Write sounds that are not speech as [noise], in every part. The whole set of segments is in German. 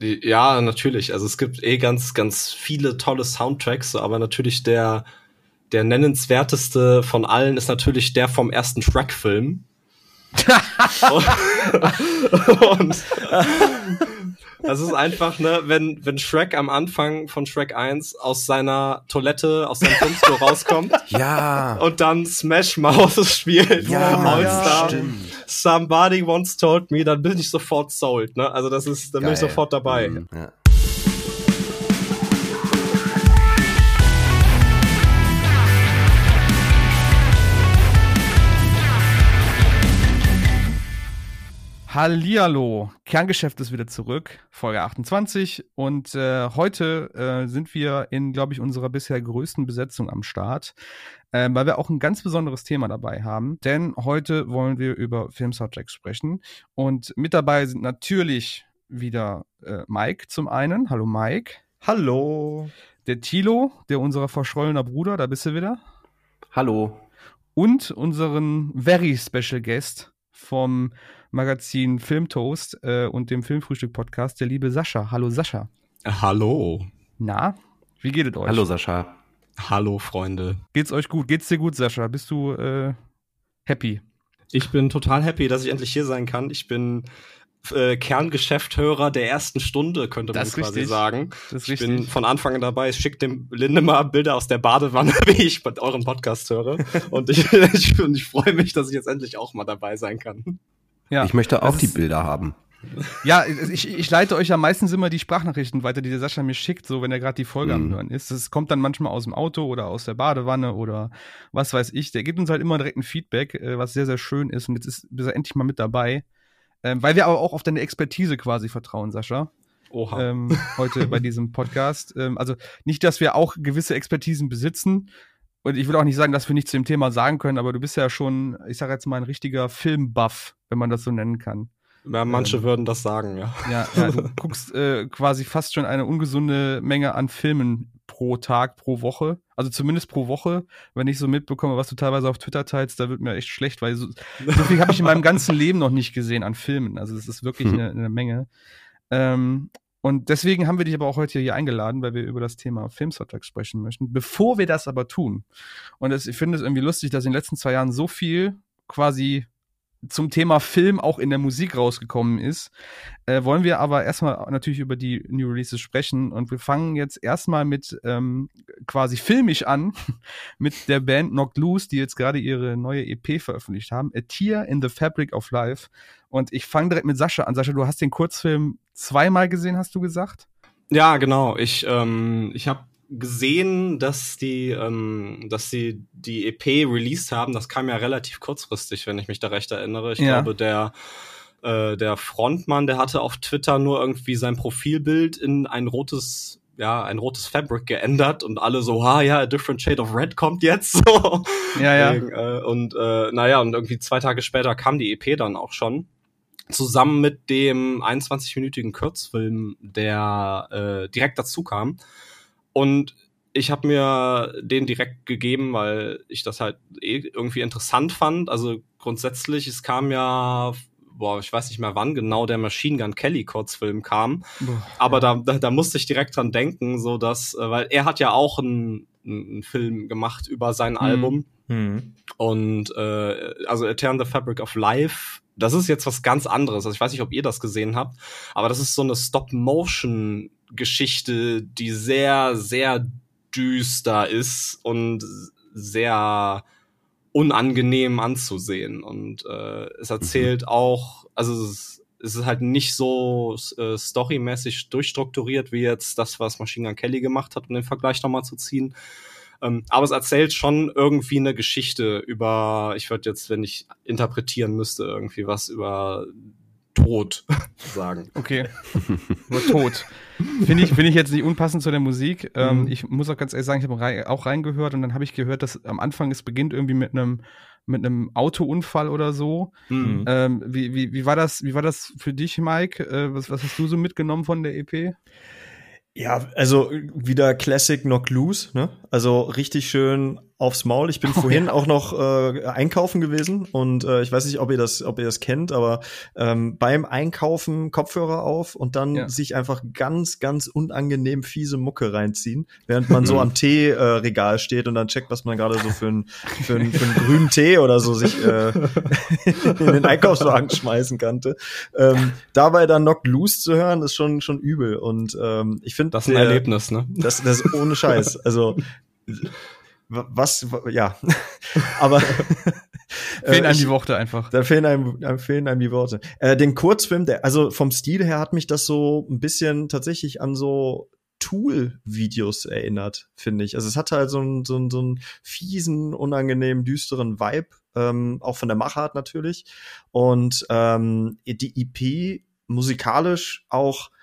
Ja, natürlich. Also es gibt eh ganz, ganz viele tolle Soundtracks, aber natürlich der, der nennenswerteste von allen ist natürlich der vom ersten Shrek-Film. [laughs] und, das ist einfach, ne, wenn, wenn Shrek am Anfang von Shrek 1 aus seiner Toilette, aus seinem Kunstlo [laughs] rauskommt. Ja. Und dann Smash Mouth [laughs] spielt. Ja, ja, stimmt. Somebody once told me, dann bin ich sofort sold, ne? Also das ist, dann Geil. bin ich sofort dabei. Mhm, ja. Hallihallo, Kerngeschäft ist wieder zurück, Folge 28 und äh, heute äh, sind wir in, glaube ich, unserer bisher größten Besetzung am Start, äh, weil wir auch ein ganz besonderes Thema dabei haben, denn heute wollen wir über Film-Soundtracks sprechen und mit dabei sind natürlich wieder äh, Mike zum einen, hallo Mike. Hallo. Der Tilo, der unser verschollener Bruder, da bist du wieder. Hallo. Und unseren very special Guest vom Magazin Filmtoast äh, und dem Filmfrühstück-Podcast, der liebe Sascha. Hallo Sascha. Hallo. Na, wie geht es euch? Hallo Sascha. Hallo Freunde. Geht's euch gut? Geht's dir gut, Sascha? Bist du äh, happy? Ich bin total happy, dass ich endlich hier sein kann. Ich bin äh, Kerngeschäfthörer der ersten Stunde, könnte man quasi richtig. sagen. Das ist ich richtig. bin von Anfang an dabei. Ich schicke dem Linde mal Bilder aus der Badewanne, [laughs] wie ich bei euren Podcast höre. Und ich, [laughs] ich, ich freue mich, dass ich jetzt endlich auch mal dabei sein kann. Ja, ich möchte auch die Bilder haben. Ja, ich, ich leite euch ja meistens immer die Sprachnachrichten weiter, die der Sascha mir schickt, so wenn er gerade die Folge mhm. am Hören ist. Das kommt dann manchmal aus dem Auto oder aus der Badewanne oder was weiß ich. Der gibt uns halt immer direkt ein Feedback, äh, was sehr, sehr schön ist. Und jetzt ist, ist er endlich mal mit dabei. Ähm, weil wir aber auch auf deine Expertise quasi vertrauen, Sascha. Oha. Ähm, heute bei diesem Podcast. Ähm, also nicht, dass wir auch gewisse Expertisen besitzen, und ich will auch nicht sagen, dass wir nichts zu dem Thema sagen können, aber du bist ja schon, ich sage jetzt mal, ein richtiger Filmbuff, wenn man das so nennen kann. Ja, manche ähm, würden das sagen, ja. Ja, ja du [laughs] guckst äh, quasi fast schon eine ungesunde Menge an Filmen pro Tag, pro Woche. Also zumindest pro Woche. Wenn ich so mitbekomme, was du teilweise auf Twitter teilst, da wird mir echt schlecht, weil so, so viel habe ich in meinem [laughs] ganzen Leben noch nicht gesehen an Filmen. Also das ist wirklich hm. eine, eine Menge. Ähm, und deswegen haben wir dich aber auch heute hier eingeladen, weil wir über das Thema Filmsoundtrack sprechen möchten. Bevor wir das aber tun, und das, ich finde es irgendwie lustig, dass in den letzten zwei Jahren so viel quasi zum Thema Film auch in der Musik rausgekommen ist, äh, wollen wir aber erstmal natürlich über die New Releases sprechen und wir fangen jetzt erstmal mit ähm, quasi filmisch an [laughs] mit der Band Knocked Loose, die jetzt gerade ihre neue EP veröffentlicht haben, A Tear in the Fabric of Life und ich fange direkt mit Sascha an. Sascha, du hast den Kurzfilm zweimal gesehen, hast du gesagt? Ja, genau. Ich ähm, ich habe gesehen, dass die, ähm, dass sie die EP released haben. Das kam ja relativ kurzfristig, wenn ich mich da recht erinnere. Ich ja. glaube, der äh, der Frontmann, der hatte auf Twitter nur irgendwie sein Profilbild in ein rotes ja, ein rotes Fabric geändert und alle so, ah ja, a different shade of red kommt jetzt. [laughs] So. Ja, ja. Äh, und äh, naja, und irgendwie zwei Tage später kam die EP dann auch schon. Zusammen mit dem 21-minütigen Kurzfilm, der äh, direkt dazu kam. Und ich habe mir den direkt gegeben, weil ich das halt eh irgendwie interessant fand. Also grundsätzlich, es kam ja, boah, ich weiß nicht mehr wann genau der Machine Gun Kelly Kurzfilm kam, boah, aber da, da, da musste ich direkt dran denken, so dass, äh, weil er hat ja auch einen, einen Film gemacht über sein mhm. Album mhm. und äh, also Etern the Fabric of Life. Das ist jetzt was ganz anderes. Also ich weiß nicht, ob ihr das gesehen habt, aber das ist so eine Stop-Motion Geschichte, die sehr, sehr düster ist und sehr unangenehm anzusehen. Und äh, es erzählt mhm. auch, also es, es, ist halt nicht so äh, storymäßig durchstrukturiert wie jetzt das, was Machine Gun Kelly gemacht hat, um den Vergleich nochmal zu ziehen. Ähm, aber es erzählt schon irgendwie eine Geschichte über, ich würde jetzt, wenn ich interpretieren müsste, irgendwie was über Tod [laughs] sagen. Okay. Nur Tod. Finde ich, finde ich jetzt nicht unpassend zu der Musik. Ähm, mhm. Ich muss auch ganz ehrlich sagen, ich habe rei auch reingehört und dann habe ich gehört, dass am Anfang es beginnt irgendwie mit einem mit einem Autounfall oder so. Mhm. Ähm, wie, wie, wie, war das, wie war das für dich, Mike? Äh, was, was hast du so mitgenommen von der EP? Ja, also wieder Classic Knock Loose, ne? Also richtig schön aufs Maul. Ich bin oh, vorhin ja. auch noch äh, einkaufen gewesen und äh, ich weiß nicht, ob ihr das, ob ihr das kennt, aber ähm, beim Einkaufen Kopfhörer auf und dann ja. sich einfach ganz, ganz unangenehm fiese Mucke reinziehen, während man so am Teeregal äh, steht und dann checkt, was man gerade so für einen für für grünen Tee oder so sich äh, [laughs] in den Einkaufswagen schmeißen kannte. Ähm, dabei dann Knock Loose zu hören, ist schon schon übel und ähm, ich finde das ist ein Erlebnis, ne? Das, das ist ohne Scheiß. Also was, ja, [laughs] aber [laughs] fehlen einem die Worte einfach. Da fehlen einem, fehlen einem die Worte. Äh, den Kurzfilm, der, also vom Stil her hat mich das so ein bisschen tatsächlich an so Tool-Videos erinnert, finde ich. Also es hatte halt so einen, so einen, so einen fiesen, unangenehmen, düsteren Vibe, ähm, auch von der Machart natürlich. Und ähm, die EP musikalisch auch äh,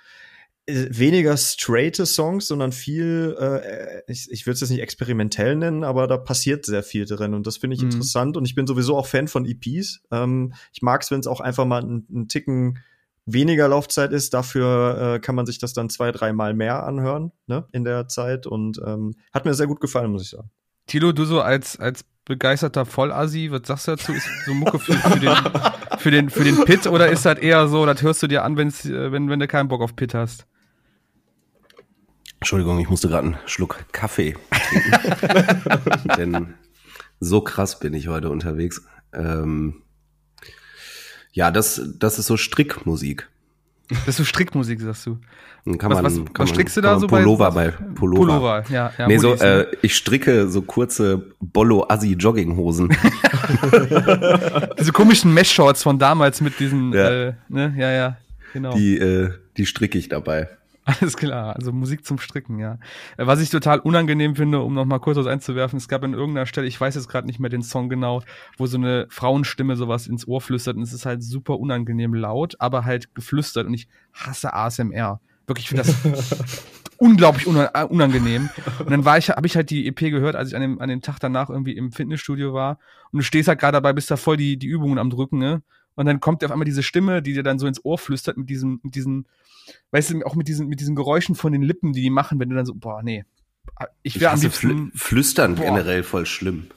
weniger straighte Songs, sondern viel, äh, ich, ich würde es jetzt nicht experimentell nennen, aber da passiert sehr viel drin und das finde ich mhm. interessant und ich bin sowieso auch Fan von EPs. Ähm, ich mag es, wenn es auch einfach mal einen Ticken weniger Laufzeit ist, dafür äh, kann man sich das dann zwei, dreimal mehr anhören ne, in der Zeit und ähm, hat mir sehr gut gefallen, muss ich sagen. Tilo, du so als, als begeisterter Vollassi, was sagst du dazu? Ist so Mucke für, für, den, für, den, für den Pit oder ist das eher so, das hörst du dir an, wenn's, äh, wenn, wenn du keinen Bock auf Pit hast? Entschuldigung, ich musste gerade einen Schluck Kaffee trinken. [laughs] Denn so krass bin ich heute unterwegs. Ähm, ja, das, das ist so Strickmusik. Das ist so Strickmusik, sagst du. Kann was, man, was, kann was strickst du da so Pullover bei? bei Pullover. Pullover, ja. ja nee, so, äh, ich stricke so kurze Bollo-Assi-Jogginghosen. [laughs] Diese komischen Mesh-Shorts von damals mit diesen, ja. Äh, ne, ja, ja, genau. Die, äh, die stricke ich dabei. Alles klar, also Musik zum Stricken, ja. Was ich total unangenehm finde, um noch mal kurz was einzuwerfen, es gab an irgendeiner Stelle, ich weiß jetzt gerade nicht mehr den Song genau, wo so eine Frauenstimme sowas ins Ohr flüstert und es ist halt super unangenehm laut, aber halt geflüstert und ich hasse ASMR. Wirklich, ich finde das [laughs] unglaublich äh, unangenehm. Und dann war ich, habe ich halt die EP gehört, als ich an dem, an dem Tag danach irgendwie im Fitnessstudio war und du stehst halt gerade dabei, bist da voll die, die Übungen am drücken, ne? Und dann kommt auf einmal diese Stimme, die dir dann so ins Ohr flüstert mit diesem, mit diesen weißt du, auch mit diesen, mit diesen Geräuschen von den Lippen, die die machen, wenn du dann so, boah, nee. Ich wäre am liebsten. Flüstern boah. generell voll schlimm.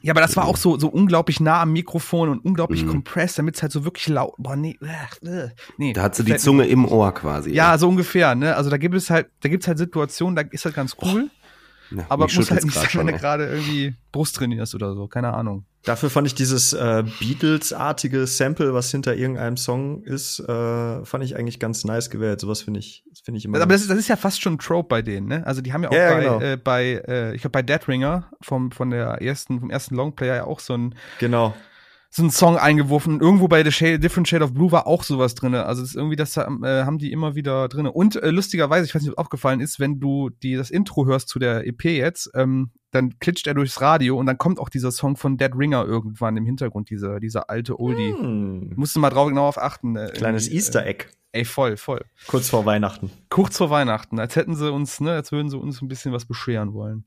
Ja, aber das war auch so, so unglaublich nah am Mikrofon und unglaublich mhm. compressed, damit es halt so wirklich laut, boah, nee, äh, äh nee. Da hat sie die Zunge im Ohr quasi. Ja, ja, so ungefähr, ne? Also da gibt es halt, da gibt's halt Situationen, da ist halt ganz cool. Ja, aber muss halt nicht sein, wenn du gerade irgendwie Brust trainierst oder so, keine Ahnung. Dafür fand ich dieses äh, Beatles-artige Sample, was hinter irgendeinem Song ist, äh, fand ich eigentlich ganz nice gewählt. Sowas finde ich, finde ich immer. Aber das ist, das ist ja fast schon ein Trope bei denen, ne? Also die haben ja auch ja, bei, genau. äh, bei äh, ich glaube bei Dead Ringer vom von der ersten vom ersten Longplayer ja auch so ein genau so ein Song eingeworfen. Irgendwo bei The Shade, Different Shade of Blue war auch sowas drinne. Also das ist irgendwie, das äh, haben die immer wieder drinne. Und äh, lustigerweise, ich weiß nicht, ob aufgefallen ist, wenn du die das Intro hörst zu der EP jetzt, ähm, dann klitscht er durchs Radio und dann kommt auch dieser Song von Dead Ringer irgendwann im Hintergrund, dieser, dieser alte Oldie. Hm. Musst du mal drauf genau auf achten. Äh, Kleines Easter Egg. Ey, voll, voll. Kurz vor Weihnachten. Kurz vor Weihnachten, als hätten sie uns, ne, als würden sie uns ein bisschen was bescheren wollen.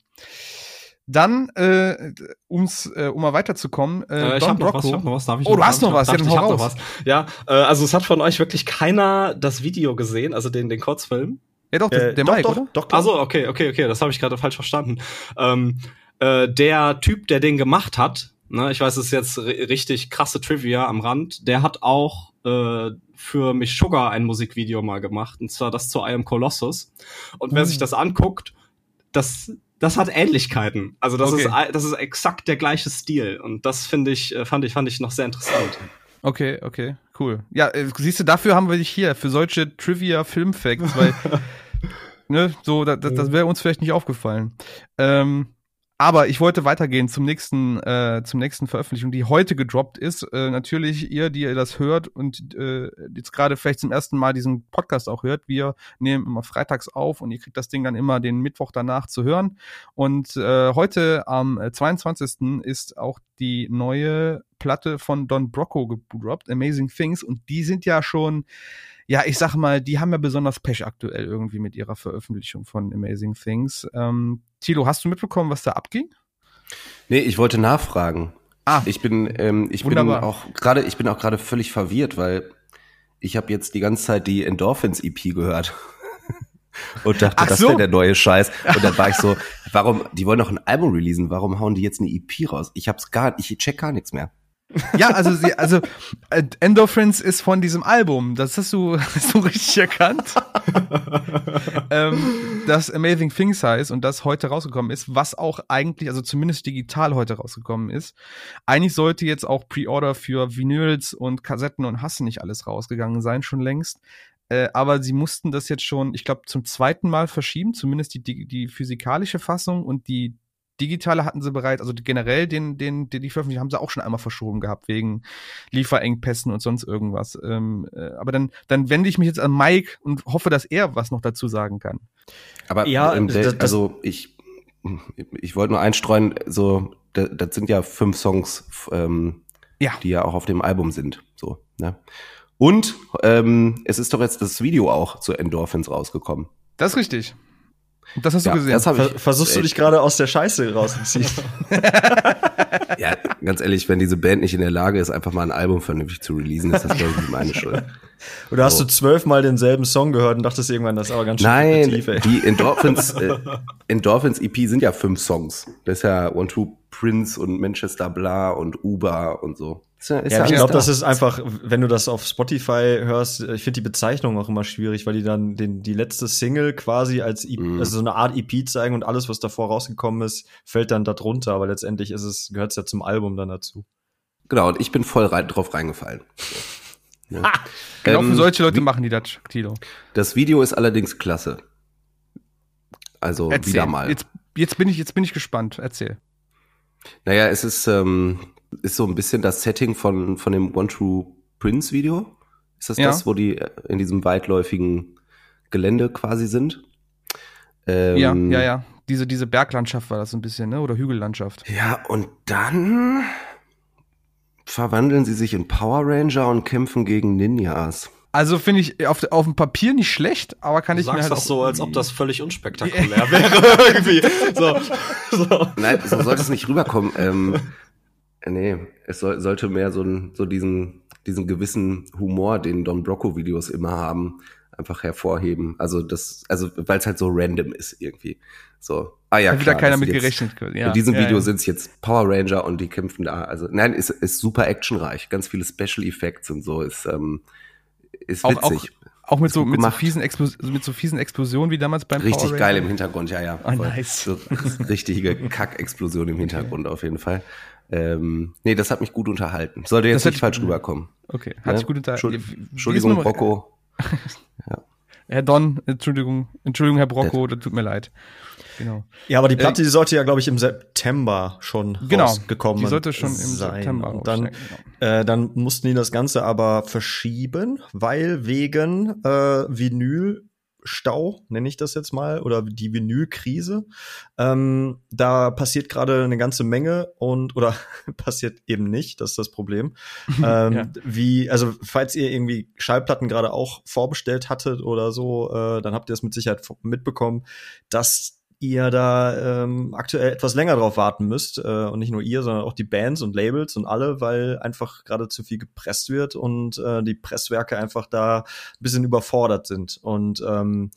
Dann, äh, um's, äh, um mal weiterzukommen, äh, äh ich Don Brocco. Noch was, ich hab noch was, darf ich Oh, du hast noch was, ja, dann hau raus. Noch was. Ja, äh, also es hat von euch wirklich keiner das Video gesehen, also den, den Kurzfilm. Ja, doch, äh, der doch, Mike, doch, oder? Doch, doch. Also, okay, okay, okay, das habe ich gerade falsch verstanden. Ähm, äh, der Typ, der den gemacht hat, ne, ich weiß, es ist jetzt richtig krasse Trivia am Rand, der hat auch äh, für mich Sugar ein Musikvideo mal gemacht, und zwar das zu I Am Colossus. Und wer mhm. sich das anguckt, das das hat Ähnlichkeiten. Also das okay. ist das ist exakt der gleiche Stil und das finde ich äh, fand ich fand ich noch sehr interessant. Okay, okay, cool. Ja, äh, siehst du, dafür haben wir dich hier für solche Trivia Film Facts, weil [laughs] ne, so das, das wäre uns vielleicht nicht aufgefallen. Ähm, aber ich wollte weitergehen zum nächsten, äh, zum nächsten Veröffentlichung, die heute gedroppt ist. Äh, natürlich ihr, die ihr das hört und äh, jetzt gerade vielleicht zum ersten Mal diesen Podcast auch hört. Wir nehmen immer freitags auf und ihr kriegt das Ding dann immer den Mittwoch danach zu hören. Und äh, heute am 22. ist auch die neue Platte von Don Brocco gedroppt, Amazing Things. Und die sind ja schon ja, ich sag mal, die haben ja besonders Pech aktuell irgendwie mit ihrer Veröffentlichung von Amazing Things. Ähm, Tilo, hast du mitbekommen, was da abging? Nee, ich wollte nachfragen. Ah, ich bin, ähm, ich wunderbar. bin auch gerade, ich bin auch gerade völlig verwirrt, weil ich habe jetzt die ganze Zeit die Endorphins EP gehört. [laughs] und dachte, Ach das so. wäre der neue Scheiß. Und dann war ich so, [laughs] warum, die wollen doch ein Album releasen, warum hauen die jetzt eine EP raus? Ich hab's gar, ich check gar nichts mehr. Ja, also sie, also äh, Endorphins ist von diesem Album. Das hast du, [laughs] hast du richtig erkannt. [laughs] ähm, das Amazing Things heißt und das heute rausgekommen ist, was auch eigentlich, also zumindest digital heute rausgekommen ist. Eigentlich sollte jetzt auch Pre-Order für Vinyls und Kassetten und Hassen nicht alles rausgegangen sein, schon längst. Äh, aber sie mussten das jetzt schon, ich glaube, zum zweiten Mal verschieben, zumindest die, die, die physikalische Fassung und die digitale hatten sie bereit, also generell den, den, den die Veröffentlichung haben sie auch schon einmal verschoben gehabt, wegen Lieferengpässen und sonst irgendwas. Ähm, äh, aber dann, dann wende ich mich jetzt an Mike und hoffe, dass er was noch dazu sagen kann. Aber Ja, ähm, das- das- also ich, ich wollte nur einstreuen, so, das, das sind ja fünf Songs, ähm, Ja. die ja auch auf dem Album sind. So, ne? Und ähm, es ist doch jetzt das Video auch zu Endorphins rausgekommen. Das ist richtig. Und das hast Ja, du gesehen. das hab Ver ich, versuchst du ey, dich gerade aus der Scheiße rauszuziehen? [laughs] Ja, ganz ehrlich, wenn diese Band nicht in der Lage ist, einfach mal ein Album vernünftig zu releasen, ist das glaube ich nicht meine Schuld. Oder hast So. du zwölfmal denselben Song gehört und dachtest irgendwann, das ist aber ganz schön Nein, repetitiv, ey. die Endorphins, [laughs] äh, Endorphins EP sind ja fünf Songs. Das ist ja One Two Prince und Manchester Bla und Uber und so. Ist ja, ist Ja, ich glaube, da. das ist einfach, wenn du das auf Spotify hörst, ich finde die Bezeichnung auch immer schwierig, weil die dann den, die letzte Single quasi als EP, Mhm. also so eine Art EP zeigen und alles, was davor rausgekommen ist, fällt dann da drunter, aber letztendlich ist es, gehört es ja zum Album dann dazu. Genau, und ich bin voll rein, drauf reingefallen. [laughs] Ja. genau Ähm, für solche Leute machen die das, Tilo. Das Video ist allerdings klasse. Also Erzähl. wieder mal. Jetzt, jetzt, bin ich, jetzt bin ich gespannt. Erzähl. Naja, es ist, ähm, ist so ein bisschen das Setting von, von dem One True Prince Video. Ist das Ja. das, wo die äh, in diesem weitläufigen Gelände quasi sind? Ähm, ja, ja, ja. Diese, diese Berglandschaft war das so ein bisschen, ne? Oder Hügellandschaft. Ja, und dann verwandeln sie sich in Power Ranger und kämpfen gegen Ninjas. Also finde ich auf, auf dem Papier nicht schlecht, aber kann Du ich mir sagst halt das auch so, als ob das völlig unspektakulär [laughs] wäre. [laughs] irgendwie. So, [laughs] so. Nein, so sollte es nicht rüberkommen. Ähm, äh, nee, es soll, sollte mehr so, so diesen, diesen gewissen Humor, den Don Brocco-Videos immer haben, einfach hervorheben. Also das, also weil es halt so random ist irgendwie. So, ah ja, Hat wieder klar, keiner das mit jetzt- gerechnet. Ja, in diesem ja, Video ja. sind es jetzt Power Ranger und die kämpfen da. Also nein, ist, ist super actionreich, ganz viele Special Effects und so. Ist, ähm, ist Auch, auch, witzig. auch mit so, mit, so fiesen Explos mit so fiesen Explosionen wie damals beim Richtig Power geil Ranger. im Hintergrund, ja, ja. Ah, voll. nice. So, [laughs] richtige Kack-Explosion im [laughs] Hintergrund auf jeden Fall. Ähm, nee, das hat mich gut unterhalten. Sollte jetzt nicht falsch rüberkommen. Okay, hat sich gut unter. Entschuldigung, Wie- wie ist Entschuldigung nur- Rocco. [laughs] Herr Don, Entschuldigung, Entschuldigung, Herr Brocco, das tut mir leid. Genau. Ja, aber die Platte, die sollte ja, glaube ich, im September schon Genau, rausgekommen die sollte schon im sein. September Und dann, genau. äh, dann mussten die das Ganze aber verschieben, weil wegen äh, Vinylstau, nenne ich das jetzt mal, oder die Vinylkrise. Ähm, da passiert gerade eine ganze Menge und oder [laughs] passiert eben nicht, das ist das Problem. [laughs] ähm, Ja. Wie, also falls ihr irgendwie Schallplatten gerade auch vorbestellt hattet oder so, äh, dann habt ihr es mit Sicherheit mitbekommen, dass ihr da ähm, aktuell etwas länger drauf warten müsst äh, und nicht nur ihr, sondern auch die Bands und Labels und alle, weil einfach gerade zu viel gepresst wird und äh, die Presswerke einfach da ein bisschen überfordert sind und ähm,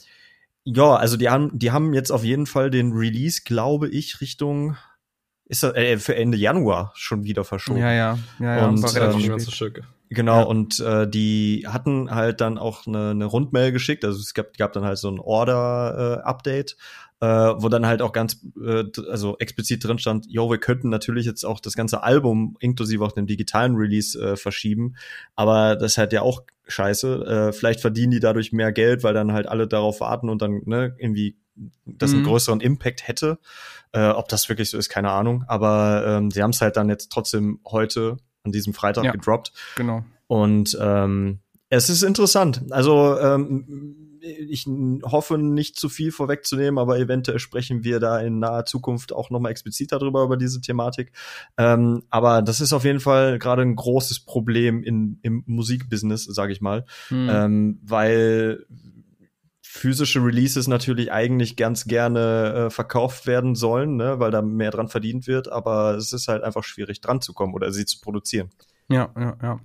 ja, also die haben, die haben jetzt auf jeden Fall den Release, glaube ich, Richtung ist das, äh, für Ende Januar schon wieder verschoben. Ja, ja, ja, ja. Und, war ähm, relativ ganze Stück. Genau, Ja. und äh, die hatten halt dann auch eine, eine Rundmail geschickt. Also es gab, gab dann halt so ein Order-Update, äh, wo dann halt auch ganz, äh, also explizit drin stand, jo, wir könnten natürlich jetzt auch das ganze Album inklusive auch dem digitalen Release äh, verschieben, aber das ist halt ja auch scheiße. Äh, vielleicht verdienen die dadurch mehr Geld, weil dann halt alle darauf warten und dann ne, irgendwie das einen Mhm. größeren Impact hätte. Äh, ob das wirklich so ist, keine Ahnung. Aber ähm, sie haben es halt dann jetzt trotzdem heute an diesem Freitag Ja. gedroppt. Genau. Und ähm, es ist interessant. Also ähm, ich hoffe nicht zu viel vorwegzunehmen, aber eventuell sprechen wir da in naher Zukunft auch noch mal explizit darüber über diese Thematik. Ähm, aber das ist auf jeden Fall gerade ein großes Problem in, im Musikbusiness, sage ich mal, Hm. ähm, weil physische Releases natürlich eigentlich ganz gerne äh, verkauft werden sollen, ne, weil da mehr dran verdient wird, aber es ist halt einfach schwierig dran zu kommen oder sie zu produzieren. Ja, ja, ja.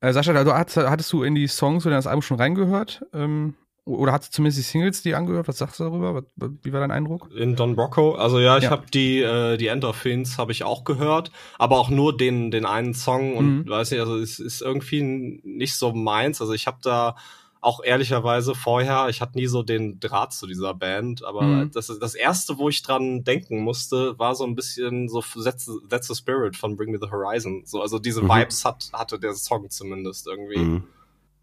Äh, Sascha, du hattest, hattest du in die Songs oder in das Album schon reingehört? Ähm, Oder hast du zumindest die Singles die angehört? Was sagst du darüber? Was, wie war dein Eindruck? In Don Brocco, also ja, ich Ja. habe die äh, die Endorphins habe ich auch gehört, aber auch nur den den einen Song und Mhm. weiß nicht, also es ist irgendwie nicht so meins. Also ich habe da auch ehrlicherweise vorher, ich hatte nie so den Draht zu dieser Band, aber Mhm. das das erste, wo ich dran denken musste, war so ein bisschen so That's, the- That's the Spirit von Bring Me the Horizon. So, also diese Mhm. Vibes hat hatte der Song zumindest irgendwie.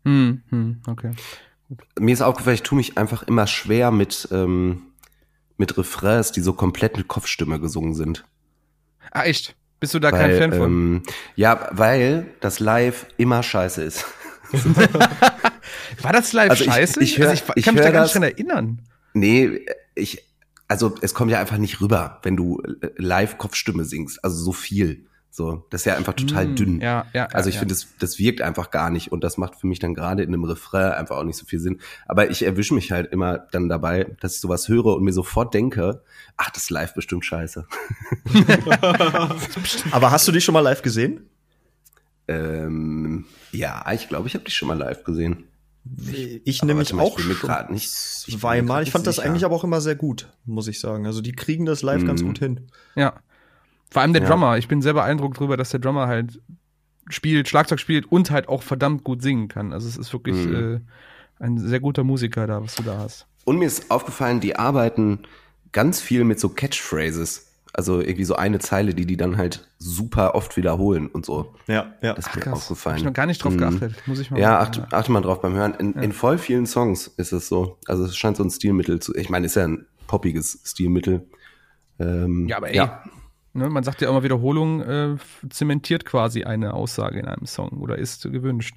Mhm. Hm, Mir ist aufgefallen, ich tue mich einfach immer schwer mit, ähm, mit Refrains, die so komplett mit Kopfstimme gesungen sind. Ah, echt? Bist du da kein Fan von? Ähm, ja, weil das Live immer scheiße ist. [laughs] War das live also ich- scheiße? ich hör- also ich, ich kann mich da gar nicht dran erinnern. Nee, ich, also es kommt ja einfach nicht rüber, wenn du äh, live Kopfstimme singst. Also so viel. So, das ist ja einfach total Hm, dünn. Ja, ja. Also ich ja, finde, das, das wirkt einfach gar nicht und das macht für mich dann gerade in einem Refrain einfach auch nicht so viel Sinn. Aber ich erwische mich halt immer dann dabei, dass ich sowas höre und mir sofort denke, ach, das ist live bestimmt scheiße. [laughs] Aber hast du die schon mal live gesehen? Ähm, ja, ich glaube, ich habe dich schon mal live gesehen. Ich ich auch bin mir schon nicht- ich zweimal. Ich fand nicht das sicher. eigentlich aber auch immer sehr gut, muss ich sagen. Also die kriegen das live ganz Mhm. gut hin. Ja. Vor allem der Ja. Drummer. Ich bin sehr beeindruckt darüber, dass der Drummer halt spielt, Schlagzeug spielt und halt auch verdammt gut singen kann. Also es ist wirklich Mhm. äh, ein sehr guter Musiker da, was du da hast. Und mir ist aufgefallen, die arbeiten ganz viel mit so Catchphrases. Also irgendwie so eine Zeile, die die dann halt super oft wiederholen und so. Ja, ja. Das ist Ach, mir krass. aufgefallen. Hab ich noch gar nicht drauf Mhm. geachtet. Muss ich mal Ja, achte, achte mal drauf beim Hören. In, in voll vielen Songs ist es so. Also es scheint so ein Stilmittel zu. Ich meine, ist ja ein poppiges Stilmittel. Ähm, Ja, aber ey, Ja, Ne, man sagt ja immer, Wiederholung äh, zementiert quasi eine Aussage in einem Song oder ist gewünscht.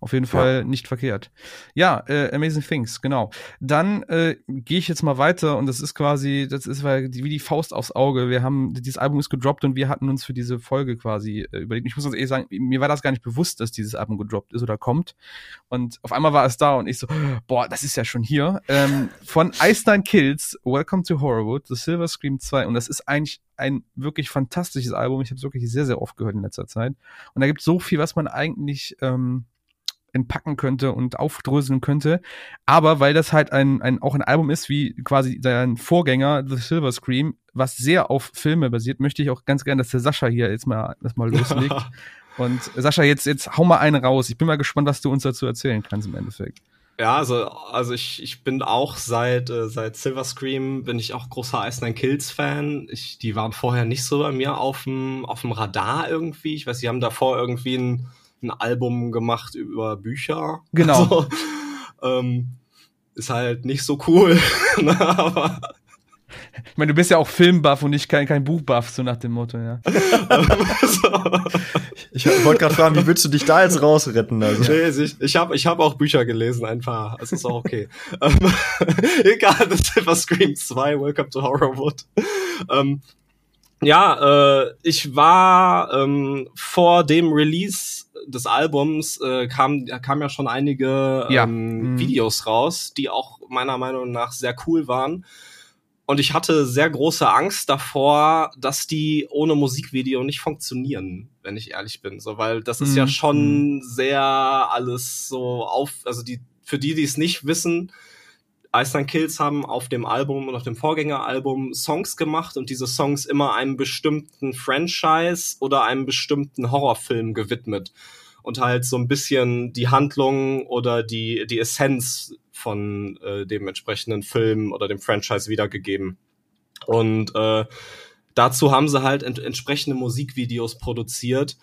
Auf jeden Fall nicht verkehrt. Ja, äh, Amazing Things, genau. Dann äh, gehe ich jetzt mal weiter und das ist quasi, das ist wie die Faust aufs Auge. Wir haben, dieses Album ist gedroppt und wir hatten uns für diese Folge quasi äh, überlegt. Ich muss ganz ehrlich sagen, mir war das gar nicht bewusst, dass dieses Album gedroppt ist oder kommt. Und auf einmal war es da und ich so, boah, das ist ja schon hier. Ähm, von Ice Nine Kills, Welcome to Horrorwood, The Silver Scream 2. Und das ist eigentlich ein wirklich fantastisches Album. Ich habe es wirklich sehr, sehr oft gehört in letzter Zeit. Und da gibt es so viel, was man eigentlich ähm, entpacken könnte und aufdröseln könnte. Aber weil das halt ein, ein auch ein Album ist, wie quasi sein Vorgänger, The Silver Scream, was sehr auf Filme basiert, möchte ich auch ganz gerne, dass der Sascha hier jetzt mal, das mal [laughs] loslegt. Und Sascha, jetzt, jetzt hau mal einen raus. Ich bin mal gespannt, was du uns dazu erzählen kannst im Endeffekt. Ja, also, also ich, ich bin auch seit, äh, seit Silver Scream bin ich auch großer Ice Nine Kills Fan. Ich, die waren vorher nicht so bei mir auf dem, auf dem Radar irgendwie. Ich weiß, die haben davor irgendwie ein, ein Album gemacht über Bücher. Genau. [laughs] Also, ähm, ist halt nicht so cool. [laughs] ne, aber Ich meine, du bist ja auch Filmbuff und nicht kein, kein Buchbuff, so nach dem Motto, ja. [laughs] Ich wollte gerade fragen, wie würdest du dich da jetzt rausretten? Also? Nee, ich, ich habe ich hab auch Bücher gelesen, ein paar. Es ist auch okay. ähm, egal, das Silver Scream 2, Welcome to Horrorwood. Ähm, ja, äh, ich war ähm, vor dem Release des Albums äh, kam kam ja schon einige Ja. ähm, Mhm. Videos raus, die auch meiner Meinung nach sehr cool waren. Und ich hatte sehr große Angst davor, dass die ohne Musikvideo nicht funktionieren, wenn ich ehrlich bin. So, weil das ist Mhm. ja schon sehr alles so auf, also die, für die, die es nicht wissen, Iceland Kills haben auf dem Album und auf dem Vorgängeralbum Songs gemacht und diese Songs immer einem bestimmten Franchise oder einem bestimmten Horrorfilm gewidmet und halt so ein bisschen die Handlung oder die, die Essenz von äh, dem entsprechenden Film oder dem Franchise wiedergegeben. Und äh, dazu haben sie halt ent entsprechende Musikvideos produziert,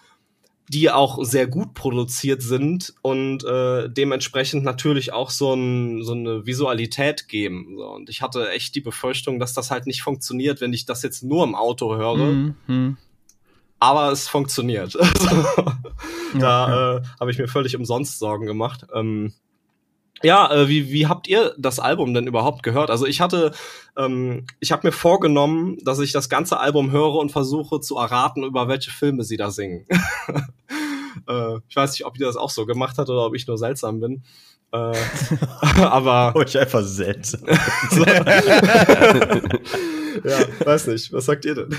die auch sehr gut produziert sind und äh, dementsprechend natürlich auch so, ein, so eine Visualität geben. So. Und ich hatte echt die Befürchtung, dass das halt nicht funktioniert, wenn ich das jetzt nur im Auto höre. Mhm, mhm. Aber es funktioniert. [laughs] Da äh, habe ich mir völlig umsonst Sorgen gemacht. Ähm, ja, äh, wie, wie habt ihr das Album denn überhaupt gehört? Also ich hatte, ähm, ich habe mir vorgenommen, dass ich das ganze Album höre und versuche zu erraten, über welche Filme sie da singen. [laughs] äh, ich weiß nicht, ob ihr das auch so gemacht hat oder ob ich nur seltsam bin. Äh, [laughs] aber Oh, [laughs] ich einfach seltsam. ja, weiß nicht. Was sagt ihr denn?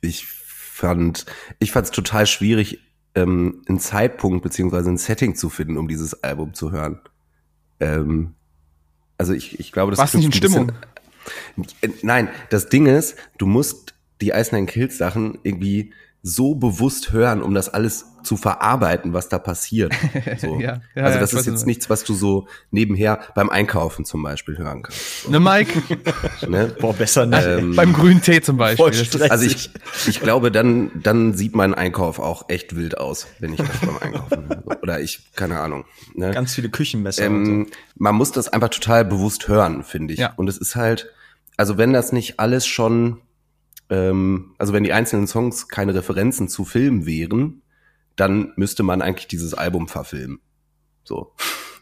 ich fand, ich fand es total schwierig, ähm, einen Zeitpunkt beziehungsweise ein Setting zu finden, um dieses Album zu hören. ähm, also ich, ich glaube, das Warst nicht in Stimmung? bisschen- Äh, Nein, das Ding ist, du musst die Ice Nine Kills Sachen irgendwie so bewusst hören, um das alles zu verarbeiten, was da passiert. [laughs] So. Ja, ja, also ja, das ich ist jetzt nichts, was du so nebenher beim Einkaufen zum Beispiel hören kannst. Ne, Mike? [laughs] Ne? Boah, besser nicht. Ähm, Beim grünen Tee zum Beispiel. Also ich, ich glaube, dann, dann sieht mein Einkauf auch echt wild aus, wenn ich das beim Einkaufen höre. Oder ich, keine Ahnung. Ne? Ganz viele Küchenmesser und so. ähm, man muss das einfach total bewusst hören, finde ich. Ja. Und es ist halt, also wenn das nicht alles schon, ähm, also wenn die einzelnen Songs keine Referenzen zu Filmen wären, dann müsste man eigentlich dieses Album verfilmen. So.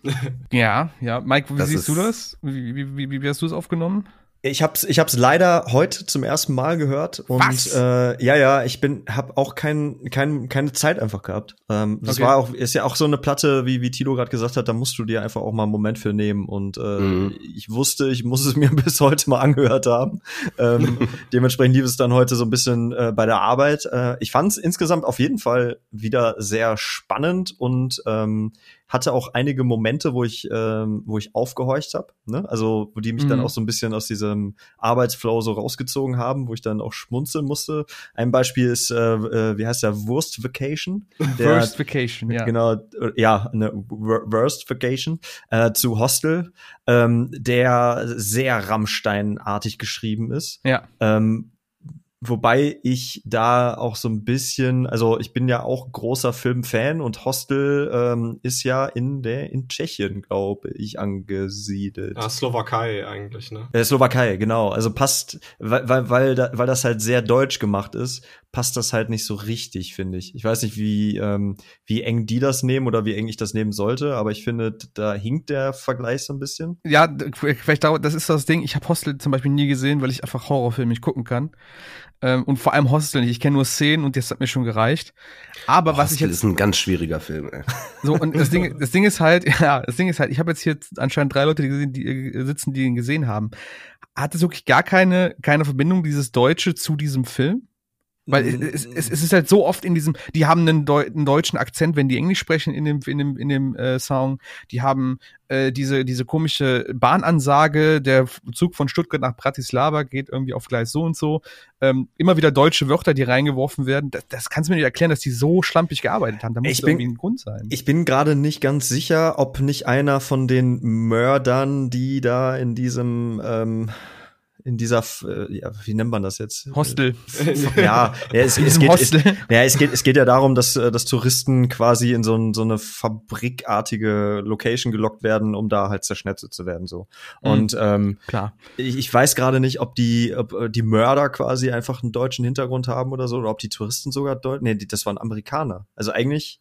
[laughs] Ja, ja. Mike, wie Das siehst du das? Wie, wie, wie, wie hast du es aufgenommen? Ich hab's, ich hab's leider heute zum ersten Mal gehört und Was? äh, ja, ja, ich bin, hab auch kein, kein, keine Zeit einfach gehabt. Ähm, das Okay. war auch, ist ja auch so eine Platte, wie wie Tilo gerade gesagt hat, da musst du dir einfach auch mal einen Moment für nehmen und äh, Mhm. ich wusste, ich muss es [laughs] mir bis heute mal angehört haben. Ähm, [laughs] dementsprechend lief es dann heute so ein bisschen äh, bei der Arbeit. Äh, ich fand es insgesamt auf jeden Fall wieder sehr spannend und ähm, hatte auch einige Momente, wo ich, ähm, wo ich aufgehorcht habe, ne? Also, wo die mich dann Mhm. auch so ein bisschen aus diesem Arbeitsflow so rausgezogen haben, wo ich dann auch schmunzeln musste. Ein Beispiel ist, äh, äh, wie heißt der, Wurst Vacation? [laughs] Der, First Vacation, ja. Genau, äh, ja, eine Wor- Worst Vacation äh, zu Hostel, ähm, der sehr Rammstein-artig geschrieben ist. Ja. Ähm, wobei ich da auch so ein bisschen, also ich bin ja auch großer Filmfan und Hostel ähm, ist ja in der in Tschechien, glaube ich, angesiedelt. Ja, Slowakei eigentlich, ne? Äh, Slowakei, genau. Also passt, weil, weil, weil, da, weil das halt sehr deutsch gemacht ist, passt das halt nicht so richtig, finde ich. Ich weiß nicht, wie, ähm, wie eng die das nehmen oder wie eng ich das nehmen sollte, aber ich finde, da hinkt der Vergleich so ein bisschen. Ja, vielleicht dauert, das ist das Ding. Ich habe Hostel zum Beispiel nie gesehen, weil ich einfach Horrorfilme nicht gucken kann. Ähm, und vor allem Hostel nicht. Ich kenne nur Szenen und das hat mir schon gereicht. Aber was ich Hostel jetzt ist ein ganz schwieriger Film. Ey. [laughs] so und das Ding, [laughs] das Ding ist halt, [laughs] ja, das Ding ist halt, ich habe jetzt hier anscheinend drei Leute, die, gesehen, die äh, sitzen, die ihn gesehen haben. Hat es wirklich gar keine keine Verbindung dieses Deutsche zu diesem Film? Weil es, es, es ist halt so oft in diesem, die haben einen, Deu einen deutschen Akzent, wenn die Englisch sprechen in dem, in dem, in dem äh, Song. Die haben äh, diese, diese komische Bahnansage, der Zug von Stuttgart nach Bratislava geht irgendwie auf Gleis so und so. Ähm, immer wieder deutsche Wörter, die reingeworfen werden. Das, das kannst du mir nicht erklären, dass die so schlampig gearbeitet haben. Da muss Ich bin- irgendwie ein Grund sein. Ich bin gerade nicht ganz sicher, ob nicht einer von den Mördern, die da in diesem ähm, in dieser, äh, ja, wie nennt man das jetzt? Hostel. Ja, ja es, [laughs] es, geht, es, Hostel. ja, es geht, es geht ja darum, dass, äh, dass Touristen quasi in so, ein, so eine fabrikartige Location gelockt werden, um da halt zerschnetzelt zu werden, so. Mhm. Und ähm, Klar. ich, ich weiß gerade nicht, ob die, ob äh, die Mörder quasi einfach einen deutschen Hintergrund haben oder so, oder ob die Touristen sogar deutsch. Nee, die, das waren Amerikaner. Also eigentlich.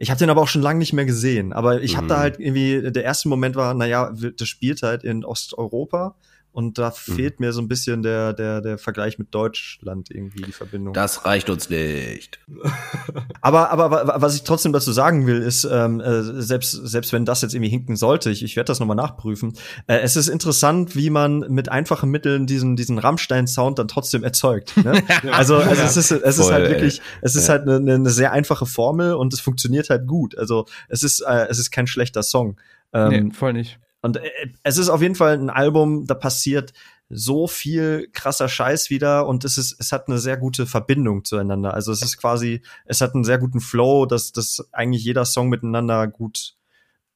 Ich habe den aber auch schon lange nicht mehr gesehen. Aber ich habe Mhm. da halt irgendwie, der erste Moment war, naja, das spielt halt in Osteuropa. Und da fehlt mir so ein bisschen der, der, der Vergleich mit Deutschland irgendwie, die Verbindung. Das reicht uns nicht. [laughs] Aber, aber wa- was ich trotzdem dazu sagen will, ist, ähm, äh, selbst, selbst wenn das jetzt irgendwie hinken sollte, ich, ich werde das nochmal nachprüfen, äh, es ist interessant, wie man mit einfachen Mitteln diesen, diesen Rammstein-Sound dann trotzdem erzeugt. Ne? [laughs] Also, also es ist, es ist halt wirklich, es ist Ja. halt eine, eine sehr einfache Formel und es funktioniert halt gut. Also es ist, äh, es ist kein schlechter Song. Ähm, nee, voll nicht. Und äh, es ist auf jeden Fall ein Album, da passiert so viel krasser Scheiß wieder und es ist, es hat eine sehr gute Verbindung zueinander. Also es ist quasi, es hat einen sehr guten Flow, dass, dass eigentlich jeder Song miteinander gut,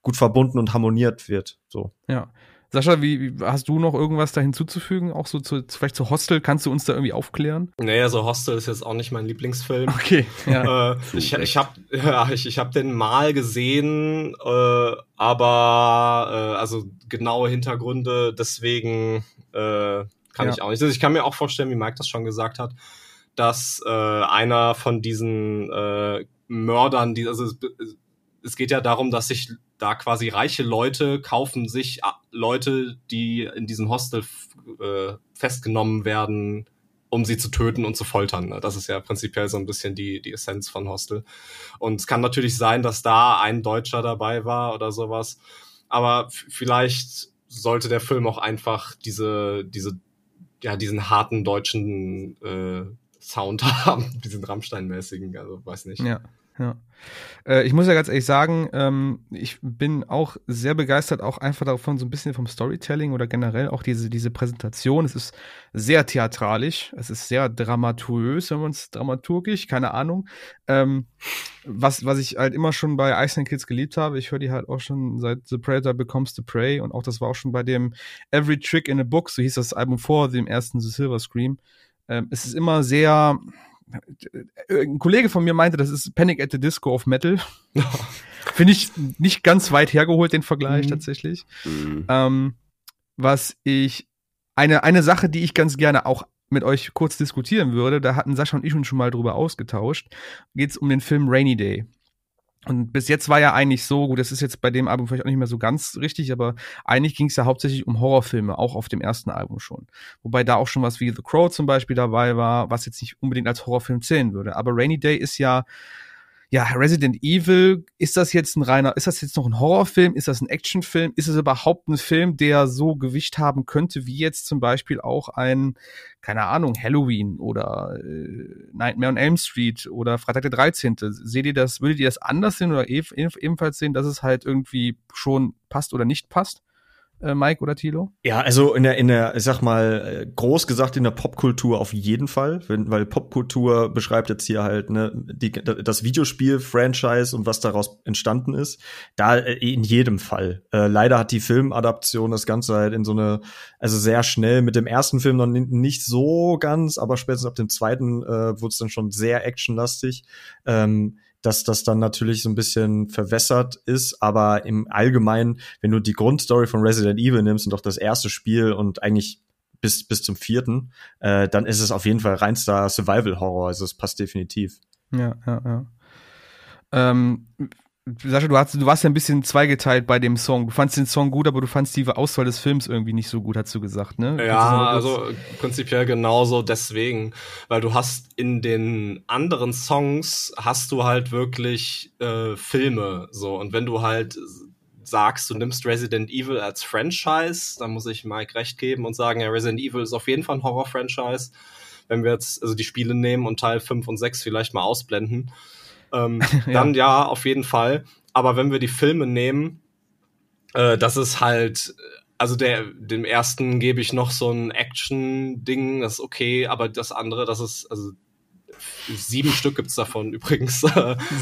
gut verbunden und harmoniert wird. So. Ja. Sascha, wie, wie hast du noch irgendwas da hinzuzufügen? Auch so zu, vielleicht zu Hostel? Kannst du uns da irgendwie aufklären? Nee, also Hostel ist jetzt auch nicht mein Lieblingsfilm. Okay. Ja. Äh, ich ich habe ja, ich, ich hab den mal gesehen, äh, aber äh, also genaue Hintergründe, deswegen äh, kann Ja. ich auch nicht. Also ich kann mir auch vorstellen, wie Mike das schon gesagt hat, dass äh, einer von diesen äh, Mördern, die also es, es geht ja darum, dass sich da quasi reiche Leute kaufen sich Leute, die in diesem Hostel äh, festgenommen werden, um sie zu töten und zu foltern. ne? Das ist ja prinzipiell so ein bisschen die, die Essenz von Hostel. Und es kann natürlich sein, dass da ein Deutscher dabei war oder sowas. Aber vielleicht sollte der Film auch einfach diese, diese, ja, diesen harten deutschen äh, Sound [laughs] haben, diesen Rammstein-mäßigen, also weiß nicht. ja. Ja. Äh, ich muss ja ganz ehrlich sagen, ähm, ich bin auch sehr begeistert, auch einfach davon so ein bisschen vom Storytelling oder generell auch diese, diese Präsentation. Es ist sehr theatralisch, es ist sehr dramaturös, wenn man es dramaturgisch, keine Ahnung. Ähm, was, was ich halt immer schon bei Iceland Kids geliebt habe, ich höre die halt auch schon seit The Predator Becomes the Prey und auch das war auch schon bei dem Every Trick in a Book, so hieß das Album vor dem ersten The Silver Scream. Ähm, es ist immer sehr, ein Kollege von mir meinte, das ist Panic at the Disco of Metal. [laughs] Finde ich nicht ganz weit hergeholt, den Vergleich mhm. tatsächlich. Mhm. Ähm, was ich, eine, eine Sache, die ich ganz gerne auch mit euch kurz diskutieren würde, da hatten Sascha und ich uns schon mal drüber ausgetauscht, geht es um den Film Rainy Day. Und bis jetzt war ja eigentlich so, gut, das ist jetzt bei dem Album vielleicht auch nicht mehr so ganz richtig, aber eigentlich ging es ja hauptsächlich um Horrorfilme, auch auf dem ersten Album schon. Wobei da auch schon was wie The Crow zum Beispiel dabei war, was jetzt nicht unbedingt als Horrorfilm zählen würde. Aber Rainy Day ist ja ja, Resident Evil, ist das jetzt ein reiner, ist das jetzt noch ein Horrorfilm? Ist das ein Actionfilm? Ist es überhaupt ein Film, der so Gewicht haben könnte, wie jetzt zum Beispiel auch ein, keine Ahnung, Halloween oder äh, Nightmare on Elm Street oder Freitag der 13. Seht ihr das, würdet ihr das anders sehen oder ebenfalls sehen, dass es halt irgendwie schon passt oder nicht passt? Äh, Mike oder Thilo? Ja, also in der, in der, ich sag mal, äh, groß gesagt in der Popkultur auf jeden Fall, wenn, weil Popkultur beschreibt jetzt hier halt ne, die, das Videospiel-Franchise und was daraus entstanden ist. Da äh, in jedem Fall. Äh, leider hat die Filmadaption das Ganze halt in so eine, also sehr schnell mit dem ersten Film noch nicht so ganz, aber spätestens ab dem zweiten äh, wurde es dann schon sehr actionlastig. Ähm, dass das dann natürlich so ein bisschen verwässert ist, aber im Allgemeinen, wenn du die Grundstory von Resident Evil nimmst und doch das erste Spiel und eigentlich bis, bis zum vierten, äh, dann ist es auf jeden Fall reinster Survival-Horror, also es passt definitiv. Ja, ja, ja. Ähm, Sascha, du, hast, du warst ja ein bisschen zweigeteilt bei dem Song. Du fandst den Song gut, aber du fandst die Auswahl des Films irgendwie nicht so gut, hast du gesagt, ne? Ja, also prinzipiell genauso deswegen, weil du hast in den anderen Songs hast du halt wirklich äh, Filme so und wenn du halt sagst, du nimmst Resident Evil als Franchise, dann muss ich Mike recht geben und sagen, ja, Resident Evil ist auf jeden Fall ein Horror-Franchise. Wenn wir jetzt also die Spiele nehmen und Teil 5 und 6 vielleicht mal ausblenden ähm, [laughs] ja. dann ja, auf jeden Fall. Aber wenn wir die Filme nehmen, äh, das ist halt, also der, dem ersten gebe ich noch so ein Action-Ding, das ist okay, aber das andere, das ist, also Sieben Stück gibt's davon übrigens.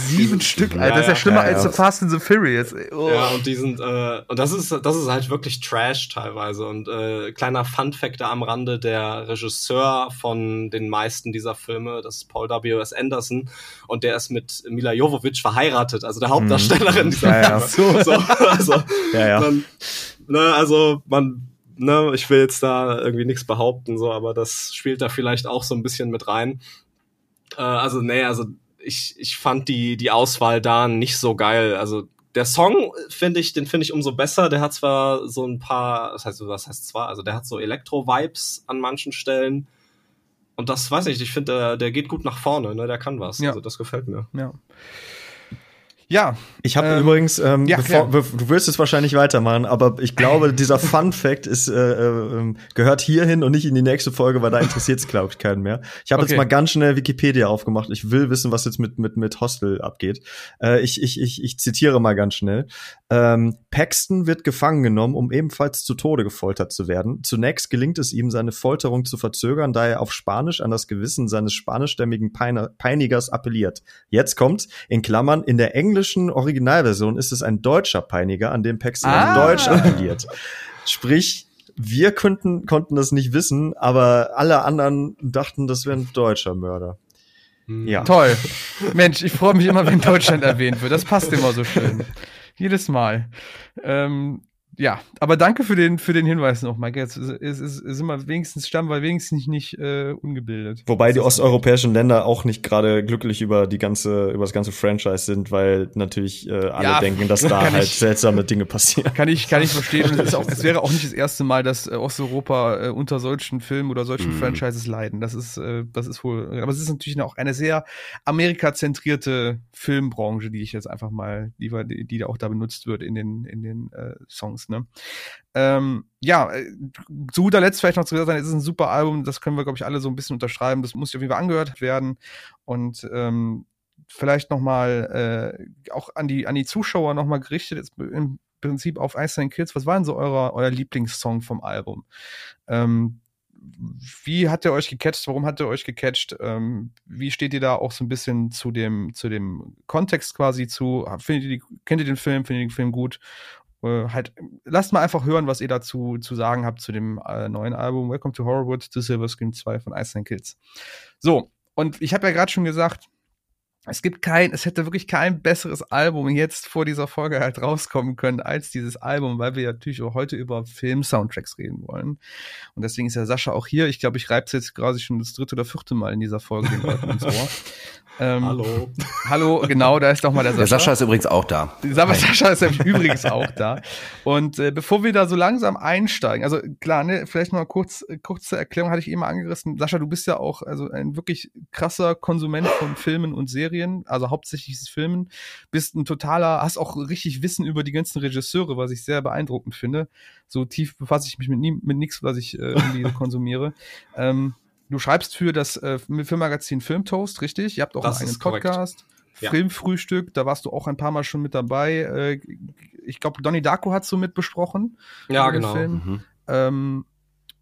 Sieben Stück, Alter, ja, das ist ja schlimmer ja, als The Fast and the Furious. Oh. Ja, und die sind, äh, und das ist, das ist halt wirklich Trash teilweise. Und äh, kleiner Fun-Fact da am Rande, der Regisseur von den meisten dieser Filme, das ist Paul W.S. Anderson, und der ist mit Mila Jovovich verheiratet, also der Hauptdarstellerin mhm. dieser ja, Filme. Ja. [laughs] So, also, [laughs] ja, ja. Man, ne, also man ne, ich will jetzt da irgendwie nichts behaupten, so, aber das spielt da vielleicht auch so ein bisschen mit rein. Äh, also, nee, also ich, ich fand die, die Auswahl da nicht so geil. Also der Song finde ich, den finde ich umso besser. Der hat zwar so ein paar, das heißt, was heißt zwar, also der hat so Elektro-Vibes an manchen Stellen. Und das weiß ich, ich finde, der, der geht gut nach vorne, ne? Der kann was. Ja. Also das gefällt mir. Ja. Ja. Ich habe ähm, übrigens, ähm, ja, bevor, du wirst es wahrscheinlich weitermachen, aber ich glaube, [laughs] dieser Fun Fact ist, äh, äh, gehört hierhin und nicht in die nächste Folge, weil da interessiert es, glaube ich, keinen mehr. Ich habe okay. jetzt mal ganz schnell Wikipedia aufgemacht. Ich will wissen, was jetzt mit, mit, mit Hostel abgeht. Äh, ich, ich, ich, ich zitiere mal ganz schnell. Ähm, Paxton wird gefangen genommen, um ebenfalls zu Tode gefoltert zu werden. Zunächst gelingt es ihm, seine Folterung zu verzögern, da er auf Spanisch an das Gewissen seines spanischstämmigen Peinigers appelliert. Jetzt kommt, in Klammern, in der englischen englischen Originalversion ist es ein deutscher Peiniger, an dem Paxton ah. Deutsch appelliert. Sprich, wir könnten, konnten das nicht wissen, aber alle anderen dachten, das wäre ein deutscher Mörder. Hm. Ja. Toll. Mensch, ich freue mich immer, wenn Deutschland erwähnt wird. Das passt immer so schön. Jedes Mal. Ähm, ja, aber danke für den, für den Hinweis noch, Mike. Jetzt ist, ist, ist, wir wenigstens stammen, weil wenigstens nicht äh, ungebildet. Wobei die osteuropäischen Länder auch nicht gerade glücklich über die ganze, über das ganze Franchise sind, weil natürlich äh, alle ja, denken, dass [laughs] da halt ich, seltsame Dinge passieren. Kann ich, kann ich verstehen. Es, ist auch, [laughs] es wäre auch nicht das erste Mal, dass äh, Osteuropa äh, unter solchen Filmen oder solchen mm. Franchises leiden. Das ist, äh, das ist wohl, aber es ist natürlich auch eine sehr amerikazentrierte Filmbranche, die ich jetzt einfach mal die, die da auch da benutzt wird in den, in den äh, Songs. Ne? Ähm, ja, äh, zu guter Letzt vielleicht noch zu sagen, es ist ein super Album, das können wir, glaube ich, alle so ein bisschen unterschreiben. Das muss auf jeden Fall angehört werden. Und ähm, vielleicht noch mal äh, auch an die an die Zuschauer noch mal gerichtet jetzt im Prinzip auf Ice Kills. Was war denn so euer euer Lieblingssong vom Album? Ähm, wie hat er euch gecatcht? Warum hat er euch gecatcht? Ähm, wie steht ihr da auch so ein bisschen zu dem, zu dem Kontext quasi zu? Findet ihr die, kennt ihr den Film? Findet ihr den Film gut? Äh, halt, lasst mal einfach hören, was ihr dazu zu sagen habt zu dem äh, neuen Album Welcome to Horrorwood, The Silver Scream 2 von Ice Kills. So, und ich habe ja gerade schon gesagt, es gibt kein, es hätte wirklich kein besseres Album jetzt vor dieser Folge halt rauskommen können als dieses Album, weil wir natürlich auch heute über Film-Soundtracks reden wollen. Und deswegen ist ja Sascha auch hier. Ich glaube, ich reibe jetzt gerade schon das dritte oder vierte Mal in dieser Folge den Leuten ins Ohr. [laughs] Ähm, hallo. Hallo, genau, da ist doch mal der Sascha. Der Sascha ist übrigens auch da. Der Sascha ist übrigens auch da. Und äh, bevor wir da so langsam einsteigen, also klar, ne, vielleicht noch mal kurz, kurze Erklärung hatte ich eben angerissen. Sascha, du bist ja auch also ein wirklich krasser Konsument von Filmen und Serien, also hauptsächlich Filmen. Bist ein totaler, hast auch richtig Wissen über die ganzen Regisseure, was ich sehr beeindruckend finde. So tief befasse ich mich mit, nie, mit nichts, was ich äh, irgendwie [laughs] konsumiere. Ähm, Du schreibst für das äh, Filmmagazin Filmtoast, richtig? Ihr habt auch das einen Podcast. Ja. Filmfrühstück, da warst du auch ein paar Mal schon mit dabei. Äh, ich glaube, Donnie Darko hast du mit besprochen. Ja, genau. Mhm. Ähm,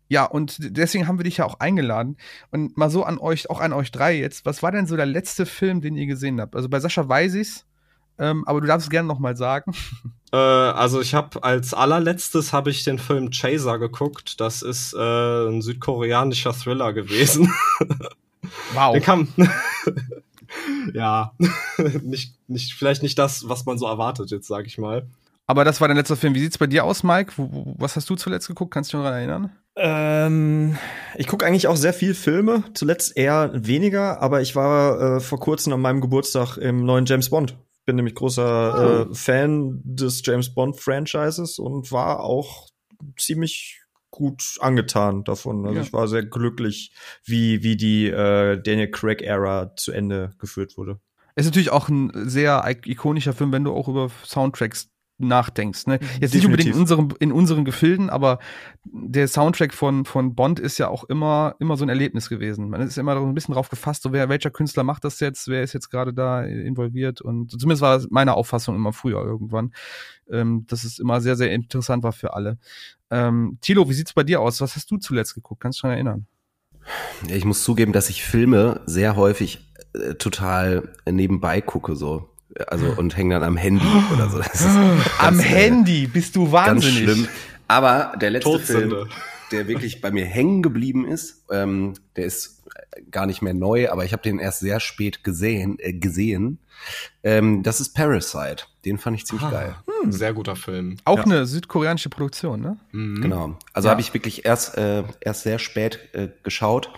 ja, und deswegen haben wir dich ja auch eingeladen. Und mal so an euch, auch an euch drei jetzt, was war denn so der letzte Film, den ihr gesehen habt? Also bei Sascha weiß ich's, ähm, aber du darfst es gerne noch mal sagen. [laughs] Äh, also ich habe als allerletztes habe ich den Film Chaser geguckt. Das ist äh, ein südkoreanischer Thriller gewesen. [laughs] Wow. Der kam. [laughs] ja, nicht, nicht, vielleicht nicht das, was man so erwartet, jetzt sage ich mal. Aber das war dein letzter Film. Wie sieht's bei dir aus, Mike? was hast du zuletzt geguckt? Kannst du dich noch daran erinnern? Ähm, ich gucke eigentlich auch sehr viel Filme. Zuletzt eher weniger, aber ich war äh, vor kurzem an meinem Geburtstag im neuen James Bond bin nämlich großer oh. äh, Fan des James Bond Franchises und war auch ziemlich gut angetan davon. Also ja. ich war sehr glücklich, wie, wie die äh, Daniel Craig Ära zu Ende geführt wurde. Ist natürlich auch ein sehr ikonischer Film, wenn du auch über Soundtracks nachdenkst. Ne? Jetzt Definitiv. nicht unbedingt in unseren, in unseren Gefilden, aber der Soundtrack von, von Bond ist ja auch immer, immer so ein Erlebnis gewesen. Man ist immer so ein bisschen drauf gefasst, so wer, welcher Künstler macht das jetzt, wer ist jetzt gerade da involviert und zumindest war das meine Auffassung immer früher irgendwann, ähm, dass es immer sehr, sehr interessant war für alle. Ähm, Thilo, wie sieht's bei dir aus? Was hast du zuletzt geguckt? Kannst du dich erinnern? Ich muss zugeben, dass ich Filme sehr häufig äh, total nebenbei gucke, so also und hängen dann am Handy oder so. am ganz, äh, Handy bist du wahnsinnig. Ganz schlimm. Aber der letzte Todsünde. Film, der wirklich bei mir hängen geblieben ist, ähm, der ist gar nicht mehr neu, aber ich habe den erst sehr spät gesehen. Äh, gesehen. Ähm, das ist Parasite. Den fand ich ziemlich ah, geil. Hm. Sehr guter Film. Auch ja. eine südkoreanische Produktion, ne? Mhm. Genau. Also ja. habe ich wirklich erst äh, erst sehr spät äh, geschaut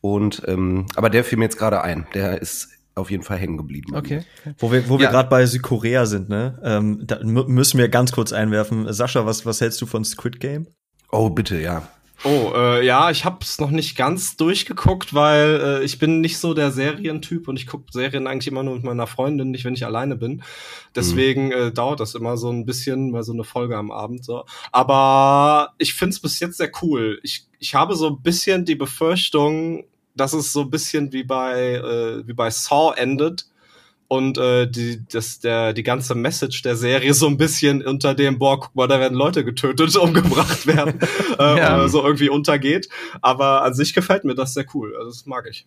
und ähm, aber der fiel mir jetzt gerade ein. Der ist auf jeden Fall hängen geblieben. Okay. okay. Wo wir, wo wir gerade bei Südkorea sind, ne? Ähm, da müssen wir ganz kurz einwerfen. Sascha, was, was hältst du von Squid Game? Oh, bitte, ja. Oh, äh, ja, ich hab's noch nicht ganz durchgeguckt, weil äh, ich bin nicht so der Serientyp und ich gucke Serien eigentlich immer nur mit meiner Freundin, nicht wenn ich alleine bin. Deswegen mhm. äh, dauert das immer so ein bisschen, mal so eine Folge am Abend. So. Aber ich find's bis jetzt sehr cool. Ich, ich habe so ein bisschen die Befürchtung, dass es so ein bisschen wie bei, äh, wie bei Saw endet und äh, die, das, der, die ganze Message der Serie so ein bisschen unter dem, boah, guck mal, da werden Leute getötet, [laughs] umgebracht werden, äh, ja. so irgendwie untergeht. Aber an sich gefällt mir das sehr cool. Also das mag ich.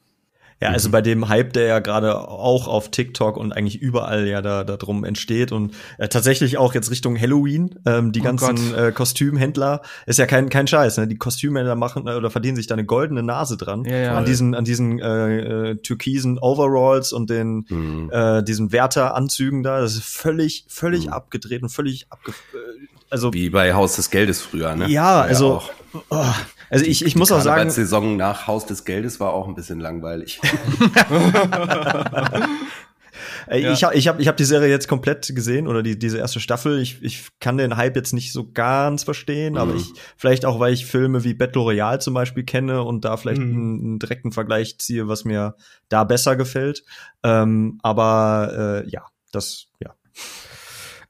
Ja, also mhm. bei dem Hype, der ja gerade auch auf TikTok und eigentlich überall ja da, da drum entsteht und äh, tatsächlich auch jetzt Richtung Halloween, ähm, die oh ganzen äh, Kostümhändler, ist ja kein, kein Scheiß, ne? Die Kostümhändler machen äh, oder verdienen sich da eine goldene Nase dran ja, ja, an diesen, an diesen äh, äh, türkisen Overalls und den mhm. äh, diesen Wärteranzügen da. Das ist völlig, völlig mhm. abgedreht und völlig abge äh, also wie bei Haus des Geldes früher, ne? Ja, also oh, also ich, ich muss auch sagen. Die Saison nach Haus des Geldes war auch ein bisschen langweilig. Ja. Ich habe ich hab, ich hab die Serie jetzt komplett gesehen oder die, diese erste Staffel. Ich, ich kann den Hype jetzt nicht so ganz verstehen, mhm. aber ich vielleicht auch, weil ich Filme wie Battle Royale zum Beispiel kenne und da vielleicht mhm. einen, einen, direkten Vergleich ziehe, was mir da besser gefällt. Ähm, aber äh, ja, das, ja.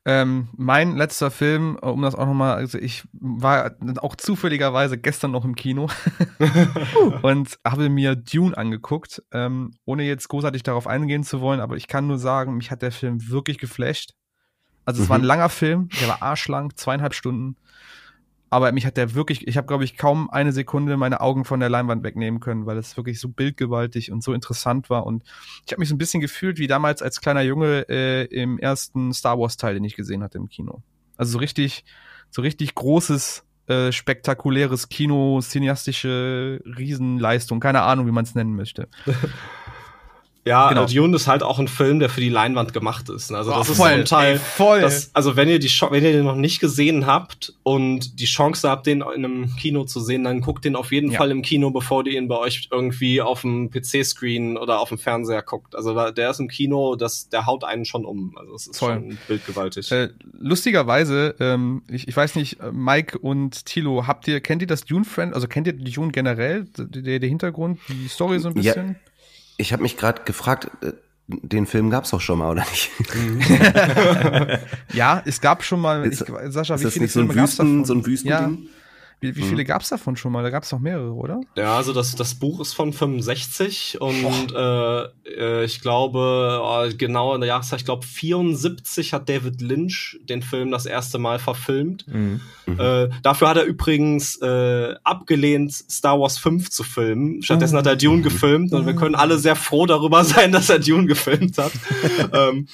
Ähm, mein letzter Film, um das auch nochmal, also ich war auch zufälligerweise gestern noch im Kino [laughs] und habe mir Dune angeguckt, ähm, ohne jetzt großartig darauf eingehen zu wollen, aber ich kann nur sagen, mich hat der Film wirklich geflasht. Also es mhm. war ein mhm. langer Film, der war arschlang, zweieinhalb Stunden aber mich hat der wirklich, ich habe glaube ich kaum eine Sekunde meine Augen von der Leinwand wegnehmen können, weil es wirklich so bildgewaltig und so interessant war und ich habe mich so ein bisschen gefühlt wie damals als kleiner Junge äh, im ersten Star Wars Teil, den ich gesehen hatte im Kino. Also so richtig, so richtig großes, äh, spektakuläres Kino, cineastische Riesenleistung, keine Ahnung, wie man es nennen möchte. [laughs] Ja, genau. Dune ist halt auch ein Film, der für die Leinwand gemacht ist. Also das oh, ist voll, ein Teil. Ey, voll. Das, also wenn ihr die, wenn ihr den noch nicht gesehen habt und die Chance habt, den in einem Kino zu sehen, dann guckt den auf jeden ja. Fall im Kino, bevor ihr ihn bei euch irgendwie auf dem PC-Screen oder auf dem Fernseher guckt. Also der ist im Kino, das, der haut einen schon um. Also es ist voll. schon bildgewaltig. Äh, lustigerweise, ähm, ich, ich weiß nicht, Mike und Tilo, habt ihr, kennt ihr das Dune-Friend, also kennt ihr Dune generell, der, der Hintergrund, die Story so ein bisschen? Ja. Ich habe mich gerade gefragt, äh, den Film gab's doch schon mal, oder nicht? [laughs] ja, es gab schon mal. Ist, ich, Sascha, ist wie viele so ein Filme Wüsten, so ein Wüstending? Ja. Wie, wie viele mhm. gab es davon schon mal? Da gab es noch mehrere, oder? Ja, also das, das Buch ist von 65 und äh, äh, ich glaube, oh, genau in der Jahreszeit, ich glaube 74 hat David Lynch den Film das erste Mal verfilmt. Mhm. Äh, dafür hat er übrigens äh, abgelehnt, Star Wars 5 zu filmen. Stattdessen oh. hat er Dune gefilmt und wir können alle sehr froh darüber [laughs] sein, dass er Dune gefilmt hat. [laughs] ähm,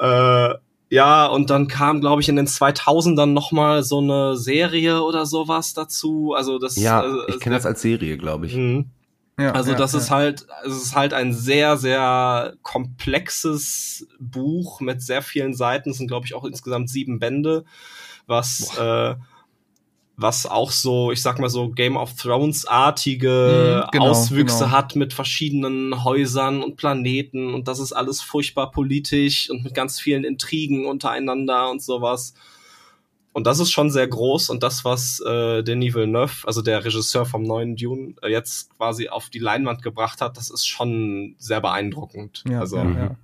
äh, ja, und dann kam, glaube ich, in den 2000ern noch mal so eine Serie oder sowas dazu. Also das. Ja, äh, ich kenne das als Serie, glaube ich. Mhm. Ja, also ja, das ja. ist halt, es ist halt ein sehr, sehr komplexes Buch mit sehr vielen Seiten. Es sind, glaube ich, auch insgesamt sieben Bände, was äh, was auch so, ich sag mal so Game of Thrones-artige mhm, genau, Auswüchse genau. hat mit verschiedenen Häusern und Planeten und das ist alles furchtbar politisch und mit ganz vielen Intrigen untereinander und sowas. Und das ist schon sehr groß und das, was äh, Denis Villeneuve, also der Regisseur vom neuen Dune, äh, jetzt quasi auf die Leinwand gebracht hat, das ist schon sehr beeindruckend. Ja, also, ja, ja.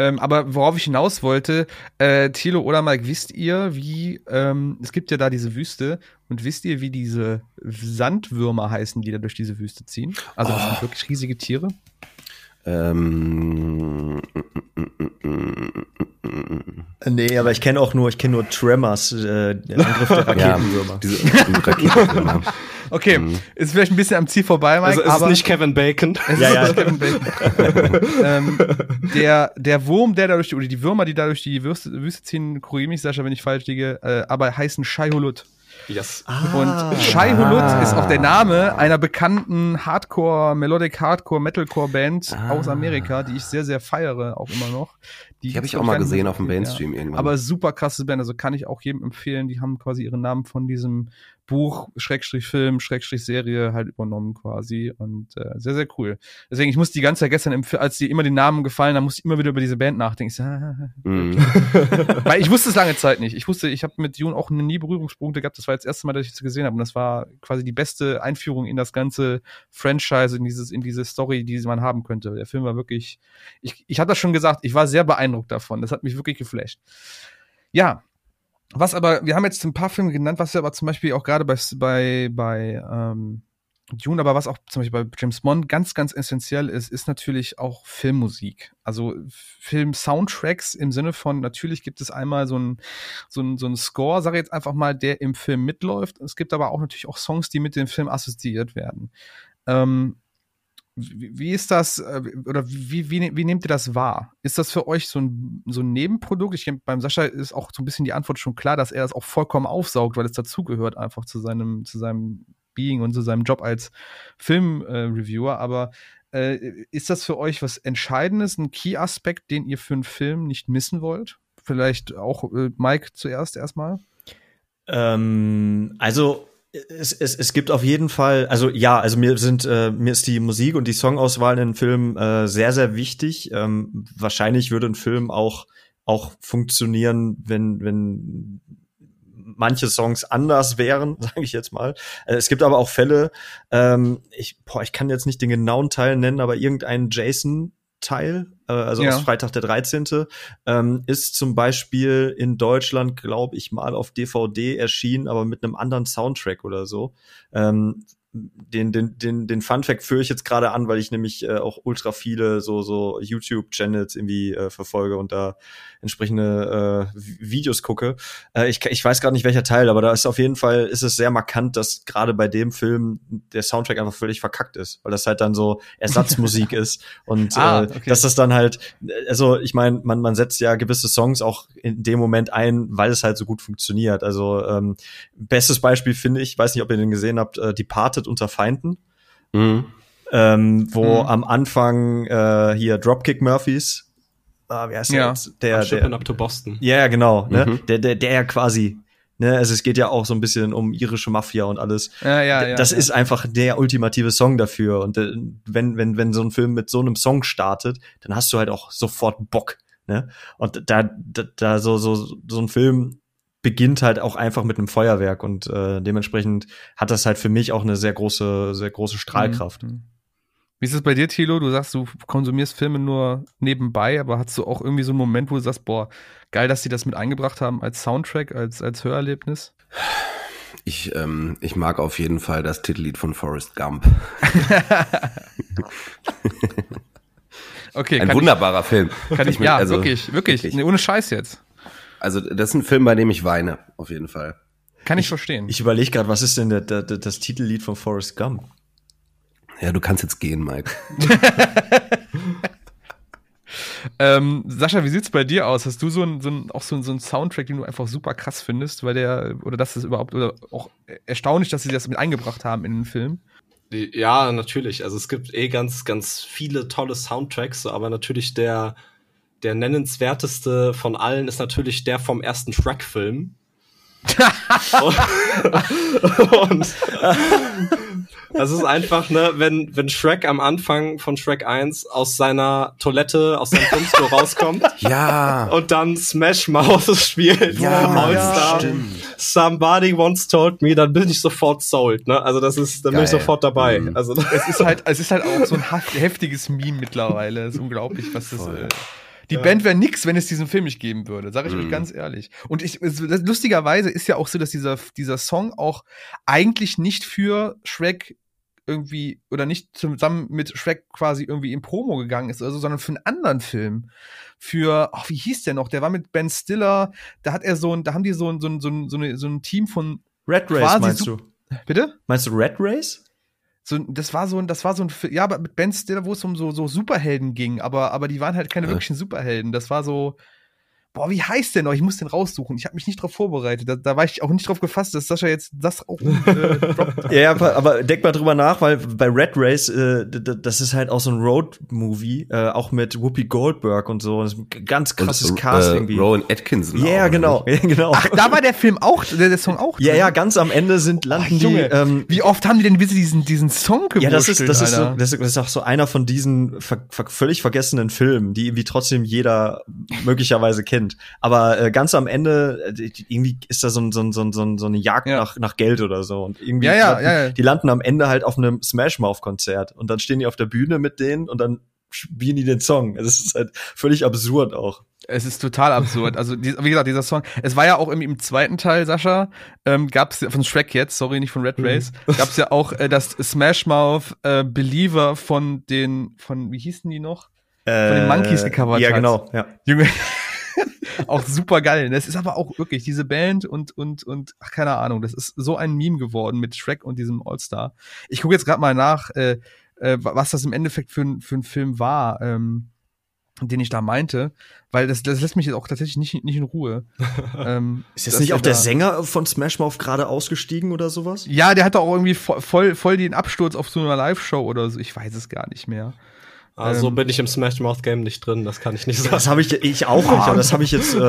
Ähm, aber worauf ich hinaus wollte, äh, Thilo oder Mike, wisst ihr, wie, ähm, es gibt ja da diese Wüste und wisst ihr, wie diese Sandwürmer heißen, die da durch diese Wüste ziehen? Also das sind oh. wirklich riesige Tiere. Ähm, nee, aber ich kenne auch nur, ich kenne nur Tremors, äh, der Angriff der [laughs] Raketenwürmer. Ja, diese, Raketenwürmer. [laughs] okay, mhm. ist vielleicht ein bisschen am Ziel vorbei, Mike. Also ist aber nicht Kevin Bacon. [laughs] Es ja, ist ja. Kevin Bacon. ähm, der, der Wurm, der dadurch, oder die Würmer, die dadurch die Wüste, Wüste ziehen, korrigiere mich, Sascha, wenn ich falsch liege, äh, aber heißen Shaihulut. Yes. Ah, und Shai Hulud ah. ist auch der Name einer bekannten Hardcore, Melodic Hardcore, Metalcore Band ah. aus Amerika, die ich sehr, sehr feiere, auch immer noch. Die, die habe ich auch mal gesehen auf dem Mainstream ja. irgendwann. Aber super krasses Band, also kann ich auch jedem empfehlen. Die haben quasi ihren Namen von diesem Buch, Schrägstrich Film, Schrägstrich Serie halt übernommen quasi und äh, sehr, sehr cool. Deswegen, ich musste die ganze Zeit gestern, als die immer die Namen gefallen, dann musste ich immer wieder über diese Band nachdenken. Ich so, mm. [laughs] Weil ich wusste es lange Zeit nicht. Ich wusste, ich habe mit Dune auch nie Berührungspunkte gehabt. Das war jetzt das erste Mal, dass ich es gesehen habe und das war quasi die beste Einführung in das ganze Franchise, in dieses, in diese Story, die man haben könnte. Der Film war wirklich, ich, ich hatte das schon gesagt, ich war sehr beeindruckt davon. Das hat mich wirklich geflasht. Ja, was aber, wir haben jetzt ein paar Filme genannt, was ja aber zum Beispiel auch gerade bei, bei, bei ähm, Dune, aber was auch zum Beispiel bei James Bond ganz, ganz essentiell ist, ist natürlich auch Filmmusik. Also Film-Soundtracks im Sinne von, natürlich gibt es einmal so ein, so so ein Score, sage ich jetzt einfach mal, der im Film mitläuft. Es gibt aber auch natürlich auch Songs, die mit dem Film assoziiert werden. Ähm, wie, wie ist das, äh, oder wie, wie, wie nehmt ihr das wahr? Ist das für euch so ein, so ein Nebenprodukt? Ich denke, beim Sascha ist auch so ein bisschen die Antwort schon klar, dass er das auch vollkommen aufsaugt, weil es dazugehört einfach zu seinem, zu seinem Being und zu seinem Job als Filmreviewer. Äh, Aber äh, ist das für euch was Entscheidendes, ein Key-Aspekt, den ihr für einen Film nicht missen wollt? Vielleicht auch äh, Mike zuerst erstmal? Ähm, also es, es, es gibt auf jeden Fall, also ja, also mir sind äh, mir ist die Musik und die Songauswahl in einem Film äh, sehr sehr wichtig. Ähm, wahrscheinlich würde ein Film auch auch funktionieren, wenn wenn manche Songs anders wären, [laughs] sage ich jetzt mal. Äh, es gibt aber auch Fälle, ähm, ich boah, ich kann jetzt nicht den genauen Teil nennen, aber irgendein Jason Teil, äh, also Ja. aus Freitag der 13., ähm, ist zum Beispiel in Deutschland, glaube ich, mal auf DVD erschienen, aber mit einem anderen Soundtrack oder so. Ähm, den, den, den, den Fun Fact führe ich jetzt gerade an, weil ich nämlich äh, auch ultra viele so, so YouTube-Channels irgendwie äh, verfolge und da entsprechende äh, Vi- Videos gucke. Äh, ich, ich weiß gerade nicht welcher Teil, aber da ist auf jeden Fall ist es sehr markant, dass gerade bei dem Film der Soundtrack einfach völlig verkackt ist, weil das halt dann so Ersatzmusik [laughs] ist und Ah, äh, okay. dass das dann halt, also ich meine, man, man setzt ja gewisse Songs auch in dem Moment ein, weil es halt so gut funktioniert. Also ähm, bestes Beispiel finde ich, weiß nicht, ob ihr den gesehen habt, äh, Departed unter Feinden Mhm. ähm, wo Mhm. am Anfang äh, hier Dropkick Murphys, ah, wie heißt der Ja. jetzt? Der, der, up to Boston. ja, ja, genau, ne? Mhm. Der, der, der ja quasi, ne, also es geht ja auch so ein bisschen um irische Mafia und alles. Ja, ja, ja. das ja. ist einfach der ultimative Song dafür. Und äh, wenn, wenn, wenn so ein Film mit so einem Song startet, dann hast du halt auch sofort Bock. Ne? Und da, da, da so, so, so ein Film beginnt halt auch einfach mit einem Feuerwerk und äh, dementsprechend hat das halt für mich auch eine sehr große, sehr große Strahlkraft. Mhm. Wie ist es bei dir, Thilo? Du sagst, du konsumierst Filme nur nebenbei, aber hast du auch irgendwie so einen Moment, wo du sagst, boah, geil, dass sie das mit eingebracht haben als Soundtrack, als, als Hörerlebnis? Ich, ähm, ich mag auf jeden Fall das Titellied von Forrest Gump. [laughs] [laughs] Okay, Ein wunderbarer Film. ich, kann ich, mir- ja, also, wirklich, wirklich, Nee, ohne Scheiß jetzt. Also das ist ein Film, bei dem ich weine, auf jeden Fall. Kann ich, verstehen. Ich überlege gerade, was ist denn der, der, der, das Titellied von Forrest Gump? Ja, du kannst jetzt gehen, Mike. [laughs] Ähm, Sascha, wie sieht's bei dir aus? Hast du so ein, so ein, auch so ein, so ein Soundtrack, den du einfach super krass findest, weil der, oder das ist überhaupt, oder auch erstaunlich, dass sie das mit eingebracht haben in den Film? Ja, natürlich. Also es gibt eh ganz, ganz viele tolle Soundtracks, so, aber natürlich der, der nennenswerteste von allen ist natürlich der vom ersten Shrek-Film. [laughs] und das ist einfach, ne, wenn, wenn Shrek am Anfang von Shrek 1 aus seiner Toilette, aus seinem Kunststuhl rauskommt Ja. und dann Smash Mouth [laughs] spielt, Ja, All-Star. stimmt. Somebody once told me, dann bin ich sofort sold, ne? Also das ist, dann bin ich Geil. sofort dabei. Mhm. Also Es ist halt, es ist halt auch so ein heftiges Meme mittlerweile. Es ist unglaublich, was das. Voll. Äh, die Band wäre nix, wenn es diesen Film nicht geben würde, sage ich euch Mhm. ganz ehrlich. Und ich, lustigerweise ist ja auch so, dass dieser, dieser Song auch eigentlich nicht für Shrek irgendwie oder nicht zusammen mit Shrek quasi irgendwie in Promo gegangen ist, also, sondern für einen anderen Film. Für, ach, wie hieß der noch? Der war mit Ben Stiller, da hat er so ein, da haben die so ein, so ein, so ein, so ein Team von, Red Race meinst du? bitte? Meinst du Red Race? So, das war so ein, das war so ein, ja, aber mit Ben Stiller, wo es um so, so Superhelden ging, aber, aber die waren halt keine Ja. wirklichen Superhelden. Das war so, boah, wie heißt der noch? Ich muss den raussuchen. Ich habe mich nicht drauf vorbereitet. Da, da war ich auch nicht drauf gefasst, dass Sascha jetzt das auch äh, [laughs] droppt. Ja, aber, aber denk mal drüber nach, weil bei Red Race, äh, das ist halt auch so ein Road-Movie, äh, auch mit Whoopi Goldberg und so. Das ist ein ganz krasses Und, Cast äh, irgendwie. Rowan Atkinson. Ja, auch, oder genau, [laughs] ja, genau. Ach, da war der Film auch, der, der Song auch. ja, drin? ja, ganz am Ende sind landen Oh, Junge, die. Ähm, Wie oft haben die denn bitte diesen, diesen Song gewurschtelt, ja, das ist, das ist, so, Alter? das ist das ist auch so einer von diesen ver ver völlig vergessenen Filmen, die irgendwie trotzdem jeder möglicherweise kennt. Aber äh, ganz am Ende, äh, irgendwie ist da so, ein, so, ein, so, ein, so, ein, so eine Jagd Ja. nach, nach Geld oder so. Und irgendwie Ja, ja, landen, ja, ja. die landen am Ende halt auf einem Smash Mouth Konzert und dann stehen die auf der Bühne mit denen und dann spielen die den Song. Das ist halt völlig absurd auch. Es ist total absurd. Also, die, wie gesagt, dieser Song, es war ja auch im, im zweiten Teil, Sascha, ähm, gab's ja, von Shrek jetzt, sorry, nicht von Red Race, gab's ja auch äh, das Smash Mouth äh, Believer von den, von, wie hießen die noch? Von den Monkeys gecovert Ja, hat. genau, ja. Junge. [laughs] auch super geil. Das ist aber auch wirklich diese Band und und und ach, keine Ahnung, das ist so ein Meme geworden mit Shrek und diesem All-Star. Ich gucke jetzt gerade mal nach, äh, äh, was das im Endeffekt für, ein- für ein Film war, ähm, den ich da meinte, weil das, das lässt mich jetzt auch tatsächlich nicht, nicht in Ruhe. [laughs] ähm, Ist jetzt nicht auch der Sänger von Smash Mouth gerade ausgestiegen oder sowas? Ja, der hatte auch irgendwie voll, voll, voll den Absturz auf so einer Live-Show oder so. Ich weiß es gar nicht mehr. Also Ähm. bin ich im Smash Mouth Game nicht drin, das kann ich nicht sagen. Das habe ich ich auch nicht, aber das habe ich jetzt, äh,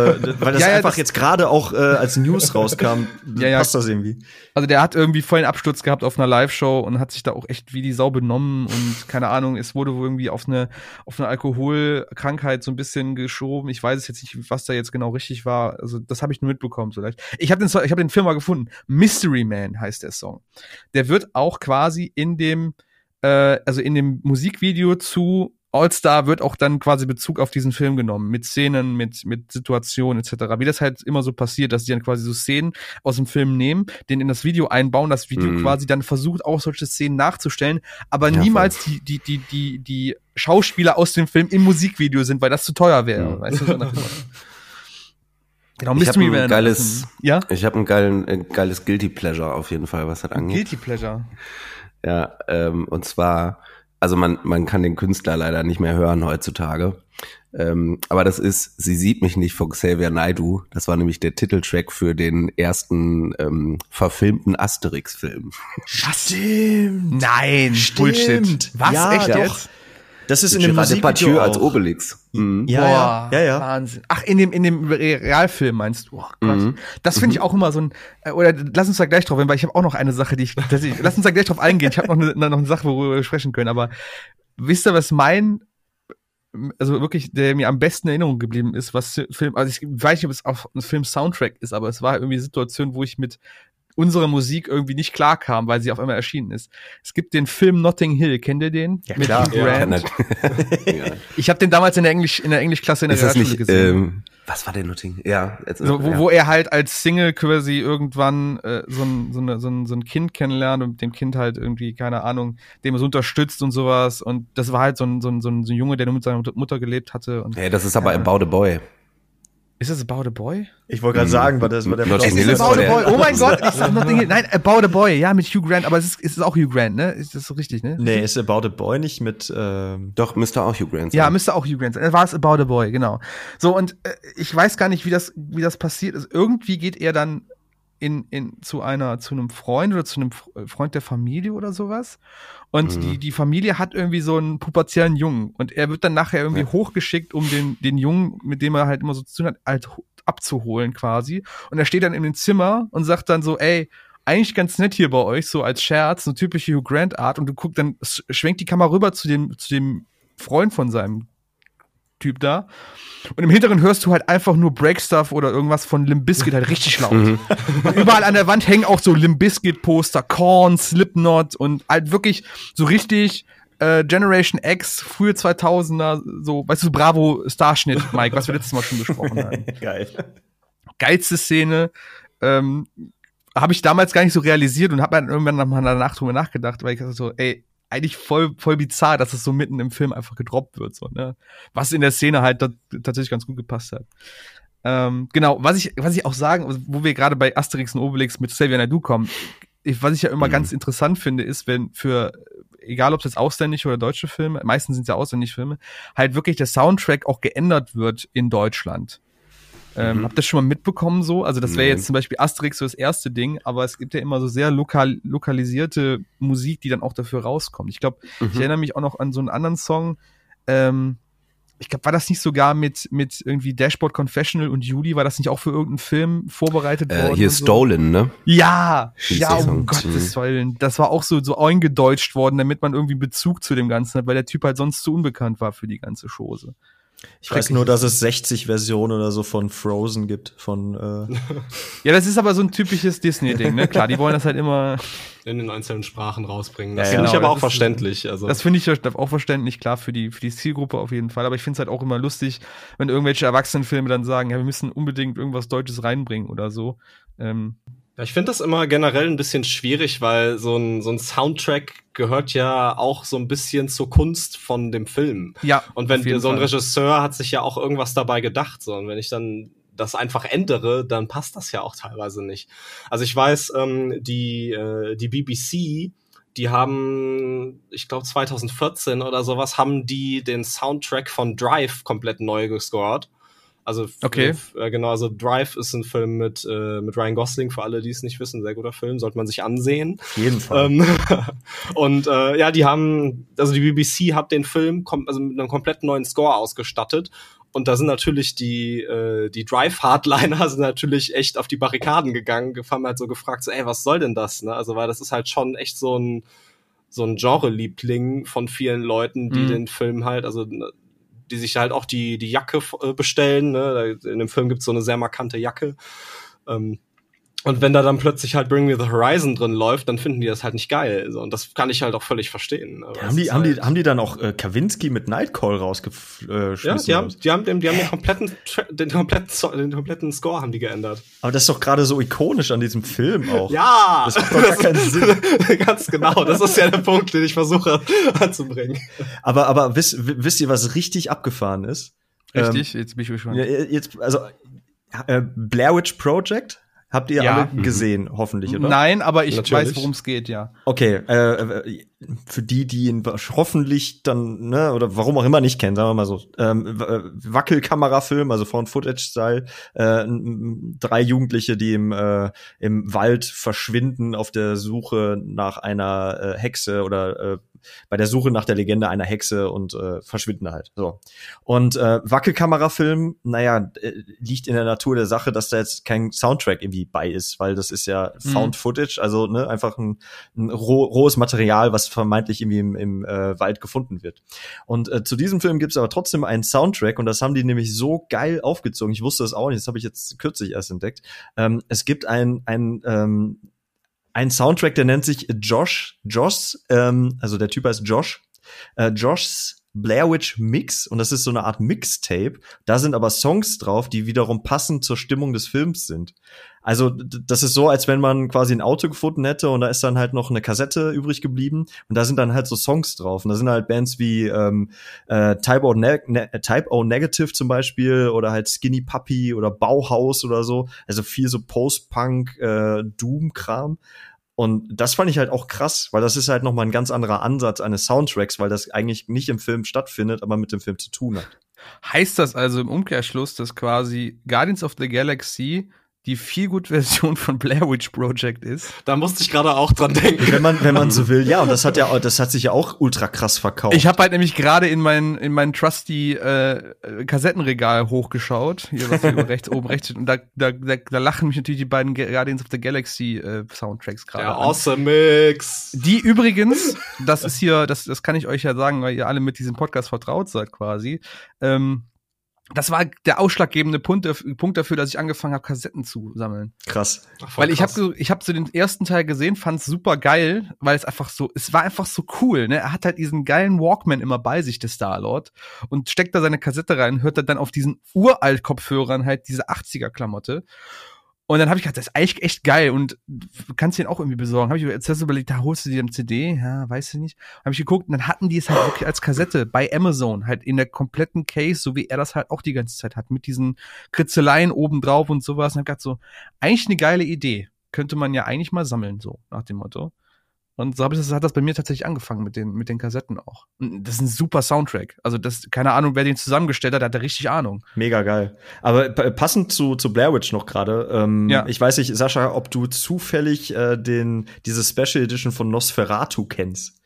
weil das Ja, ja, einfach das- jetzt gerade auch äh, als News rauskam, [laughs] Ja, ja. passt das irgendwie. Also der hat irgendwie voll einen Absturz gehabt auf einer Live-Show und hat sich da auch echt wie die Sau benommen und keine Ahnung, es wurde wohl irgendwie auf eine, auf eine Alkoholkrankheit so ein bisschen geschoben. Ich weiß es jetzt nicht, was da jetzt genau richtig war. Also das habe ich nur mitbekommen so leicht. Ich habe den, ich habe den Film mal gefunden. Mystery Man heißt der Song. Der wird auch quasi in dem, äh, also in dem Musikvideo zu All-Star wird auch dann quasi Bezug auf diesen Film genommen, mit Szenen, mit, mit Situationen etc. Wie das halt immer so passiert, dass die dann quasi so Szenen aus dem Film nehmen, den in das Video einbauen, das Video Mhm. quasi dann versucht, auch solche Szenen nachzustellen, aber Ja, niemals die, die, die, die, die Schauspieler aus dem Film im Musikvideo sind, weil das zu teuer wäre. Mhm. Weißt du, so. [laughs] Genau, Ich hab Mystery ein geiles- ja? Ich habe ein, geilen, ein geiles Guilty Pleasure auf jeden Fall, was das angeht. Guilty Pleasure. Ja, ähm, und zwar, also man, man kann den Künstler leider nicht mehr hören heutzutage. Ähm, aber das ist Sie sieht mich nicht von Xavier Naidoo. Das war nämlich der Titeltrack für den ersten ähm, verfilmten Asterix-Film. Stimmt. Nein, Stimmt. Bullshit. Was? Ja, Echt doch. jetzt? Das ist in dem Musikvideo als auch. Obelix. Mhm. Ja, ja, ja, ja. Wahnsinn. Ach, in dem, in dem Re- Realfilm meinst du? Oh Gott. Mhm. Das finde ich auch immer so ein, äh, oder lass uns da gleich drauf hin, weil ich habe auch noch eine Sache, die ich, dass ich lass uns da gleich drauf eingehen. Ich habe noch eine, noch eine Sache, worüber wir sprechen können, aber wisst ihr, was mein, also wirklich, der mir am besten in Erinnerung geblieben ist, was Film, also ich weiß nicht, ob es auf ein Film-Soundtrack ist, aber es war irgendwie eine Situation, wo ich mit unserer Musik irgendwie nicht klar kam, weil sie auf einmal erschienen ist. Es gibt den Film Notting Hill, kennt ihr den? Ja, Mit klar. Grant. ja. [laughs] Ich habe den damals in der Englisch in der Englischklasse in der Realschule nicht, gesehen. ähm, was war der Notting? Ja, jetzt, so, wo, ja. wo er halt als Single quasi irgendwann äh, so, ein, so, eine, so, ein, so ein Kind kennenlernt und mit dem Kind halt irgendwie, keine Ahnung, dem es unterstützt und sowas. Und das war halt so ein, so ein, so ein, so ein Junge, der nur mit seiner Mutter gelebt hatte. Und Ja, das ist aber Ja. About a Boy. Ist das About a Boy? Ich wollte gerade sagen, war das war der Es Hill ist About a Boy. Oh mein Gott, ich sag Notting Hill. [laughs] Nein, About a Boy, ja, mit Hugh Grant, aber es ist, es ist auch Hugh Grant, ne? Ist das so richtig, ne? Nee, ist About a Boy nicht mit ähm, Doch, müsste auch Hugh Grant sein. Ja, müsste auch Hugh Grant sein. War es About a Boy, genau. So, und äh, ich weiß gar nicht, wie das, wie das passiert ist. Irgendwie geht er dann in, in, zu einer, zu einem Freund oder zu einem F- Freund der Familie oder sowas. Und Mhm. die, die Familie hat irgendwie so einen pubertären Jungen. Und er wird dann nachher irgendwie Ja. hochgeschickt, um den, den Jungen, mit dem er halt immer so zu tun hat, halt ho- abzuholen quasi. Und er steht dann in dem Zimmer und sagt dann so, ey, eigentlich ganz nett hier bei euch, so als Scherz, eine typische Hugh Grant Art. Und du guckst dann, sch- schwenkt die Kamera rüber zu dem, zu dem Freund von seinem Typ da. Und im Hinteren hörst du halt einfach nur Breakstuff oder irgendwas von Limp Bizkit halt richtig laut. Mhm. Und überall an der Wand hängen auch so Limp Bizkit Poster, Korn, Slipknot und halt wirklich so richtig äh, Generation X, frühe 2000er, so, weißt du, Bravo Starschnitt, Mike, was wir letztes Mal schon besprochen haben. [laughs] geil. Geilste Szene, ähm, habe ich damals gar nicht so realisiert und habe dann irgendwann nach meiner Nacht drüber nachgedacht, weil ich dachte so, ey, eigentlich voll, voll bizarr, dass es so mitten im Film einfach gedroppt wird, so, ne? Was in der Szene halt tatsächlich ganz gut gepasst hat. Ähm, genau, was ich, was ich auch sagen, wo wir gerade bei Asterix und Obelix mit Xavier Naidoo kommen, ich, was ich ja immer Mhm. ganz interessant finde, ist, wenn für, egal ob es jetzt ausländische oder deutsche Filme, meistens sind es ja ausländische Filme, halt wirklich der Soundtrack auch geändert wird in Deutschland. Ähm, Mhm. Habt ihr das schon mal mitbekommen so? Also das wäre jetzt zum Beispiel Asterix so das erste Ding, aber es gibt ja immer so sehr lokal, lokalisierte Musik, die dann auch dafür rauskommt. Ich glaube, ich Mhm. erinnere mich auch noch an so einen anderen Song. Ähm, ich glaube, war das nicht sogar mit, mit irgendwie Dashboard Confessional und Judy? War das nicht auch für irgendeinen Film vorbereitet Äh, worden? hier und so? Stolen, ne? Ja, Hieß ja, um Song. Gottes Mhm. Willen. Das war auch so, so eingedeutscht worden, damit man irgendwie Bezug zu dem Ganzen hat, weil der Typ halt sonst zu unbekannt war für die ganze Chose. Ich weiß nur, dass es 60 Versionen oder so von Frozen gibt. Von äh, [laughs] Ja, das ist aber so ein typisches Disney-Ding, ne? Klar, die wollen das halt immer. in den einzelnen Sprachen rausbringen. Das Ja, finde genau, ich aber auch ist- verständlich. Also Das finde ich auch verständlich, klar, für die, für die Zielgruppe auf jeden Fall. Aber ich finde es halt auch immer lustig, wenn irgendwelche Erwachsenenfilme dann sagen, ja, wir müssen unbedingt irgendwas Deutsches reinbringen oder so. Ähm, Ja, ich finde das immer generell ein bisschen schwierig, weil so ein, so ein Soundtrack gehört ja auch so ein bisschen zur Kunst von dem Film. ja. Und wenn so ein Fall. Regisseur hat sich ja auch irgendwas dabei gedacht, so und wenn ich dann das einfach ändere, dann passt das ja auch teilweise nicht. Also ich weiß, ähm, die äh, die BBC, die haben, ich glaube 2014 oder sowas, haben die den Soundtrack von Drive komplett neu gescored. Also Okay. äh, genau, also Drive ist ein Film mit äh, mit Ryan Gosling für alle, die es nicht wissen, sehr guter Film, sollte man sich ansehen. auf jeden Fall. Ähm, [laughs] und äh, ja, die haben, also die BBC hat den Film kom also mit einem komplett neuen Score ausgestattet. Und da sind natürlich die, äh, die Drive-Hardliner [laughs] sind natürlich echt auf die Barrikaden gegangen, haben halt so gefragt, so, ey, was soll denn das? Ne? Also, weil das ist halt schon echt so ein, so ein Genre-Liebling von vielen Leuten, die Mhm. den Film halt, also ne, die sich halt auch die, die Jacke äh, bestellen. Ne? In dem Film gibt's so eine sehr markante Jacke. Ähm, Und wenn da dann plötzlich halt Bring Me the Horizon drin läuft, dann finden die das halt nicht geil. So. Und das kann ich halt auch völlig verstehen. Ja, haben, die, haben, halt die, haben die dann auch äh, Kawinski mit Nightcall rausgeschmissen? Ja, die haben, die haben, den, die haben den, kompletten, den, kompletten, den kompletten Score haben die geändert. Aber das ist doch gerade so ikonisch an diesem Film auch. Ja! Das macht doch gar keinen [laughs] Sinn. Ganz genau. Das ist ja der Punkt, den ich versuche anzubringen. Aber, aber wisst, wisst ihr, was richtig abgefahren ist? Richtig, ähm, jetzt bin ich gespannt. Jetzt, also, äh, Blair Witch Project Habt ihr ja. alle mhm. gesehen, hoffentlich, oder? Nein, aber ich Natürlich. weiß, worum es geht, ja. Okay, äh, äh, für die, die ihn hoffentlich dann, ne, oder warum auch immer nicht kennen, sagen wir mal so, ähm, äh, Wackelkamerafilm, also Found Footage-Style, äh, drei Jugendliche, die im, äh, im Wald verschwinden auf der Suche nach einer äh, Hexe oder äh, bei der Suche nach der Legende einer Hexe und äh, verschwinden halt. So. Und äh, Wackelkamerafilm, naja, äh, liegt in der Natur der Sache, dass da jetzt kein Soundtrack irgendwie bei ist, weil das ist ja mhm. Found Footage, also ne, einfach ein, ein roh, rohes Material, was vermeintlich irgendwie im, im äh, Wald gefunden wird. Und äh, zu diesem Film gibt es aber trotzdem einen Soundtrack und das haben die nämlich so geil aufgezogen. Ich wusste das auch nicht, das habe ich jetzt kürzlich erst entdeckt. Ähm, es gibt ein, ein ähm, ein Soundtrack, der nennt sich Josh, Josh, ähm, also der Typ heißt Josh, äh, Josh's Blair Witch Mix und das ist so eine Art Mixtape. Da sind aber Songs drauf, die wiederum passend zur Stimmung des Films sind. Also das ist so, als wenn man quasi ein Auto gefunden hätte und da ist dann halt noch eine Kassette übrig geblieben und da sind dann halt so Songs drauf und da sind halt Bands wie ähm, äh, Type, o ne ne Type O Negative zum Beispiel oder halt Skinny Puppy oder Bauhaus oder so. Also viel so Post-Punk, äh, Doom-Kram. Und das fand ich halt auch krass, weil das ist halt nochmal ein ganz anderer Ansatz eines Soundtracks, weil das eigentlich nicht im Film stattfindet, aber mit dem Film zu tun hat. Heißt das also im Umkehrschluss, dass quasi Guardians of the Galaxy die Feelgood-Version von Blair Witch Project ist. Da musste ich gerade auch dran denken. Wenn man, wenn man so will, ja, und das hat ja, [laughs] das hat sich ja auch ultra krass verkauft. Ich habe halt nämlich gerade in mein, in mein Trusty äh, Kassettenregal hochgeschaut, hier was hier rechts oben rechts steht, und da, da, da, da lachen mich natürlich die beiden Guardians of the Galaxy äh, Soundtracks gerade. Der Awesome Mix. Die übrigens, das ist hier, das, das kann ich euch ja sagen, weil ihr alle mit diesem Podcast vertraut seid quasi. Ähm, das war der ausschlaggebende Punkt, Punkt dafür, dass ich angefangen habe, Kassetten zu sammeln. Krass. Ach, weil ich habe ich hab so den ersten Teil gesehen, fand es super geil, weil es einfach so, es war einfach so cool. Ne? Er hat halt diesen geilen Walkman immer bei sich, der Star-Lord, und steckt da seine Kassette rein, hört er dann auf diesen uralt Kopfhörern halt diese 80er-Klamotte. Und dann habe ich gedacht, das ist eigentlich echt geil und kannst den auch irgendwie besorgen. Habe ich jetzt überlegt, da holst du dir eine CD? Ja, weiß ich nicht. Habe ich geguckt und dann hatten die es halt wirklich als Kassette bei Amazon, halt in der kompletten Case, so wie er das halt auch die ganze Zeit hat, mit diesen Kritzeleien oben drauf und sowas. Und hab gedacht so, eigentlich eine geile Idee. Könnte man ja eigentlich mal sammeln, so nach dem Motto. Und so hab ich das, hat das bei mir tatsächlich angefangen mit den, mit den Kassetten auch. Und das ist ein super Soundtrack. Also das, keine Ahnung, wer den zusammengestellt hat, hat da richtig Ahnung. Mega geil. Aber passend zu, zu Blair Witch noch gerade, ähm, ja. ich weiß nicht, Sascha, ob du zufällig äh, den, diese Special Edition von Nosferatu kennst.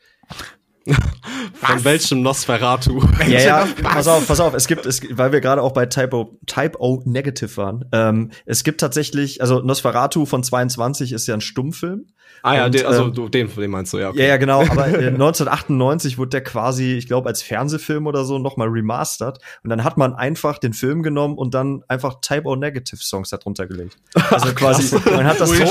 Von welchem Nosferatu? Ja, ja, pass auf, pass auf. Es gibt, es, weil wir gerade auch bei Type O, Type o Negative waren. Ähm, es gibt tatsächlich, also Nosferatu von 22 ist ja ein Stummfilm. Ah ja, und, den, also ähm, den, den meinst du, ja. Okay. Ja, ja, genau. Aber 1998 wurde der quasi, ich glaube, als Fernsehfilm oder so nochmal remastert. Und dann hat man einfach den Film genommen und dann einfach Type O Negative Songs darunter gelegt. Also Ach, quasi, man hat das so,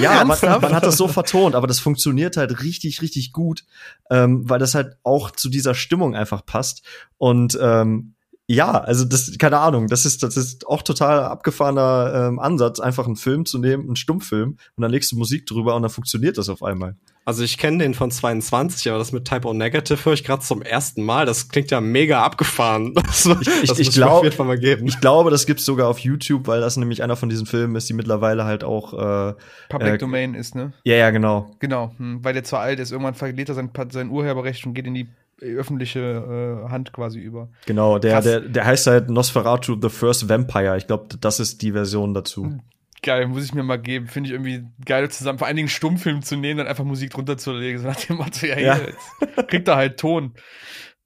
ja, man, man, hat das so vertont, aber das funktioniert halt richtig, richtig gut. Ähm, weil das halt auch zu dieser Stimmung einfach passt. Und ähm, ja, also das, keine Ahnung, das ist, das ist auch total abgefahrener ähm, Ansatz, einfach einen Film zu nehmen, einen Stummfilm, und dann legst du Musik drüber und dann funktioniert das auf einmal. Also ich kenne den von 22, aber das mit Type O Negative höre ich gerade zum ersten Mal. Das klingt ja mega abgefahren. [laughs] Das, ich, ich, das ich, glaub, ich glaube, das gibt's sogar auf YouTube, weil das nämlich einer von diesen Filmen ist, die mittlerweile halt auch äh, Public äh, Domain ist, ne? Ja, ja, genau. Genau, hm, weil der zu alt ist. Irgendwann verliert er sein, sein Urheberrecht und geht in die öffentliche äh, Hand quasi über. Genau, der, der, der heißt halt Nosferatu The First Vampire. Ich glaube, das ist die Version dazu. Geil, muss ich mir mal geben. Finde ich irgendwie geil zusammen. Vor allen Dingen Stummfilm zu nehmen, dann einfach Musik drunter zu legen. So nach dem Motto, ja, ja. jetzt kriegt er halt Ton.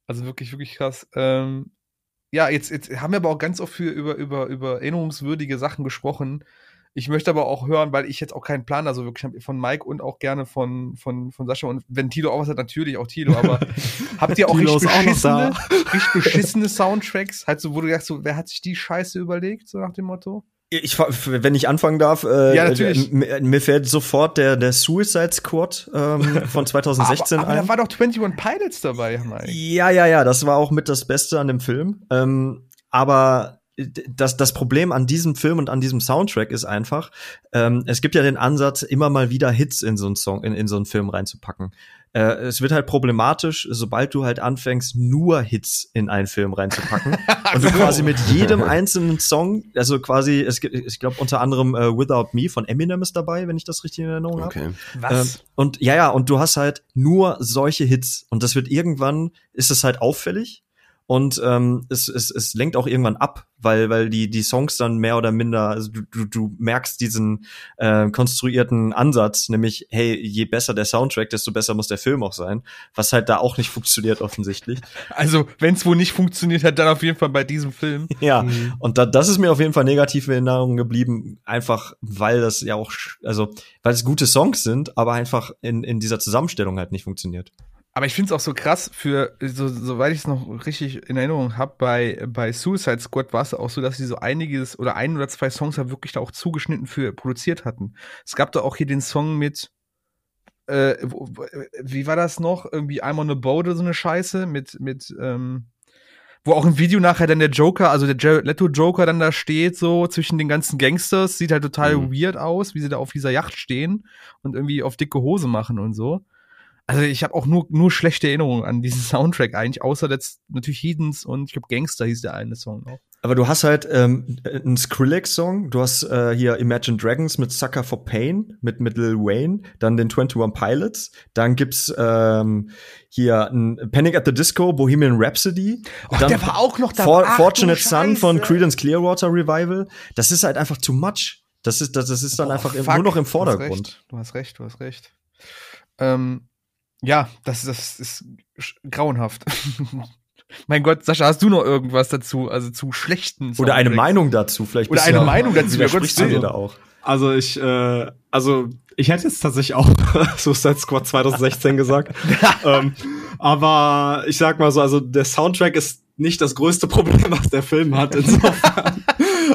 Also wirklich, wirklich krass. Ähm, ja, jetzt, jetzt haben wir aber auch ganz oft für, über, über, über erinnerungswürdige Sachen gesprochen. Ich möchte aber auch hören, weil ich jetzt auch keinen Plan also wirklich habe von Mike und auch gerne von, von, von Sascha und wenn Tilo auch was hat, natürlich auch Tilo, aber [laughs] habt ihr auch richtig beschissene, richtig beschissene Soundtracks? Halt so, wo du sagst, so, wer hat sich die Scheiße überlegt, so nach dem Motto? Ich, wenn ich anfangen darf, äh, Ja, natürlich. Mir, fällt sofort der, der Suicide Squad ähm, [laughs] von 2016 aber, aber ein. da war doch 21 Pilots dabei, Mike. Ja, ja, ja, das war auch mit das Beste an dem Film. Ähm, aber das, das Problem an diesem Film und an diesem Soundtrack ist einfach, ähm, es gibt ja den Ansatz, immer mal wieder Hits in so einen Song, in, in so einen Film reinzupacken. Äh, es wird halt problematisch, sobald du halt anfängst, nur Hits in einen Film reinzupacken [laughs] und du quasi mit jedem einzelnen Song, also quasi, es gibt, ich glaube unter anderem äh, Without Me von Eminem ist dabei, wenn ich das richtig in Erinnerung habe. Okay. Was? Ähm, und ja, ja, und du hast halt nur solche Hits. Und das wird irgendwann, ist es halt auffällig. Und ähm, es, es, es lenkt auch irgendwann ab, weil, weil die, die Songs dann mehr oder minder, also du, du, du merkst diesen äh, konstruierten Ansatz, nämlich, hey, je besser der Soundtrack, desto besser muss der Film auch sein, was halt da auch nicht funktioniert offensichtlich. Also, wenn es wohl nicht funktioniert hat, dann auf jeden Fall bei diesem Film. [laughs] Ja, und da, das ist mir auf jeden Fall negativ in Erinnerung geblieben, einfach weil das ja auch, also weil es gute Songs sind, aber einfach in, in dieser Zusammenstellung halt nicht funktioniert. Aber ich finde es auch so krass, für, so, soweit ich es noch richtig in Erinnerung habe, bei, bei Suicide Squad war es auch so, dass sie so einiges oder ein oder zwei Songs ja wirklich da auch zugeschnitten für produziert hatten. Es gab da auch hier den Song mit, äh, wie war das noch? Irgendwie I'm on a boat oder so eine Scheiße mit, mit, ähm, wo auch im Video nachher dann der Joker, also der Jared Leto Joker dann da steht, so zwischen den ganzen Gangsters, sieht halt total Mhm. weird aus, wie sie da auf dieser Yacht stehen und irgendwie auf dicke Hose machen und so. Also ich habe auch nur, nur schlechte Erinnerungen an diesen [laughs] Soundtrack eigentlich, außer jetzt natürlich Heathens und ich glaube Gangster hieß der eine Song auch. Aber du hast halt ähm, einen Skrillex-Song, du hast äh, hier Imagine Dragons mit Sucker for Pain, mit, mit Lil Wayne, dann den 21 Pilots, dann gibt's ähm, hier ein Panic at the Disco, Bohemian Rhapsody. Och, dann der war auch noch dabei. For Ach, Fortunate Son von Scheiße. Creedence Clearwater Revival. Das ist halt einfach too much. Das ist, das, das ist dann Boah, einfach fuck, nur noch im Du hast Vordergrund. recht, du hast recht, du hast recht. Ähm, ja, das, das ist grauenhaft. [laughs] mein Gott, Sascha, hast du noch irgendwas dazu? Also zu schlechten Oder eine? Meinung dazu, vielleicht. Oder eine ja- Meinung dazu, ja, Gott, du dir also- da auch. Also ich, äh, also ich hätte jetzt tatsächlich auch [laughs] Suicide Squad 2016 gesagt. [laughs] ähm, aber ich sag mal so, also der Soundtrack ist nicht das größte Problem, was der Film hat. Insofern.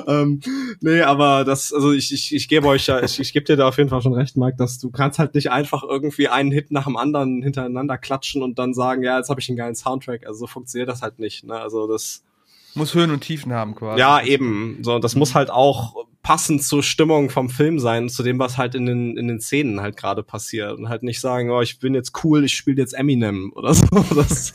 Ähm, nee, aber das, also ich, ich, ich gebe euch ja, ich, ich gebe dir da auf jeden Fall schon recht, Mike, dass du kannst halt nicht einfach irgendwie einen Hit nach dem anderen hintereinander klatschen und dann sagen, ja, jetzt habe ich einen geilen Soundtrack. Also so funktioniert das halt nicht. Ne? Also das Muss Höhen und Tiefen haben quasi. ja, eben. So, das muss halt auch passend zur Stimmung vom Film sein, zu dem, was halt in den, in den Szenen halt gerade passiert. Und halt nicht sagen, oh, ich bin jetzt cool, ich spiele jetzt Eminem oder so. [laughs] Das,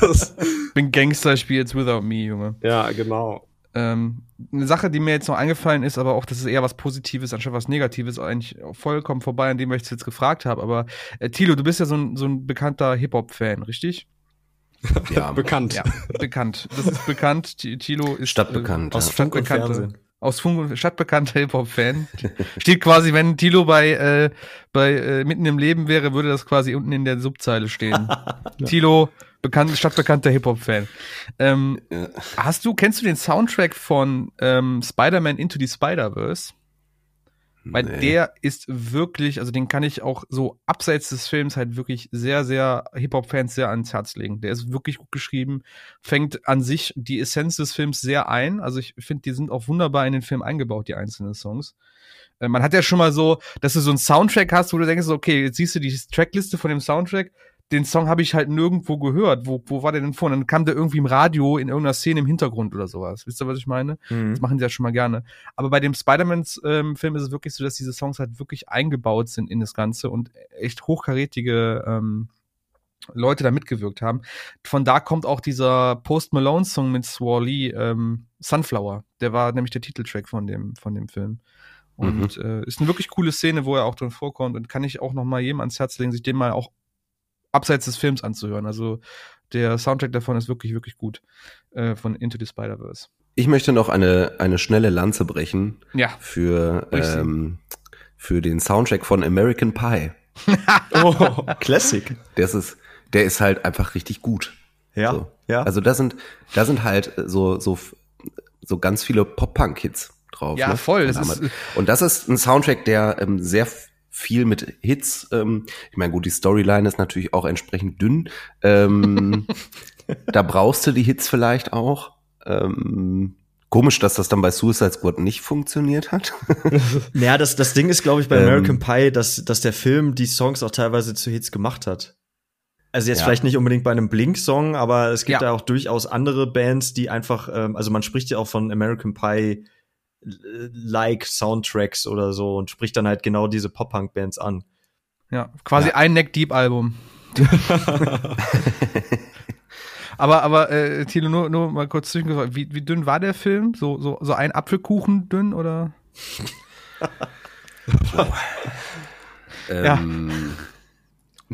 das, bin Gangster, spiel jetzt Without Me, Junge. ja, genau. Ähm, eine Sache, die mir jetzt noch eingefallen ist, aber auch, das ist eher was Positives anstatt was Negatives, eigentlich vollkommen vorbei an dem, was ich jetzt gefragt habe. Aber äh, Thilo, du bist ja so ein, so ein bekannter Hip-Hop-Fan, richtig? [laughs] Ja, Bekannt. Ja, bekannt. Das ist bekannt. Thilo ist Stadtbekannt. Äh, Aus und Stadtbekannte, Fernsehen. aus Funk und stadtbekannter Hip-Hop-Fan. [laughs] Steht quasi, wenn Thilo bei, äh, bei äh, mitten im Leben wäre, würde das quasi unten in der Subzeile stehen. [laughs] Thilo, bekannt, stadtbekannter Hip-Hop-Fan. Ähm, Ja. Hast du, kennst du den Soundtrack von ähm, Spider-Man Into the Spider-Verse? Weil Nee. der ist wirklich, also den kann ich auch so abseits des Films halt wirklich sehr, sehr Hip-Hop-Fans sehr ans Herz legen. Der ist wirklich gut geschrieben, fängt an sich die Essenz des Films sehr ein. Also ich finde, die sind auch wunderbar in den Film eingebaut, die einzelnen Songs. Äh, Man hat ja schon mal so, dass du so einen Soundtrack hast, wo du denkst, okay, jetzt siehst du die Trackliste von dem Soundtrack, den Song habe ich halt nirgendwo gehört. Wo, wo war der denn vor? Und dann kam der irgendwie im Radio in irgendeiner Szene im Hintergrund oder sowas. Wisst ihr, was ich meine? Mhm. Das machen sie ja schon mal gerne. Aber bei dem Spider-Man-Film ist es wirklich so, dass diese Songs halt wirklich eingebaut sind in das Ganze und echt hochkarätige ähm, Leute da mitgewirkt haben. Von da kommt auch dieser Post Malone-Song mit Swally, ähm, Sunflower. Der war nämlich der Titeltrack von dem, von dem Film. Und äh, ist eine wirklich coole Szene, wo er auch drin vorkommt und kann ich auch noch mal jedem ans Herz legen, sich den mal auch abseits des Films anzuhören. Also der Soundtrack davon ist wirklich, wirklich gut. Äh, von Into the Spider-Verse. Ich möchte noch eine, eine schnelle Lanze brechen Ja. für, ähm, für den Soundtrack von American Pie. [laughs] Oh, Classic. Das ist, der ist halt einfach richtig gut. Ja, So. ja. Also da sind, da sind halt so, so, so ganz viele Pop-Punk-Hits drauf. Ja, ne? voll. Das ist. Und das ist ein Soundtrack, der ähm, sehr viel mit Hits, ähm, ich meine, gut, die Storyline ist natürlich auch entsprechend dünn. Ähm, [laughs] da brauchst du die Hits vielleicht auch. Ähm, Komisch, dass das dann bei Suicide Squad nicht funktioniert hat. [laughs] [laughs] Naja, das, das Ding ist, glaube ich, bei Ähm. American Pie, dass, dass der Film die Songs auch teilweise zu Hits gemacht hat. Also jetzt Ja. vielleicht nicht unbedingt bei einem Blink-Song, aber es gibt Ja. ja. auch durchaus andere Bands, die einfach, ähm, also man spricht ja auch von American Pie like Soundtracks oder so und spricht dann halt genau diese Pop-Punk-Bands an. Ja, quasi Ja. ein Neck Deep Album. aber aber äh, Thilo, nur, nur mal kurz zwischengefragt, wie, wie dünn war der Film? So, so, so ein Apfelkuchen dünn oder? Ja. Ähm,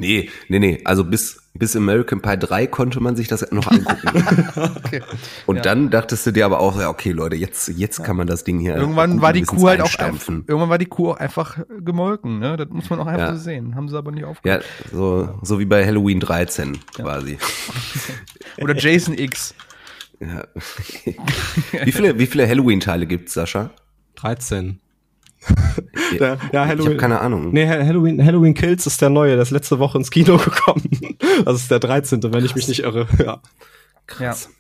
Nee, nee, nee. Also bis, bis American Pie 3 konnte man sich das noch angucken. [laughs] Okay. Und Ja. dann dachtest du dir aber auch, ja, okay, Leute, jetzt, jetzt kann man das Ding hier. Irgendwann war die Kuh halt auch einstampfen. irgendwann war die Kuh auch einfach gemolken, ne? Das muss man auch einfach Ja. so sehen. Haben sie aber nicht aufgehört. Ja, so, so wie bei Halloween 13 quasi. [laughs] Oder Jason X. Ja. [laughs] wie viele, wie viele Halloween-Teile gibt's, Sascha? 13. Ja, Der, ja, ich Halloween. habe keine Ahnung. Nee, Ha- Halloween, Halloween Kills ist der neue, der ist letzte Woche ins Kino [laughs] gekommen. Das ist der 13., wenn ich mich nicht irre. [laughs] Ja. Krass.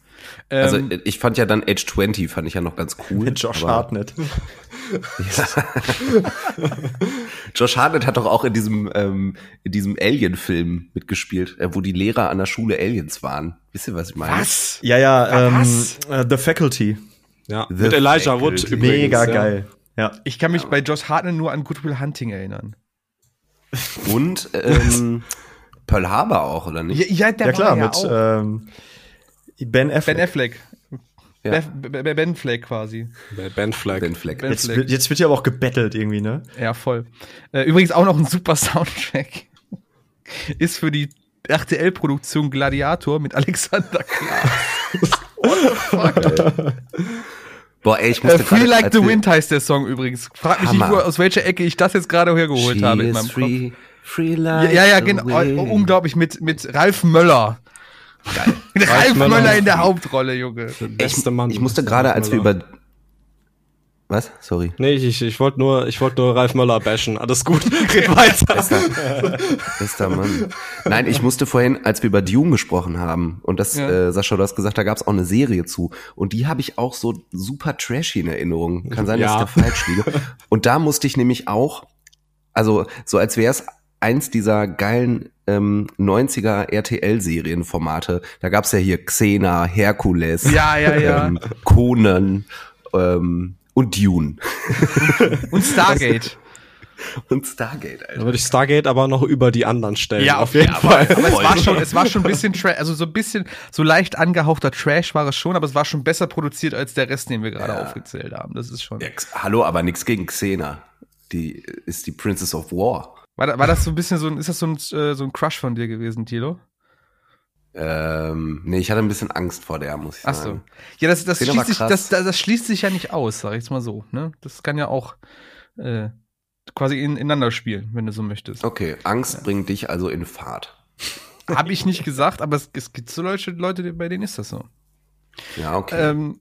Ähm, Also ich fand ja dann Age 20 fand ich ja noch ganz cool. Mit Josh Hartnett. [laughs] Josh Hartnett hat doch auch in diesem ähm, in diesem Alien-Film mitgespielt, äh, wo die Lehrer an der Schule Aliens waren. Wisst ihr, was ich meine? was? Ja, ja, ähm, Was? äh, The Faculty. ja. The Mit Elijah Wood Faculty. übrigens. Mega ja. geil. Ja. Ich kann mich bei Josh Hartnett nur an Good Will Hunting erinnern. Und ähm, Pearl Harbor auch, oder nicht? Ja, der Ja klar, war mit auch. ähm, Ben Affleck. Ben Affleck. Ja. Ben Fleck quasi. Ben Flag. Ben Fleck. Ben Jetzt, Affleck. wird- jetzt wird ja aber auch gebettelt irgendwie, ne? Ja, voll. Äh, übrigens auch noch ein super [laughs] Soundtrack. Ist für die RTL-Produktion Gladiator mit Alexander Klaas. What the fuck? [laughs] Boah, ey, ich Äh, musste Free gerade, Like the Wind heißt der Song übrigens. Frag mich nicht, Hammer. wo, aus welcher Ecke ich das jetzt gerade hergeholt She habe in meinem Kopf. free, free Ja, like ja, ja genau. Oh, unglaublich mit, mit Ralf Möller. Geil. [laughs] Ralf Möller. Möller in der Hauptrolle, Junge. Beste Mann. Ich musste gerade, als wir über was? Sorry. Nee, ich, ich, ich wollte nur, ich wollte nur Ralf Möller bashen. Alles gut. [laughs] Red weiter. Bester Mann. Nein, ich musste vorhin, als wir über Dune gesprochen haben, und das, Ja. äh, Sascha, du hast gesagt, da gab es auch eine Serie zu. Und die habe ich auch so super trashy in Erinnerung. Kann sein, Ja. dass ich da falsch liege. Und da musste ich nämlich auch, also so als wäre es eins dieser geilen ähm, 90er RTL-Serienformate. Da gab es ja hier Xena, Herkules, Ja, ja, ja. ähm, Conan ähm, und Dune [laughs] Und Stargate. und Stargate, Da Alter. würde ich Stargate aber noch über die anderen stellen. Ja, auf jeden ja, Fall. Aber, aber es war schon, es war schon ein bisschen Trash, also so ein bisschen, so leicht angehauchter Trash war es schon, aber es war schon besser produziert als der Rest, den wir gerade Ja. aufgezählt haben. Das ist schon. Ja, X- Hallo, aber nix gegen Xena. Die ist die Princess of War. War, war das so ein bisschen so ein, ist das so ein, äh, so ein Crush von dir gewesen, Tilo? Ähm, nee, ich hatte ein bisschen Angst vor der, muss ich Ach so. sagen. Ja, das, das, schließt sich, das, das, schließt sich ja nicht aus, sag ich jetzt mal so. Ne? Das kann ja auch äh, quasi in, ineinander spielen, wenn du so möchtest. Okay, Angst bringt dich also in Fahrt. Habe ich nicht gesagt, aber es, es gibt so Leute, Leute, bei denen ist das so. Ja, okay. Ähm,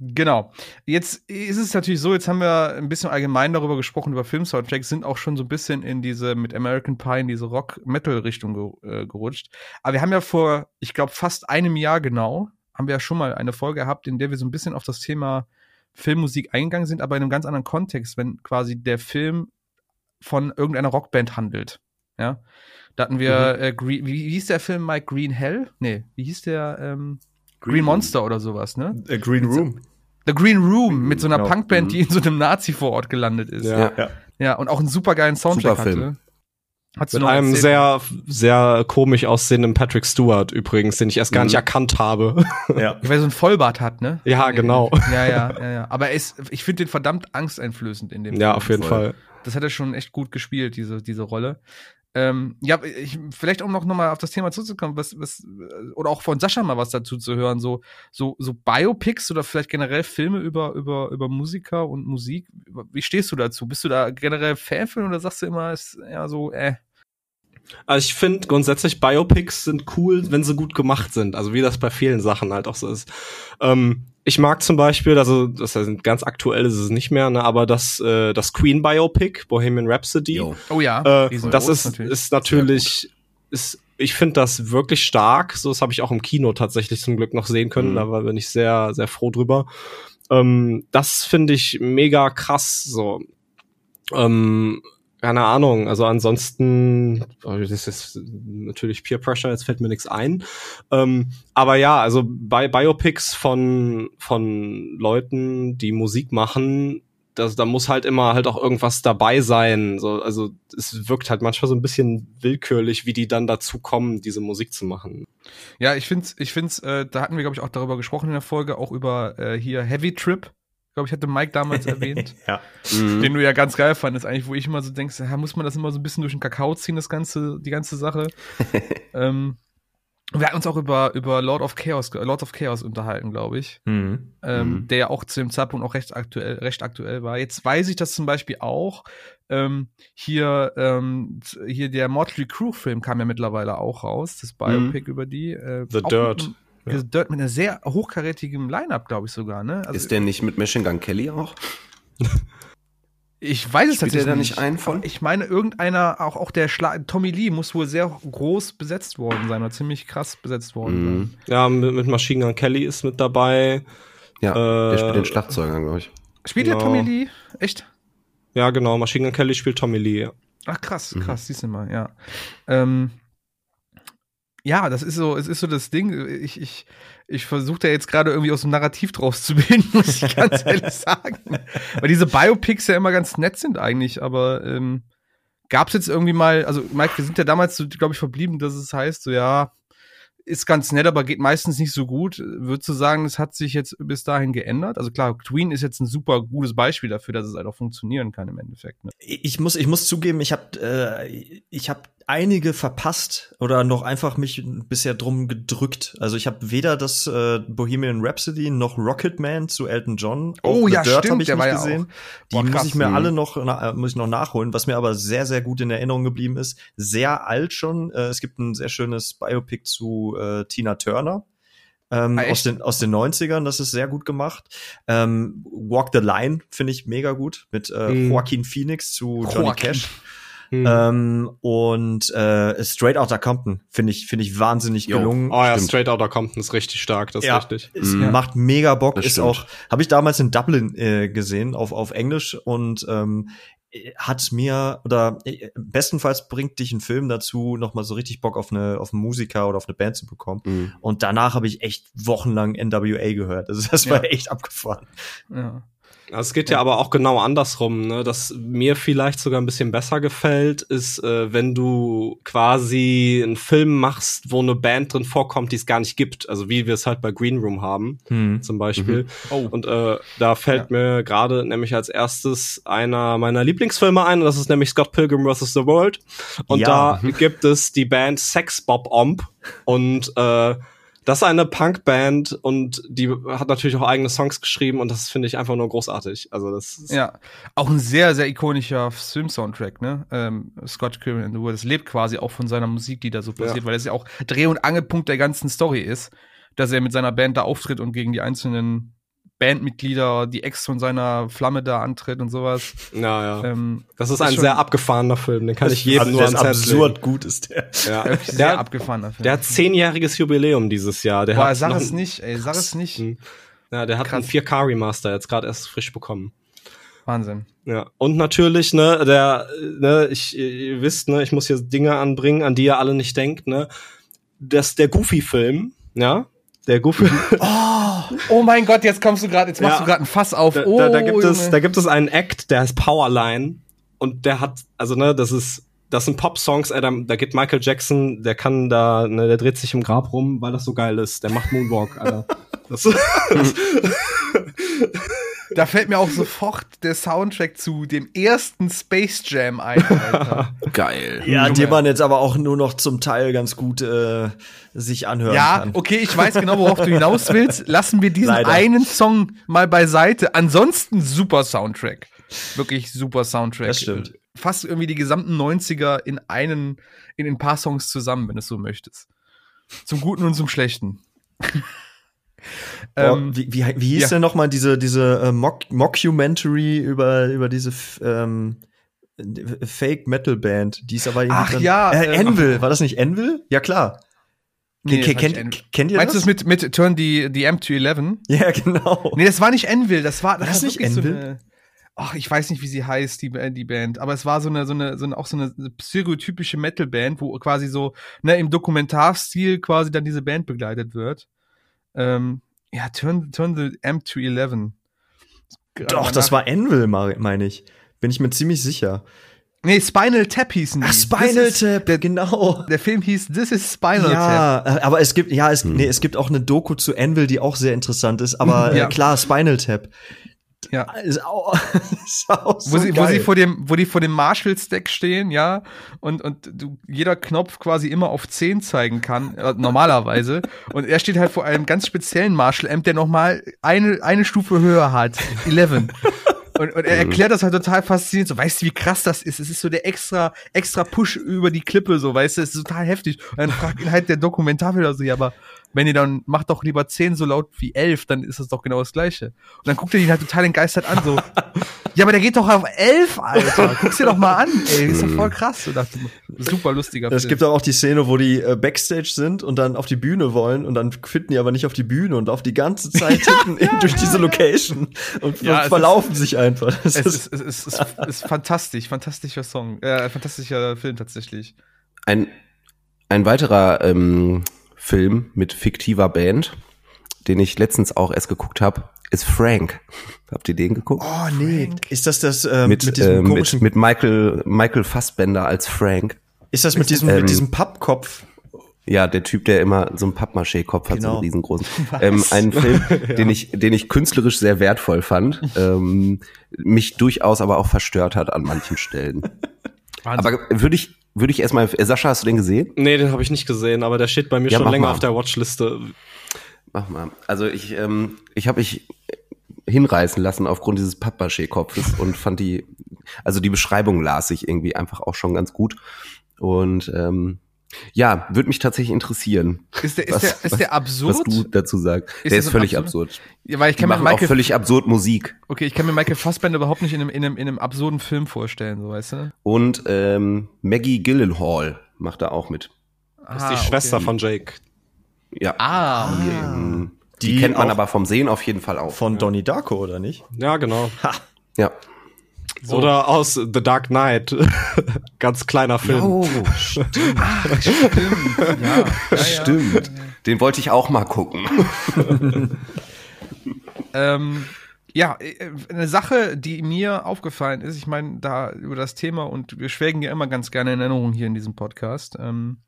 genau. Jetzt ist es natürlich so, jetzt haben wir ein bisschen allgemein darüber gesprochen, über Film-Soundtracks, sind auch schon so ein bisschen in diese, mit American Pie, in diese Rock-Metal-Richtung äh, gerutscht. Aber wir haben ja vor, ich glaube, fast einem Jahr genau, haben wir ja schon mal eine Folge gehabt, in der wir so ein bisschen auf das Thema Filmmusik eingegangen sind, aber in einem ganz anderen Kontext, wenn quasi der Film von irgendeiner Rockband handelt. Ja. Da hatten wir, äh, Green, wie, wie hieß der Film Mike Green Hell? Nee, wie hieß der, ähm, Green, Monster oder sowas, ne? A Green Room. The Green Room mit so einer Genau. Punkband, Mhm. die in so einem Nazi-Vorort gelandet ist. Ja. Ja. Ja. Ja. und auch einen super geilen Soundtrack Super Film. hatte. Hat sie Mit noch einem erzählt. sehr, sehr komisch aussehenden Patrick Stewart übrigens, den ich erst gar Mhm. nicht erkannt habe. [laughs] Ja. Weil er so ein Vollbart hat, ne? Ja, genau. Ja, ja, ja, ja. Aber er ist, ich finde den verdammt angsteinflößend in dem ja, Film. auf jeden voll. Fall. Das hat er schon echt gut gespielt, diese, diese Rolle. Ähm, ja, ich, vielleicht um noch, noch mal auf das Thema zuzukommen, was, was, oder auch von Sascha mal was dazu zu hören, so, so, so Biopics oder vielleicht generell Filme über, über, über Musiker und Musik. Wie stehst du dazu? Bist du da generell Fan von oder sagst du immer, ist ja so, äh, Also ich finde grundsätzlich Biopics sind cool, wenn sie gut gemacht sind. Also wie das bei vielen Sachen halt auch so ist. Ähm, ich mag zum Beispiel, also das ist ganz aktuell ist es nicht mehr, ne, aber das, äh, das Queen Biopic, Bohemian Rhapsody. Jo. oh ja, Äh, das ist natürlich. ist natürlich ist ich finde das wirklich stark. So das habe ich auch im Kino tatsächlich zum Glück noch sehen können. Mhm. Da war- bin ich sehr sehr froh drüber. Ähm, das finde ich mega krass. So, ähm, keine Ahnung. Also ansonsten, oh, das ist natürlich Peer Pressure. Jetzt fällt mir nichts ein. Ähm, aber ja, also bei Biopics von von Leuten, die Musik machen, das, da muss halt immer halt auch irgendwas dabei sein. So, also es wirkt halt manchmal so ein bisschen willkürlich, wie die dann dazu kommen, diese Musik zu machen. Ja, ich finde, ich find's, äh, da hatten wir glaube ich auch darüber gesprochen in der Folge, auch über äh, hier Heavy Trip. Ich glaube, ich hatte Mike damals [laughs] erwähnt, ja. den du ja ganz geil fandest, eigentlich, wo ich immer so denkst, ja, muss man das immer so ein bisschen durch den Kakao ziehen, das ganze, die ganze Sache. [laughs] ähm, wir hatten uns auch über, über Lord of Chaos, Lord of Chaos unterhalten, glaube ich. Mhm. Ähm, Mhm. Der ja auch zu dem Zeitpunkt auch recht aktuell, recht aktuell war. Jetzt weiß ich das zum Beispiel auch. Ähm, hier, ähm, hier der Motley Crew Film kam ja mittlerweile auch raus, das Biopic über die. Äh, The Dirt. Mit, The Dirt mit einer sehr hochkarätigen Line-Up, glaube ich sogar, ne? Also, ist der nicht mit Machine Gun Kelly auch? ich weiß es Spielt der tatsächlich da nicht einen von? Ich meine, irgendeiner, auch, auch der Schla Tommy Lee muss wohl sehr groß besetzt worden sein oder ziemlich krass besetzt worden Mhm. sein. Ja, mit, mit Machine Gun Kelly ist mit dabei. Ja, der Äh, spielt den Schlagzeuger, glaube ich. Spielt der Genau. Tommy Lee? Echt? Ja, genau. Machine Gun Kelly spielt Tommy Lee. Ja. Ach krass, Mhm. krass, siehst du mal, ja. Ähm, ja, das ist so, es ist so das Ding. Ich, ich, ich versuche da jetzt gerade irgendwie aus dem Narrativ draus zu bilden, [laughs] muss ich ganz [laughs] ehrlich sagen. Weil diese Biopics ja immer ganz nett sind eigentlich, aber ähm, gab es jetzt irgendwie mal, also Mike, wir sind ja damals so, glaube ich, verblieben, dass es heißt, so ja, ist ganz nett, aber geht meistens nicht so gut. Würdest du sagen, es hat sich jetzt bis dahin geändert? Also klar, Queen ist jetzt ein super gutes Beispiel dafür, dass es halt auch funktionieren kann im Endeffekt. Ne? Ich muss, ich muss zugeben, ich habe äh, ich hab einige verpasst oder noch einfach mich bisher drum gedrückt. Also ich habe weder das äh, Bohemian Rhapsody noch Rocketman zu Elton John. Oh ja, Dirt stimmt, ich der nicht war ja gesehen. auch- Die Boah, muss ich mir Mhm. alle noch na, muss ich noch nachholen. Was mir aber sehr sehr gut in Erinnerung geblieben ist, sehr alt schon. Äh, es gibt ein sehr schönes Biopic zu äh, Tina Turner. Ähm, Ah, aus, den, aus den 90ern, das ist sehr gut gemacht. Ähm, Walk the Line finde ich mega gut mit äh, Mhm. Joaquin Phoenix zu Johnny Joaquin. Cash. Hm. Ähm, und äh, Straight Outta Compton finde ich finde ich wahnsinnig Jo. gelungen. oh ja, stimmt. Straight Outta Compton ist richtig stark, das ist Ja. richtig. Es Mhm. macht mega Bock. Das ist stimmt. auch habe ich damals in Dublin äh, gesehen auf auf Englisch und ähm, hat mir oder äh, bestenfalls bringt dich ein Film dazu, noch mal so richtig Bock auf eine auf einen Musiker oder auf eine Band zu bekommen. Mhm. Und danach habe ich echt wochenlang NWA gehört. Also das war Ja. echt abgefahren. Ja. Also es geht ja aber auch genau andersrum, ne? Das mir vielleicht sogar ein bisschen besser gefällt, ist, äh, wenn du quasi einen Film machst, wo eine Band drin vorkommt, die es gar nicht gibt. Also wie wir es halt bei Green Room haben, zum Beispiel. Oh. Und äh, da fällt mir gerade nämlich als erstes einer meiner Lieblingsfilme ein, und das ist nämlich Scott Pilgrim vs. The World. Und Ja. da gibt es die Band Sex Bob Omb und äh, das ist eine Punkband und die hat natürlich auch eigene Songs geschrieben und das finde ich einfach nur großartig. Also das ist, Ja, auch ein sehr, sehr ikonischer Film-Soundtrack, ne? Ähm, Scott Pilgrim in the World. Das lebt quasi auch von seiner Musik, die da so passiert, Ja. weil das ja auch Dreh- und Angelpunkt der ganzen Story ist, dass er mit seiner Band da auftritt und gegen die einzelnen Bandmitglieder, die Ex von seiner Flamme da antritt und sowas. ja, ja. Ähm, Das ist ist ein sehr abgefahrener Film, den kann ich jedem nur ans ist Herz legen. absurd gut ist der. Ja. wirklich sehr Der, abgefahrener Film. der hat zehnjähriges Jubiläum dieses Jahr. Der Boah, hat sag es nicht, ey, sag es nicht. Mhm. Ja, der hat Krass. einen 4K Remaster jetzt gerade erst frisch bekommen. Wahnsinn. Ja, und natürlich, ne, der, ne, ich, ihr wisst, ne, ich muss hier Dinge anbringen, an die ihr alle nicht denkt, ne. Das, der Goofy-Film, ja, der Goofy, Oh mein Gott, jetzt kommst du gerade, jetzt machst Ja. du gerade ein Fass auf. da, oh, da, da gibt es, Junge. da gibt es einen Act, der heißt Powerline und der hat, also ne, das ist, das sind Pop-Songs, ey, da, da geht Michael Jackson, der kann da, ne, der dreht sich im Grab rum, weil das so geil ist, der macht Moonwalk, Alter. Das, [laughs] [laughs] Da fällt mir auch sofort der Soundtrack zu dem ersten Space Jam ein. Alter. [laughs] Geil. Ja, Junge. die man jetzt aber auch nur noch zum Teil ganz gut äh, sich anhören ja, kann. okay, ich weiß genau, worauf du hinaus willst. Lassen wir diesen Leider. einen Song mal beiseite. Ansonsten super Soundtrack. Wirklich super Soundtrack. Das stimmt. Fast irgendwie die gesamten 90er in einen, in ein paar Songs zusammen, wenn du es so möchtest. Zum Guten und zum Schlechten. [laughs] Ähm, wie, wie, wie hieß ja. denn noch mal diese diese äh, Mock Mockumentary über über diese ähm, Fake Metal Band, die ist aber Ach drin. ja, äh, ähm, Anvil, war das nicht Anvil? Ja klar. Nee, war kennt, kennt ihr Meinst du das? das mit, mit Turn the, the M to 11? ja, genau. Nee, das war nicht Envil, das war, das War das nicht Anvil? so eine, ach, ich weiß nicht, wie sie heißt, die, Ba- die Band, aber es war so eine, so eine, so eine, auch so eine stereotypische Metal-Band, wo quasi so, ne, im Dokumentarstil quasi dann diese Band begleitet wird. Ähm, ja, Turn, Turn the M to 11. Doch, das war Anvil, meine ich. Bin ich mir ziemlich sicher. Nee, Spinal Tap hießen die. Ach, Spinal This is- Tap, der, genau. der Film hieß This is Spinal Tap. Ja, äh, aber es gibt, ja, es, nee, es gibt auch eine Doku zu Anvil, die auch sehr interessant ist, aber [laughs] Ja. äh, klar, Spinal Tap. Ja. Ist auch, [laughs] ist auch so wo, sie, wo geil. sie vor dem, wo die vor dem Marshall-Stack stehen, ja, und, und du, jeder Knopf quasi immer auf 10 zeigen kann, äh, normalerweise. [laughs] Und er steht halt vor einem ganz speziellen Marshall-Amp, der nochmal eine, eine Stufe höher hat. 11. [laughs] Und, und er erklärt das halt total faszinierend. So, weißt du, wie krass das ist? Es ist so der extra, extra Push über die Klippe, so, weißt du, es ist total heftig. Und dann fragt ihn halt der Dokumentarfilm so, ja, aber wenn ihr dann macht doch lieber 10 so laut wie 11, dann ist das doch genau das Gleiche. Und dann guckt er ihn halt total entgeistert an, so, [laughs] ja, aber der geht doch auf 11, Alter. Guck's dir doch mal an, ey, ist doch voll krass. So, dachte, super lustiger Es Film. gibt auch die Szene, wo die äh, Backstage sind und dann auf die Bühne wollen und dann finden die aber nicht auf die Bühne und auf die ganze Zeit [laughs] hinten in, durch diese Location und Ja, es verlaufen sich einfach. [laughs] Das es ist, ist, es ist, es ist, ist fantastisch, fantastischer Song, äh, fantastischer Film tatsächlich. Ein, ein weiterer ähm, Film mit fiktiver Band, den ich letztens auch erst geguckt habe, ist Frank. [laughs] Habt ihr den geguckt? oh nee, ist das das äh, mit, mit, diesem äh, mit, komischen, mit Michael, Michael Fassbender als Frank. ist das mit diesem, ähm, mit diesem Pappkopf? Ja, der Typ, der immer so einen Pappmaché-Kopf hat, so Genau. [laughs] einen riesengroßen. Ähm, ein Film, den ich, den ich künstlerisch sehr wertvoll fand, [laughs] ähm, mich durchaus aber auch verstört hat an manchen Stellen. Aber würde ich, würde ich erstmal, äh, Sascha, hast du den gesehen? Nee, den habe ich nicht gesehen, aber der steht bei mir Ja, schon länger mal. auf der Watchliste. Mach mal. Also ich, ähm, ich habe mich hinreißen lassen aufgrund dieses Pappmaché-Kopfes und fand die, also die Beschreibung las ich irgendwie einfach auch schon ganz gut. Und ähm, ja, würde mich tatsächlich interessieren. Ist der, ist was- der, ist was- der absurd? Was du dazu sagst. Ist der ist völlig absurd- absurd. ja, weil ich Die kann mir machen auch Michael, völlig absurd Musik. okay, ich kann mir Michael Fassbender überhaupt nicht in einem, in einem, in einem absurden Film vorstellen, so weißt du? Und ähm, Maggie Gyllenhaal macht da auch mit. Das ist die Schwester von Jake. Ja. Ah, okay. Ähm, die, Die kennt man aber vom Sehen auf jeden Fall auch. Von Donnie Darko, oder nicht? Ja, genau. Ja. Oder aus The Dark Knight. [laughs] Ganz kleiner Film. Oh, [laughs] Stimmt. [laughs] Ja, ja, ja. stimmt. Den wollte ich auch mal gucken. Ähm, ja, äh, eine Sache, die mir aufgefallen ist, ich meine, da über das Thema und wir schwelgen ja immer ganz gerne in Erinnerung hier in diesem Podcast. Ähm,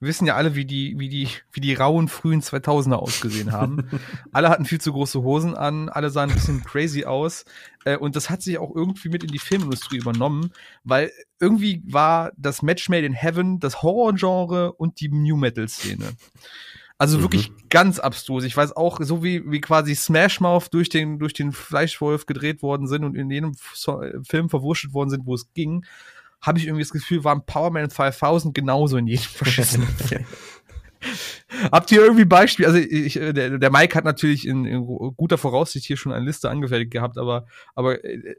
wir wissen ja alle, wie die, wie die, wie die rauen frühen 2000er ausgesehen haben. [laughs] alle hatten viel zu große Hosen an, alle sahen ein bisschen crazy aus. Äh, und das hat sich auch irgendwie mit in die Filmindustrie übernommen, weil irgendwie war das Match Made in Heaven das Horrorgenre und die New Metal Szene. Also wirklich ganz abstrus. Ich weiß auch, so wie, wie quasi Smash Mouth durch den, durch den Fleischwolf gedreht worden sind und in jedem Film verwurschtelt worden sind, wo es ging, habe ich irgendwie das Gefühl, waren Power Man 5000 genauso in jedem [laughs] verschissenen Film. Habt ihr irgendwie Beispiel? Also ich, äh, der, der Mike hat natürlich in, in guter Voraussicht hier schon eine Liste angefertigt gehabt, aber aber äh, äh,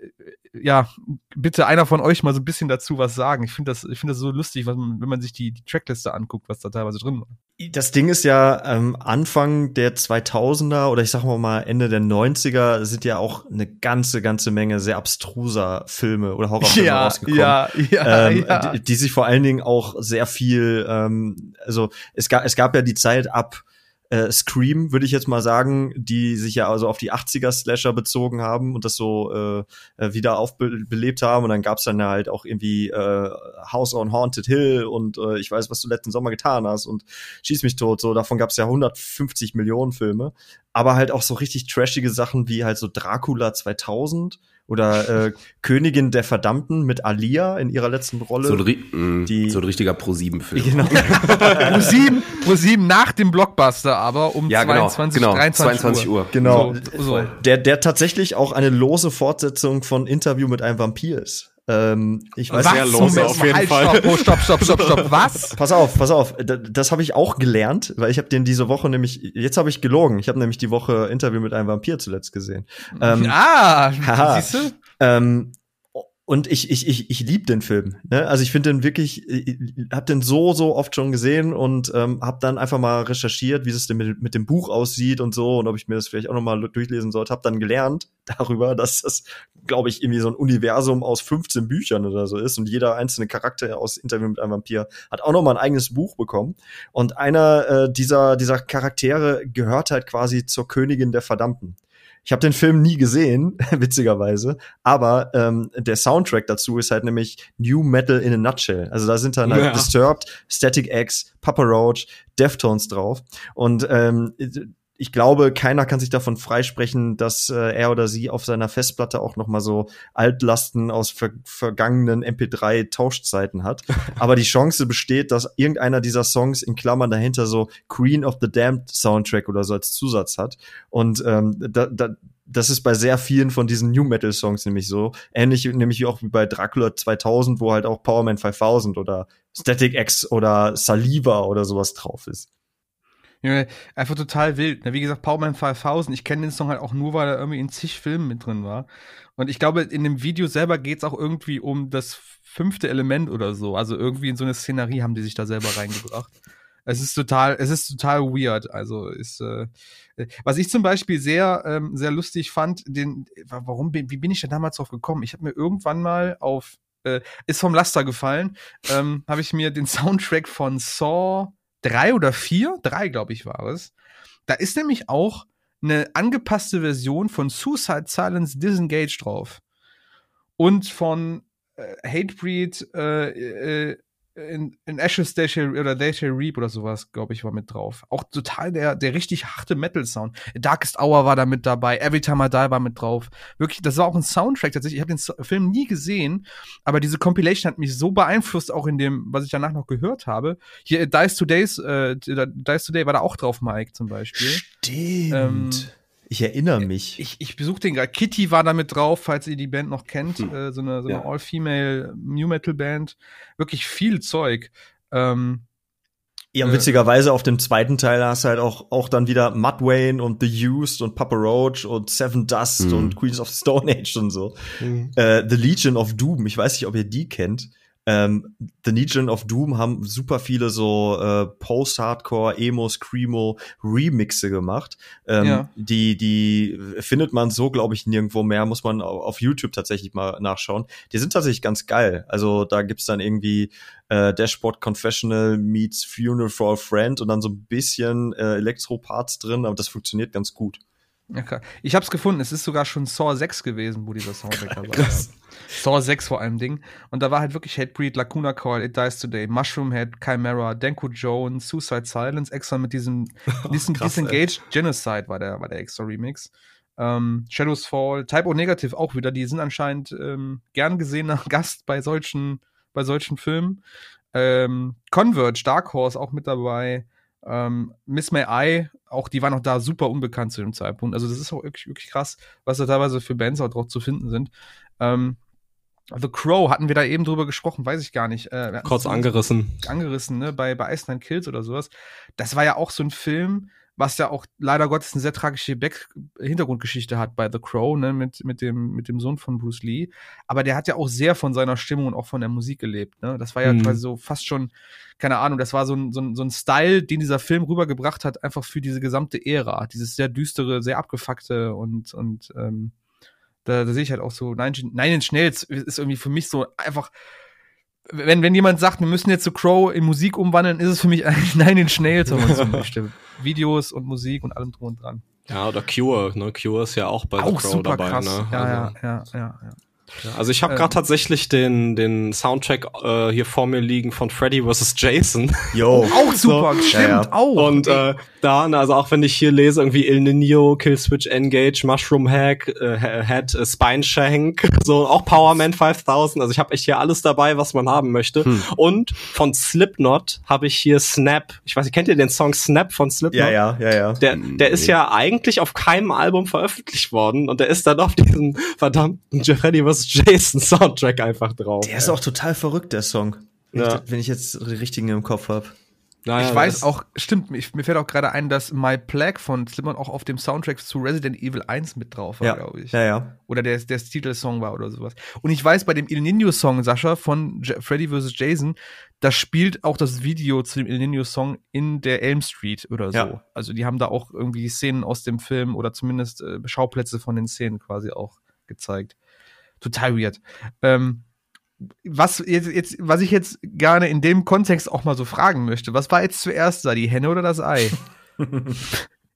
ja, bitte einer von euch mal so ein bisschen dazu was sagen. Ich finde das, ich finde das so lustig, was man, wenn man sich die, die Trackliste anguckt, was da teilweise drin war. Das Ding ist ja, ähm, Anfang der 2000er oder ich sag mal Ende der 90er sind ja auch eine ganze, ganze Menge sehr abstruser Filme oder Horrorfilme rausgekommen. ja, ja, ähm, ja. Die, die sich vor allen Dingen auch sehr viel, ähm, also es gab, es gab ja die Zeit ab äh, Scream, würde ich jetzt mal sagen, die sich ja also auf die 80er Slasher bezogen haben und das so äh, äh, wieder aufbelebt haben. Und dann gab's dann ja halt auch irgendwie äh, House on Haunted Hill und äh, ich weiß, was du letzten Sommer getan hast und Schieß mich tot. So, davon gab's ja 150 Millionen Filme. Aber halt auch so richtig trashige Sachen wie halt so Dracula 2000 oder äh, Königin der Verdammten mit Alia in ihrer letzten Rolle. So ein, mh, Die- so ein richtiger Pro-7-Film. genau. [laughs] Pro 7, Pro 7 nach dem Blockbuster, aber um Ja, genau, 22, genau, 23 22 Uhr. Genau. So, so. Der, der tatsächlich auch eine lose Fortsetzung von Interview mit einem Vampir ist. Ähm, ich weiß Sehr nicht, lose auf jeden halt, Fall. Stopp, oh, stopp, stopp, stopp, stopp. [laughs] Was? Pass auf, pass auf. Da- Das habe ich auch gelernt, weil ich habe den diese Woche nämlich, jetzt habe ich gelogen. Ich habe nämlich die Woche Interview mit einem Vampir zuletzt gesehen. Ähm, ah, haha. siehst du? ähm, und ich, ich, ich, ich liebe den Film. Ne? Also ich finde den wirklich, ich hab den so, so oft schon gesehen und ähm, habe dann einfach mal recherchiert, wie es denn mit, mit dem Buch aussieht und so und ob ich mir das vielleicht auch noch mal durchlesen sollte. Hab dann gelernt [laughs] darüber, dass das, glaube ich, irgendwie so ein Universum aus 15 Büchern oder so ist und jeder einzelne Charakter aus Interview mit einem Vampir hat auch noch mal ein eigenes Buch bekommen. Und einer äh, dieser, dieser Charaktere gehört halt quasi zur Königin der Verdammten. Ich habe den Film nie gesehen, [laughs] witzigerweise, aber ähm, der Soundtrack dazu ist halt nämlich New Metal in a Nutshell. Also da sind dann halt Ja. Disturbed, Static X, Papa Roach, Deftones drauf. Und ähm, ich glaube, keiner kann sich davon freisprechen, dass äh, er oder sie auf seiner Festplatte auch noch mal so Altlasten aus ver vergangenen MP3-Tauschzeiten hat. [laughs] Aber die Chance besteht, dass irgendeiner dieser Songs in Klammern dahinter so Queen of the Damned Soundtrack oder so als Zusatz hat. Und ähm, da, da, das ist bei sehr vielen von diesen New Metal Songs nämlich so. Ähnlich nämlich wie auch wie bei Dracula 2000, wo halt auch Power Man 5000 oder Static X oder Saliva oder sowas drauf ist. Einfach total wild. Wie gesagt, Powerman 5000, ich kenne den Song halt auch nur, weil er irgendwie in zig Filmen mit drin war. Und ich glaube, in dem Video selber geht's auch irgendwie um das fünfte Element oder so. Also irgendwie in so eine Szenerie haben die sich da selber reingebracht. Es ist total, es ist total weird. Also ist, äh, was ich zum Beispiel sehr, ähm, sehr lustig fand, den, warum bin, wie bin ich da damals drauf gekommen? Ich habe mir irgendwann mal auf, äh, ist vom Laster gefallen, ähm, habe ich mir den Soundtrack von Saw drei oder vier, drei glaube ich war es. Da ist nämlich auch eine angepasste Version von Suicide Silence Disengage drauf. Und von äh, Hatebreed äh, äh, in, in Ashes They Shall, oder They Shall Reap oder sowas, glaube ich, war mit drauf. Auch total der, der richtig harte Metal-Sound. Darkest Hour war da mit dabei, Every Time I Die war mit drauf. Wirklich, das war auch ein Soundtrack tatsächlich. Ich habe den So- Film nie gesehen, aber diese Compilation hat mich so beeinflusst, auch in dem, was ich danach noch gehört habe. Hier, Dice Today's, äh, Dice Today war da auch drauf, Mike zum Beispiel. Stimmt. Ähm, ich erinnere mich. Ich, ich besuche den gerade. Kitty war da mit drauf, falls ihr die Band noch kennt. Hm. Äh, so eine, so eine Ja. All-Female New Metal Band. Wirklich viel Zeug. Ähm, Ja, und Äh, witzigerweise auf dem zweiten Teil hast du halt auch, auch dann wieder Mudwayne und The Used und Papa Roach und Seven Dust Mhm. und Queens of the Stone Age und so. Mhm. Äh, The Legion of Doom, ich weiß nicht, ob ihr die kennt. Ähm, The Legion of Doom haben super viele so äh, Post-Hardcore, Emo, Screamo Remixe gemacht. Ähm, Ja. Die, die findet man so, glaube ich, nirgendwo mehr. Muss man au- auf YouTube tatsächlich mal nachschauen. Die sind tatsächlich ganz geil. Also da gibt's dann irgendwie äh, Dashboard Confessional meets Funeral for a Friend und dann so ein bisschen äh, Elektro-Parts drin, aber das funktioniert ganz gut. klar. Ich hab's gefunden. Es ist sogar schon Saw 6 gewesen, wo dieser Soundtrack [laughs] dabei war. Saw 6 vor allem Ding. Und da war halt wirklich Hatebreed, Lacuna Coil, It Dies Today, Mushroom Head, Chimera, Denko Jones, Suicide Silence, extra mit diesem, [laughs] diesem krass, ey. Disengaged Genocide war der, war der extra Remix. Ähm, Shadows Fall, Type O Negative auch wieder, die sind anscheinend ähm, gern gesehener [laughs] Gast bei solchen, bei solchen Filmen. Ähm, Converge, Dark Horse auch mit dabei. Ähm, Miss May I, auch die war noch da super unbekannt zu dem Zeitpunkt. Also das ist auch wirklich, wirklich krass, was da teilweise für Bands auch drauf zu finden sind. Ähm, The Crow hatten wir da eben drüber gesprochen, weiß ich gar nicht. Äh, Kurz angerissen. angerissen, ne, bei, bei Ice Nine Kills oder sowas. Das war ja auch so ein Film, was ja auch leider Gottes eine sehr tragische Back Hintergrundgeschichte hat bei The Crow, ne, mit, mit dem, mit dem Sohn von Bruce Lee. Aber der hat ja auch sehr von seiner Stimmung und auch von der Musik gelebt, ne. Das war ja Mhm. quasi so fast schon, keine Ahnung, das war so ein, so ein, so ein Style, den dieser Film rübergebracht hat, einfach für diese gesamte Ära. Dieses sehr düstere, sehr abgefuckte und, und, ähm, da, da sehe ich halt auch so, Nine Inch Nails ist irgendwie für mich so einfach, wenn, wenn jemand sagt, wir müssen jetzt zu Crow in Musik umwandeln, ist es für mich eigentlich [laughs] Nine Inch Nails, wenn man so [laughs] möchte. Videos und Musik und allem drum und dran. Ja, oder Cure, ne? Cure ist ja auch bei The auch Crow super dabei, krass. ne? Ja, also, ja, ja, ja, ja. Also ich habe Ähm. gerade tatsächlich den den Soundtrack äh, hier vor mir liegen von Freddy vs. Jason. Yo. [laughs] Auch super, So, stimmt, ja, ja. auch. Und äh, da, also auch wenn ich hier lese, irgendwie El Nino, Killswitch Engage, Mushroom Hack, äh, Head, äh, Spine Shank, [laughs] so auch Power Man 5000. Also ich habe echt hier alles dabei, was man haben möchte. Hm. Und von Slipknot habe ich hier Snap. Ich weiß nicht, kennt ihr den Song Snap von Slipknot? Ja, ja, ja, ja. Der, der ist ja eigentlich auf keinem Album veröffentlicht worden und der ist dann auf diesem verdammten Freddy vs. Jason Soundtrack einfach drauf. Der ist auch total verrückt, der Song. Wenn, Ja. ich, wenn ich jetzt die richtigen im Kopf habe. Naja, ich weiß auch, stimmt, ich, mir fällt auch gerade ein, dass My Plague von Slipknot auch auf dem Soundtrack zu Resident Evil 1 mit drauf war, Ja. glaube ich. Ja, ja. Oder der, der Titelsong war oder sowas. Und ich weiß, bei dem El Nino-Song, Sascha, von J Freddy vs. Jason, da spielt auch das Video zu dem El Nino-Song in der Elm Street oder so. Ja. Also die haben da auch irgendwie Szenen aus dem Film oder zumindest äh, Schauplätze von den Szenen quasi auch gezeigt. Total weird. Ähm, was jetzt, jetzt, was ich jetzt gerne in dem Kontext auch mal so fragen möchte, was war jetzt zuerst da, die Henne oder das Ei? [laughs]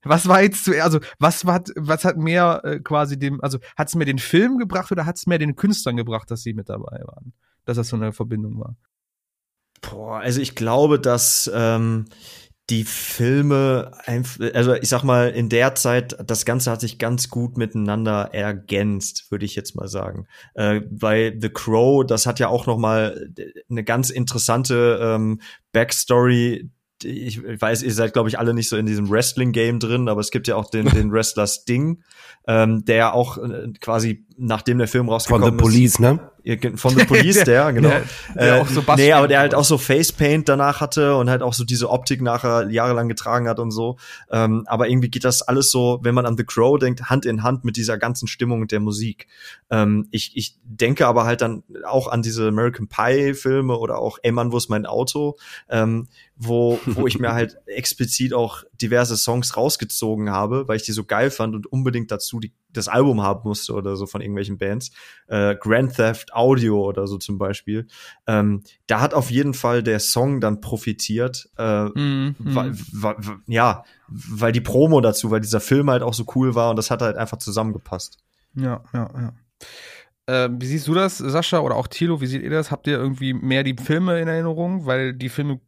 Was war jetzt zuerst, also was hat, was hat mehr äh, quasi dem, also hat es mehr den Film gebracht oder hat es mehr den Künstlern gebracht, dass sie mit dabei waren? Dass das so eine Verbindung war. Boah, also ich glaube, dass ähm, die Filme, also ich sag mal, in der Zeit, das Ganze hat sich ganz gut miteinander ergänzt, würde ich jetzt mal sagen. Äh, bei The Crow, das hat ja auch noch mal eine ganz interessante ähm, Backstory. Ich weiß, ihr seid, glaube ich, alle nicht so in diesem Wrestling-Game drin, aber es gibt ja auch den, den [laughs] Wrestler Sting, ähm, der auch äh, quasi, nachdem der Film Von rausgekommen The Police, ne? ist, von The Police, der, [laughs] genau. Der- der Äh, auch so nee, aber der halt auch so Facepaint danach hatte und halt auch so diese Optik nachher jahrelang getragen hat und so. Ähm, aber irgendwie geht das alles so, wenn man an The Crow denkt, Hand in Hand mit dieser ganzen Stimmung und der Musik. Ähm, ich, ich denke aber halt dann auch an diese American Pie Filme oder auch Ey Mann, wo ist mein Auto, ähm, wo, wo ich mir halt [laughs] explizit auch diverse Songs rausgezogen habe, weil ich die so geil fand und unbedingt dazu die, das Album haben musste oder so von irgendwelchen Bands. Äh, Grand Theft Audio oder so zum Beispiel. Ähm, da hat auf jeden Fall der Song dann profitiert. Äh, Mhm, weil, weil, ja, weil die Promo dazu, weil dieser Film halt auch so cool war und das hat halt einfach zusammengepasst. Ja, ja, ja. Ähm, wie siehst du das, Sascha oder auch Thilo? Wie seht ihr das? Habt ihr irgendwie mehr die Filme in Erinnerung, weil die Filme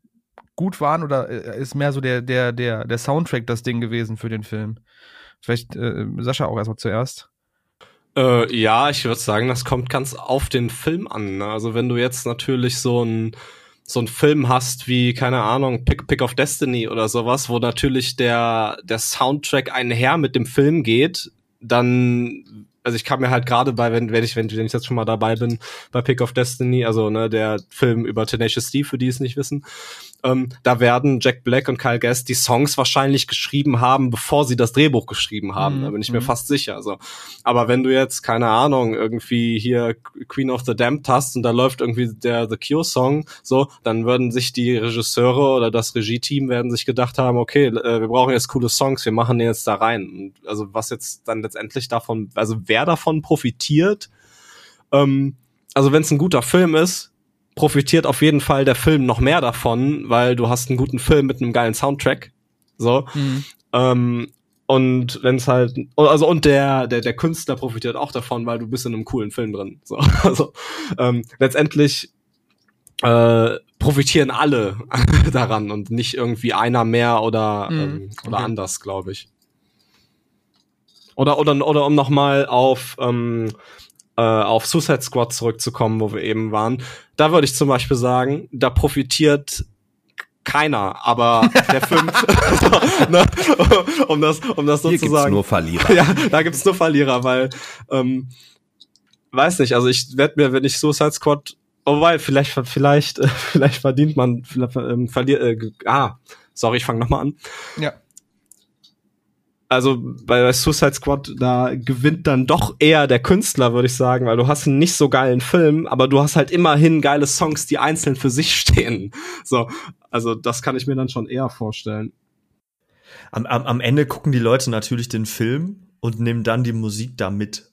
gut waren oder äh, ist mehr so der, der, der, der Soundtrack das Ding gewesen für den Film? Vielleicht äh, Sascha auch erstmal zuerst. Äh, ja, ich würde sagen, das kommt ganz auf den Film an. Ne? Also wenn du jetzt natürlich so ein so ein Film hast wie keine Ahnung Pick Pick of Destiny oder sowas, wo natürlich der der Soundtrack einher mit dem Film geht, dann also ich kann mir halt gerade bei wenn wenn ich wenn, ich jetzt schon mal dabei bin bei Pick of Destiny, also ne der Film über Tenacious D für die es nicht wissen, ähm, da werden Jack Black und Kyle Gass die Songs wahrscheinlich geschrieben haben, bevor sie das Drehbuch geschrieben haben. Mhm, Da bin ich mir mhm. fast sicher. So. Aber wenn du jetzt, keine Ahnung, irgendwie hier Queen of the Damned hast und da läuft irgendwie der The Cure-Song, so, dann würden sich die Regisseure oder das Regie-Team werden sich gedacht haben, okay, äh, wir brauchen jetzt coole Songs, wir machen den jetzt da rein. Und also was jetzt dann letztendlich davon, also wer davon profitiert, ähm, also wenn es ein guter Film ist, profitiert auf jeden Fall der Film noch mehr davon, weil du hast einen guten Film mit einem geilen Soundtrack. So. Ähm, und wenn es halt, also und der, der, der Künstler profitiert auch davon, weil du bist in einem coolen Film drin. So, [laughs] also ähm, letztendlich äh, profitieren alle [laughs] daran und nicht irgendwie einer mehr oder, Mhm, ähm, oder okay. anders, glaube ich. Oder, oder, oder um nochmal auf, ähm, äh, auf Suicide Squad zurückzukommen, wo wir eben waren. Da würde ich zum Beispiel sagen, da profitiert keiner, aber der [laughs] Film, so, [laughs] ne, um das, um das Hier gibt's sozusagen. nur Verlierer. [laughs] ja, da gibt's nur Verlierer, weil, ähm, weiß nicht, also ich werde mir, wenn ich Suicide Squad, oh, weil vielleicht, vielleicht, vielleicht verdient man, vielleicht, ähm, verliert, äh, ah, sorry, ich fange nochmal an. Ja. Also bei Suicide Squad, da gewinnt dann doch eher der Künstler, würde ich sagen, weil du hast einen nicht so geilen Film, aber du hast halt immerhin geile Songs, die einzeln für sich [laughs] stehen. So, also das kann ich mir dann schon eher vorstellen. Am, am, am Ende gucken die Leute natürlich den Film und nehmen dann die Musik da mit.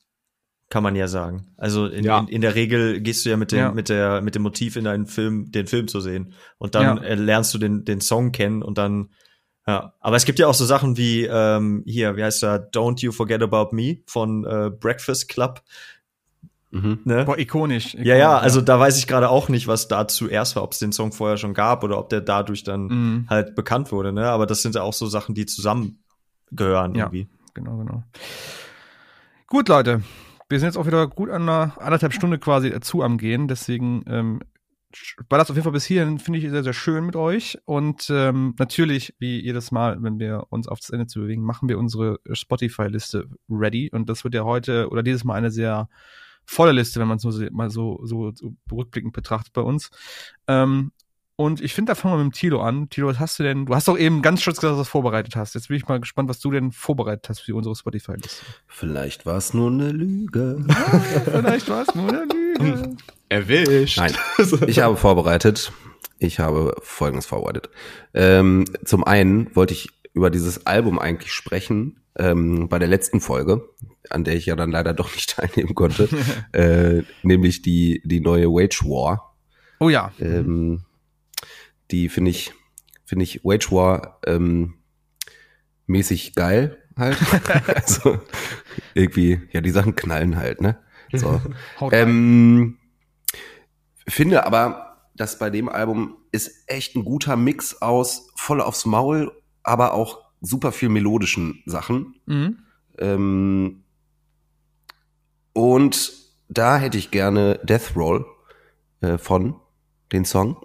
Kann man ja sagen. Also in, Ja. in, in der Regel gehst du ja mit dem, Ja. mit der, mit dem Motiv in deinen Film, den Film zu sehen. Und dann Ja. äh, lernst du den, den Song kennen und dann, ja. Aber es gibt ja auch so Sachen wie, ähm, hier, wie heißt der, Don't You Forget About Me von äh, Breakfast Club. Mhm. Ne? Boah, ikonisch. ikonisch Ja, ja, also da weiß ich gerade auch nicht, was da zuerst war, ob es den Song vorher schon gab oder ob der dadurch dann Mhm. halt bekannt wurde, ne? Aber das sind ja auch so Sachen, die zusammengehören Ja. irgendwie. genau, genau. Gut, Leute. Wir sind jetzt auch wieder gut an einer anderthalb Stunde quasi dazu am Gehen. Deswegen ähm, das auf jeden Fall bis hierhin, finde ich sehr, sehr schön mit euch. Und ähm, natürlich, wie jedes Mal, wenn wir uns aufs Ende zu bewegen, machen wir unsere Spotify-Liste ready. Und das wird ja heute oder dieses Mal eine sehr volle Liste, wenn man es so, mal so, so, so rückblickend betrachtet bei uns. Ähm, Und ich finde, da fangen wir mit dem Tilo an. Tilo, was hast du denn? Du hast doch eben ganz stolz gesagt, dass du was vorbereitet hast. Jetzt bin ich mal gespannt, was du denn vorbereitet hast für unsere Spotify-Liste. Vielleicht war es nur eine Lüge. Vielleicht war es nur eine Lüge. [laughs] Erwischt. Nein, [laughs] ich habe vorbereitet. Ich habe Folgendes vorbereitet. Ähm, zum einen wollte ich über dieses Album eigentlich sprechen, ähm, bei der letzten Folge, an der ich ja dann leider doch nicht [laughs] teilnehmen konnte, [laughs] äh, nämlich die, die neue Wage War. Oh ja. Ähm, die finde ich, finde ich Wage War ähm, mäßig geil halt. also irgendwie, ja, die Sachen knallen halt, ne? So. Ähm, finde aber, dass bei dem Album ist echt ein guter Mix aus voll aufs Maul, aber auch super viel melodischen Sachen. Mhm. Ähm, und da hätte ich gerne Death Roll äh, von den Song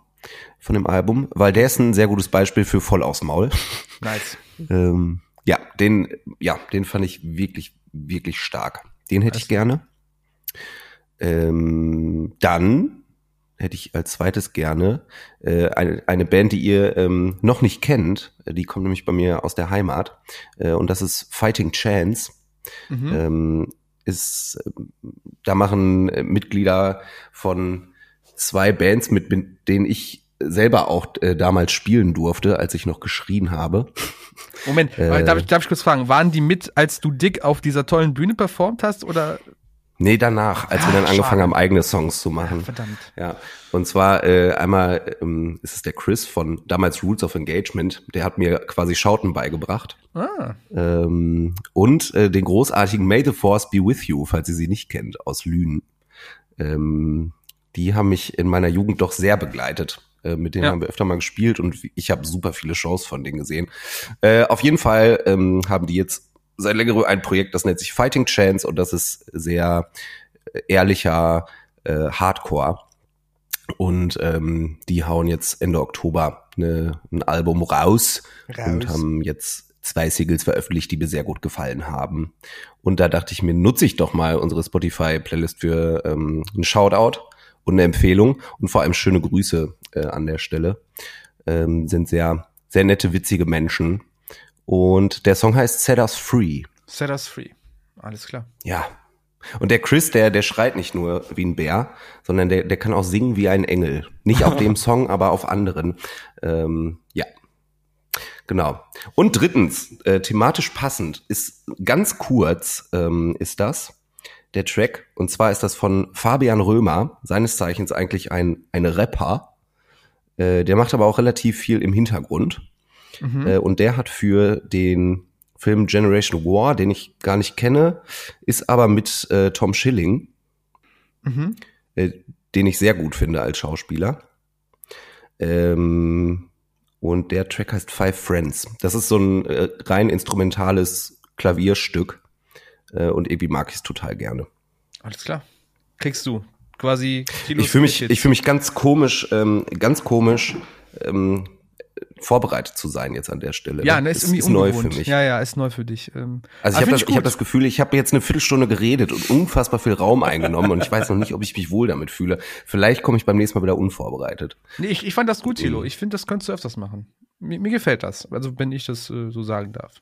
von dem Album, weil der ist ein sehr gutes Beispiel für voll aufs Maul. [laughs] Nice. Ähm, ja, den, ja, den fand ich wirklich, wirklich stark. Den hätte ich Also- gerne. Ähm, dann hätte ich als zweites gerne äh, eine, eine Band, die ihr ähm, noch nicht kennt. Die kommt nämlich bei mir aus der Heimat. Äh, und das ist Fighting Chance. Mhm. Ähm, ist, da machen äh, Mitglieder von zwei Bands mit, mit denen ich selber auch äh, damals spielen durfte, als ich noch geschrien habe. Moment, äh, darf, ich, darf ich kurz fragen, waren die mit, als du Dick auf dieser tollen Bühne performt hast oder? Nee, danach, als wir dann Ah, angefangen schade. haben, eigene Songs zu machen. Verdammt. Ja, und zwar äh, einmal ähm, ist es der Chris von damals Rules of Engagement, der hat mir quasi Schauten beigebracht. Ah, Ähm, und äh, den großartigen May the Force Be With You, falls ihr sie nicht kennt, aus Lünen. Ähm, die haben mich in meiner Jugend doch sehr begleitet. Äh, mit denen Ja. haben wir öfter mal gespielt und ich habe super viele Shows von denen gesehen. Äh, auf jeden Fall ähm, haben die jetzt seit längerem ein Projekt, das nennt sich Fighting Chance und das ist sehr äh, ehrlicher äh, Hardcore. Und ähm, die hauen jetzt Ende Oktober eine, ein Album raus, und Raus. haben jetzt zwei Singles veröffentlicht, die mir sehr gut gefallen haben. Und da dachte ich mir, nutze ich doch mal unsere Spotify-Playlist für ähm, einen Shoutout und eine Empfehlung und vor allem schöne Grüße äh, an der Stelle. Ähm, sind sehr, sehr nette, witzige Menschen. Und der Song heißt Set Us Free. set us free. Alles klar. Ja. Und der Chris, der, der schreit nicht nur wie ein Bär, sondern der, der kann auch singen wie ein Engel. Nicht auf [laughs] dem Song, aber auf anderen. Ähm, ja. Genau. Und drittens, äh, thematisch passend, ist ganz kurz, ähm, ist das der Track. Und zwar ist das von Fabian Römer, seines Zeichens eigentlich ein, ein Rapper. Äh, der macht aber auch relativ viel im Hintergrund. Mhm. Äh, und der hat für den Film Generation War, den ich gar nicht kenne, ist aber mit äh, Tom Schilling, Mhm. äh, den ich sehr gut finde als Schauspieler. Ähm, und der Track heißt Five Friends. Das ist so ein äh, rein instrumentales Klavierstück. Äh, und irgendwie mag ich es total gerne. Alles klar. Kriegst du quasi Kilos Ich fühle mich, ich fühle mich ganz komisch, ähm, ganz komisch ähm, vorbereitet zu sein jetzt an der Stelle. ja, ne, ist Das irgendwie neu für mich. Ja, ja, ist neu für dich. Ähm, Also ich habe das, ich hab das Gefühl, ich habe jetzt eine Viertelstunde geredet und unfassbar viel Raum eingenommen und ich weiß noch nicht, ob ich mich wohl damit fühle. Vielleicht komme ich beim nächsten Mal wieder unvorbereitet. Nee, ich, ich fand das gut, Thilo. Mhm. Ich finde, das könntest du öfters machen. Mir, mir gefällt das. Also, wenn ich das äh, so sagen darf.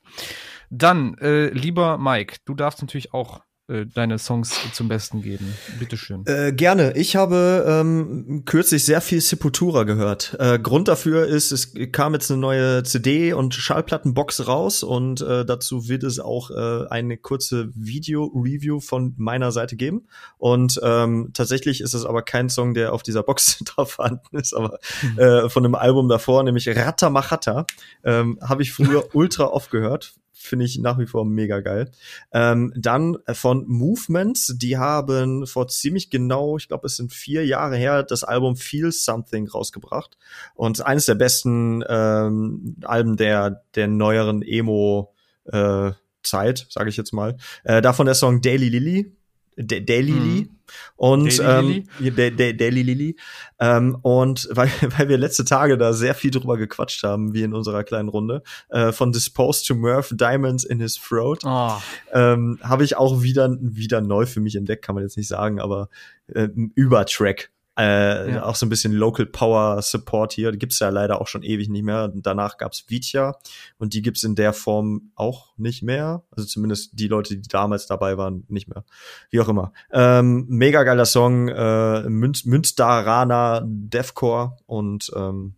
Dann, äh, lieber Mike, du darfst natürlich auch äh, deine Songs zum Besten geben. Bitteschön. Äh, gerne. Ich habe ähm, kürzlich sehr viel Sepultura gehört. Äh, Grund dafür ist, es kam jetzt eine neue CD und Schallplattenbox raus und äh, dazu wird es auch äh, eine kurze Video-Review von meiner Seite geben. Und ähm, tatsächlich ist es aber kein Song, der auf dieser Box [laughs] drauf vorhanden ist, aber äh, von einem Album davor, nämlich Ratta Machata, ähm, habe ich früher [laughs] ultra oft gehört. Finde ich nach wie vor mega geil. Ähm, dann von Movements, die haben vor ziemlich genau, ich glaube, es sind vier Jahre her, das Album Feel Something rausgebracht. Und eines der besten ähm, Alben der, der neueren Emo äh, Zeit, sage ich jetzt mal. Äh, davon der Song Daily Lily. Daily Mhm. Lee. Und Daily ähm, Daily Lily. Ähm, und weil, [laughs] weil wir letzte Tage da sehr viel drüber gequatscht haben, wie in unserer kleinen Runde, äh, von Disposed to Murph Diamonds in His Throat Oh, ähm, habe ich auch wieder wieder neu für mich entdeckt, kann man jetzt nicht sagen, aber äh, Übertrack Äh, Ja. Auch so ein bisschen Local Power Support hier. Die gibt's ja leider auch schon ewig nicht mehr. Danach gab's Vitya und die gibt's in der Form auch nicht mehr. Also zumindest die Leute, die damals dabei waren, nicht mehr. Wie auch immer. Ähm, mega geiler Song, äh, Münz Münsteraner Deathcore und ähm,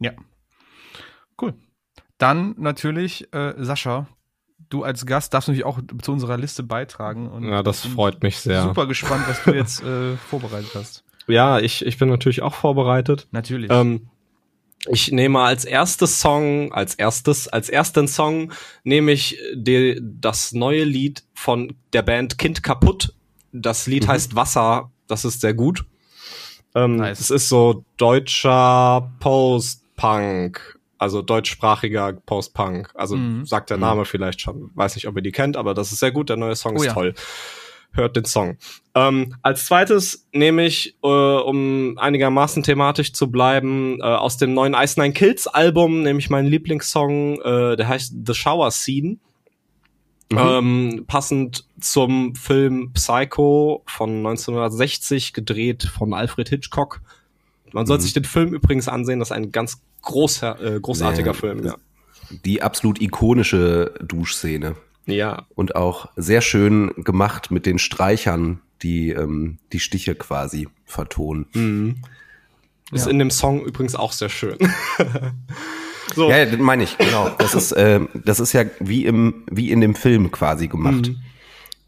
Ja. Cool. Dann natürlich, äh, Sascha, du als Gast darfst natürlich auch zu unserer Liste beitragen. Und Ja, das freut mich sehr. Super gespannt, was du jetzt äh, vorbereitet hast. Ja, ich, ich bin natürlich auch vorbereitet. Natürlich. Ähm, ich nehme als erstes Song, als erstes, als ersten Song nehme ich die, das neue Lied von der Band Kind kaputt. Das Lied Mhm. heißt Wasser. Das ist sehr gut. Ähm, Nice. Es ist so deutscher Post-Punk, also deutschsprachiger Post-Punk. Also Mhm. sagt der Mhm. Name vielleicht schon. Weiß nicht, ob ihr die kennt, aber das ist sehr gut. Der neue Song Oh ist ja. toll. Hört den Song. Ähm, als zweites nehme ich, äh, um einigermaßen thematisch zu bleiben, äh, aus dem neuen Ice Nine Kills Album, nämlich meinen Lieblingssong, äh, der heißt The Shower Scene. Mhm. Ähm, passend zum Film Psycho von 1960, gedreht von Alfred Hitchcock. Man soll Mhm. sich den Film übrigens ansehen, das ist ein ganz großer, äh, großartiger Ja, Film. Ja. Die absolut ikonische Duschszene. Ja, Und auch sehr schön gemacht mit den Streichern, die ähm, die Stiche quasi vertonen. Mhm. Ist Ja. in dem Song übrigens auch sehr schön. [laughs] so. Ja, das meine ich, genau. Das ist, äh, das ist ja wie im, wie in dem Film quasi gemacht. Mhm.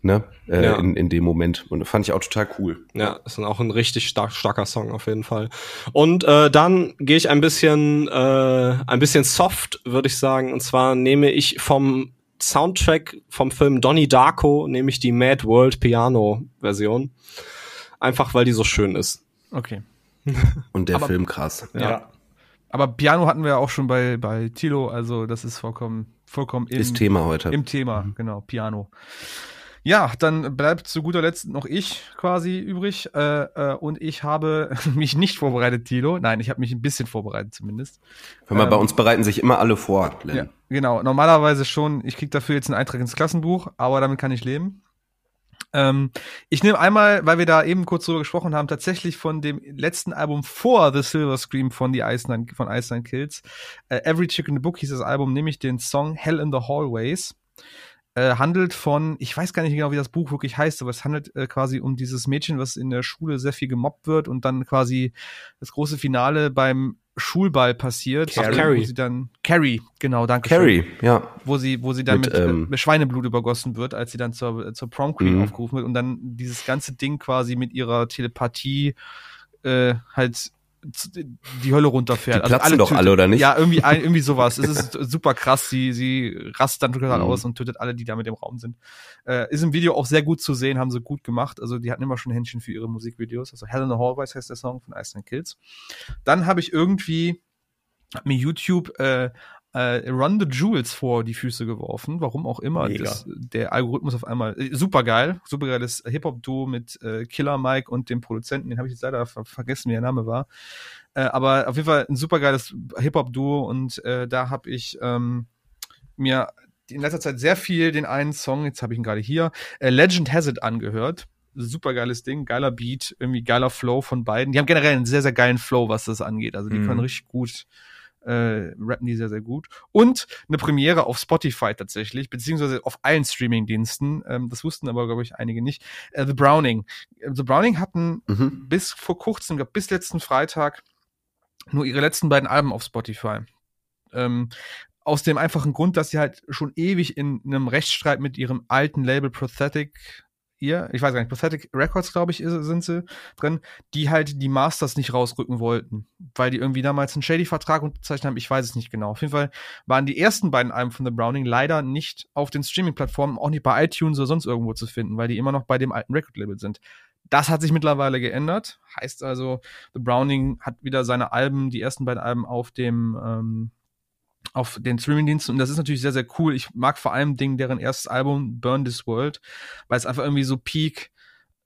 Ne? Äh, Ja. in, in dem Moment. Und das fand ich auch total cool. Ja, ist dann auch ein richtig stark, starker Song auf jeden Fall. Und äh, dann gehe ich ein bisschen, äh, ein bisschen soft, würde ich sagen. Und zwar nehme ich vom Soundtrack vom Film Donnie Darko, nehme ich die Mad World Piano Version. Einfach weil die so schön ist. okay. [laughs] Und der Aber- Film krass. Ja. Aber Piano hatten wir ja auch schon bei, bei Tilo, also das ist vollkommen, vollkommen im, Ist Thema heute. im Thema, genau, Piano. Ja, dann bleibt zu guter Letzt noch ich quasi übrig. Äh, äh, und ich habe [laughs] mich nicht vorbereitet, Tilo. Nein, ich habe mich ein bisschen vorbereitet zumindest. Hör mal, bei ähm, uns bereiten sich immer alle vor, Len. Ja, genau. Normalerweise schon. Ich krieg dafür jetzt einen Eintrag ins Klassenbuch, aber damit kann ich leben. Ähm, ich nehme einmal, weil wir da eben kurz drüber gesprochen haben, tatsächlich von dem letzten Album vor The Silver Scream von die Ice Nine, von Ice Nine Kills. Äh, Every Chick in the Book hieß das Album, nämlich den Song Hell in the Hallways. Äh, handelt von, ich weiß gar nicht genau, wie das Buch wirklich heißt, aber es handelt äh, quasi um dieses Mädchen, was in der Schule sehr viel gemobbt wird und dann quasi das große Finale beim Schulball passiert. Carrie. Wo Carrie. sie dann, Carrie, genau, danke. schön Carrie, ja. wo sie, wo sie dann Mit, mit, ähm, äh, Schweineblut übergossen wird, als sie dann zur, zur Prom Queen Mhm. aufgerufen wird und dann dieses ganze Ding quasi mit ihrer Telepathie äh, halt die Hölle runterfährt. Die platzen doch tötet- alle, oder nicht? Ja, irgendwie, ein, irgendwie sowas. Es ist [laughs] super krass. Sie, sie rastet dann total Mhm. aus und tötet alle, die da mit im Raum sind. Äh, ist im Video auch sehr gut zu sehen, haben sie gut gemacht. Also die hatten immer schon Händchen für ihre Musikvideos. Also Hell in the Hallways heißt der Song von Ice Nine Kills. Dann habe ich irgendwie hat mir YouTube äh, äh, Run the Jewels vor die Füße geworfen, warum auch immer. Das, der Algorithmus auf einmal, äh, super geil, super geiles Hip-Hop-Duo mit äh, Killer Mike und dem Produzenten, den habe ich jetzt leider ver vergessen, wie der Name war. Äh, aber auf jeden Fall ein super geiles Hip-Hop-Duo und äh, da habe ich ähm, mir in letzter Zeit sehr viel den einen Song, jetzt habe ich ihn gerade hier, äh, Legend Has It angehört. Super geiles Ding, geiler Beat, irgendwie geiler Flow von beiden. Die haben generell einen sehr, sehr geilen Flow, was das angeht. Also die Mhm. können richtig gut äh, rappen die sehr, sehr gut. Und eine Premiere auf Spotify tatsächlich, beziehungsweise auf allen Streaming-Diensten. Ähm, das wussten aber, glaube ich, einige nicht. Äh, The Browning. Äh, The Browning hatten Mhm. bis vor kurzem, glaub, bis letzten Freitag, nur ihre letzten beiden Alben auf Spotify. Ähm, aus dem einfachen Grund, dass sie halt schon ewig in einem Rechtsstreit mit ihrem alten Label Prothetic, ihr, ich weiß gar nicht, Prothetic Records, glaube ich, sind sie drin, die halt die Masters nicht rausrücken wollten, weil die irgendwie damals einen Shady-Vertrag unterzeichnet haben, ich weiß es nicht genau. Auf jeden Fall waren die ersten beiden Alben von The Browning leider nicht auf den Streaming-Plattformen, auch nicht bei iTunes oder sonst irgendwo zu finden, weil die immer noch bei dem alten Record-Label sind. Das hat sich mittlerweile geändert. Heißt also, The Browning hat wieder seine Alben, die ersten beiden Alben auf dem ähm, auf den Streamingdiensten und das ist natürlich sehr, sehr cool. Ich mag vor allem Dingen deren erstes Album, Burn This World, weil es einfach irgendwie so Peak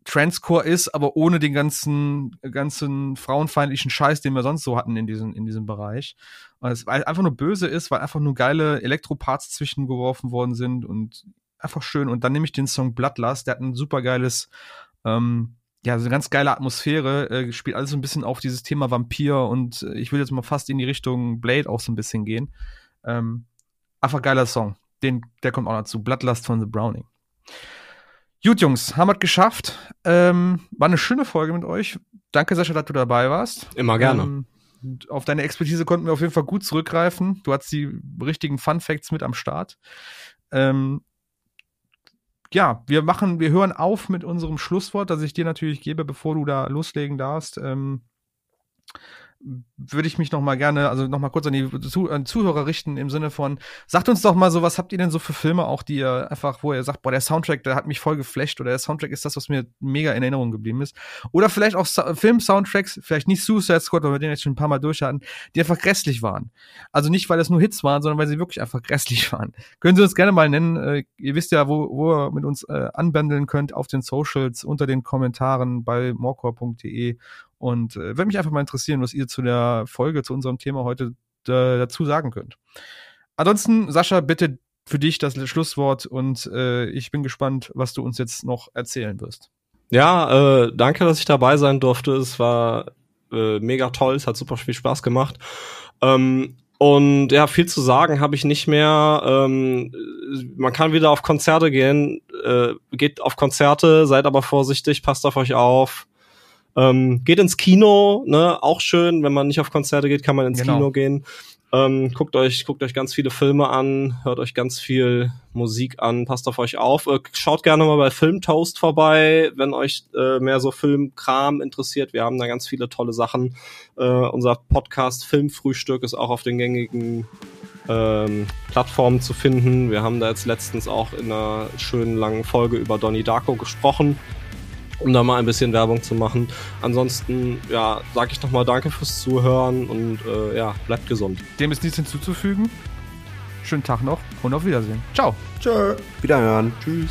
Transcore ist, aber ohne den ganzen, ganzen frauenfeindlichen Scheiß, den wir sonst so hatten in diesem, in diesem Bereich. Und es weil einfach nur böse ist, weil einfach nur geile Elektroparts zwischengeworfen worden sind und einfach schön. Und dann nehme ich den Song Bloodlust, der hat ein super geiles, ähm, ja, so eine ganz geile Atmosphäre, äh, spielt alles so ein bisschen auf dieses Thema Vampir und äh, ich will jetzt mal fast in die Richtung Blade auch so ein bisschen gehen. Ähm, einfach geiler Song. Den, der kommt auch dazu. Bloodlust von The Browning. Gut, Jungs, haben wir es geschafft. Ähm, war eine schöne Folge mit euch. Danke, Sascha, dass du dabei warst. Immer gerne. Ähm, auf deine Expertise konnten wir auf jeden Fall gut zurückgreifen. Du hast die richtigen Fun Facts mit am Start. Ähm, ja, wir machen, wir hören auf mit unserem Schlusswort, das ich dir natürlich gebe, bevor du da loslegen darfst. Ähm, würde ich mich noch mal gerne, also noch mal kurz an die Zuhörer richten im Sinne von, sagt uns doch mal so, was habt ihr denn so für Filme auch, die ihr einfach, wo ihr sagt, boah, der Soundtrack, der hat mich voll geflasht oder der Soundtrack ist das, was mir mega in Erinnerung geblieben ist. Oder vielleicht auch Film-Soundtracks, vielleicht nicht Suicide Squad, weil wir den jetzt schon ein paar Mal durch hatten, die einfach grässlich waren. Also nicht, weil es nur Hits waren, sondern weil sie wirklich einfach grässlich [laughs] waren. Können Sie uns gerne mal nennen. Äh, ihr wisst ja, wo, wo ihr mit uns äh, anbändeln könnt auf den Socials, unter den Kommentaren bei morcor.de und äh, würde mich einfach mal interessieren, was ihr zu der Folge, zu unserem Thema heute äh, dazu sagen könnt. Ansonsten, Sascha, bitte für dich das Schlusswort und äh, ich bin gespannt, was du uns jetzt noch erzählen wirst. Ja, äh, danke, dass ich dabei sein durfte. Es war äh, mega toll, es hat super viel Spaß gemacht. Ähm, und ja, viel zu sagen habe ich nicht mehr. Ähm, man kann wieder auf Konzerte gehen. Äh, geht auf Konzerte, seid aber vorsichtig, passt auf euch auf. Ähm, geht ins Kino, ne, auch schön, wenn man nicht auf Konzerte geht, kann man ins genau. Kino gehen. Ähm, guckt euch, guckt euch ganz viele Filme an, hört euch ganz viel Musik an, passt auf euch auf. Äh, schaut gerne mal bei Filmtoast vorbei, wenn euch äh, mehr so Filmkram interessiert. Wir haben da ganz viele tolle Sachen. Äh, unser Podcast Filmfrühstück ist auch auf den gängigen ähm, Plattformen zu finden. Wir haben da jetzt letztens auch in einer schönen langen Folge über Donnie Darko gesprochen um da mal ein bisschen Werbung zu machen. Ansonsten, ja, sage ich nochmal Danke fürs Zuhören und äh, ja, bleibt gesund. Dem ist nichts hinzuzufügen. Schönen Tag noch und auf Wiedersehen. Ciao. Tschö. Wiederhören. Tschüss.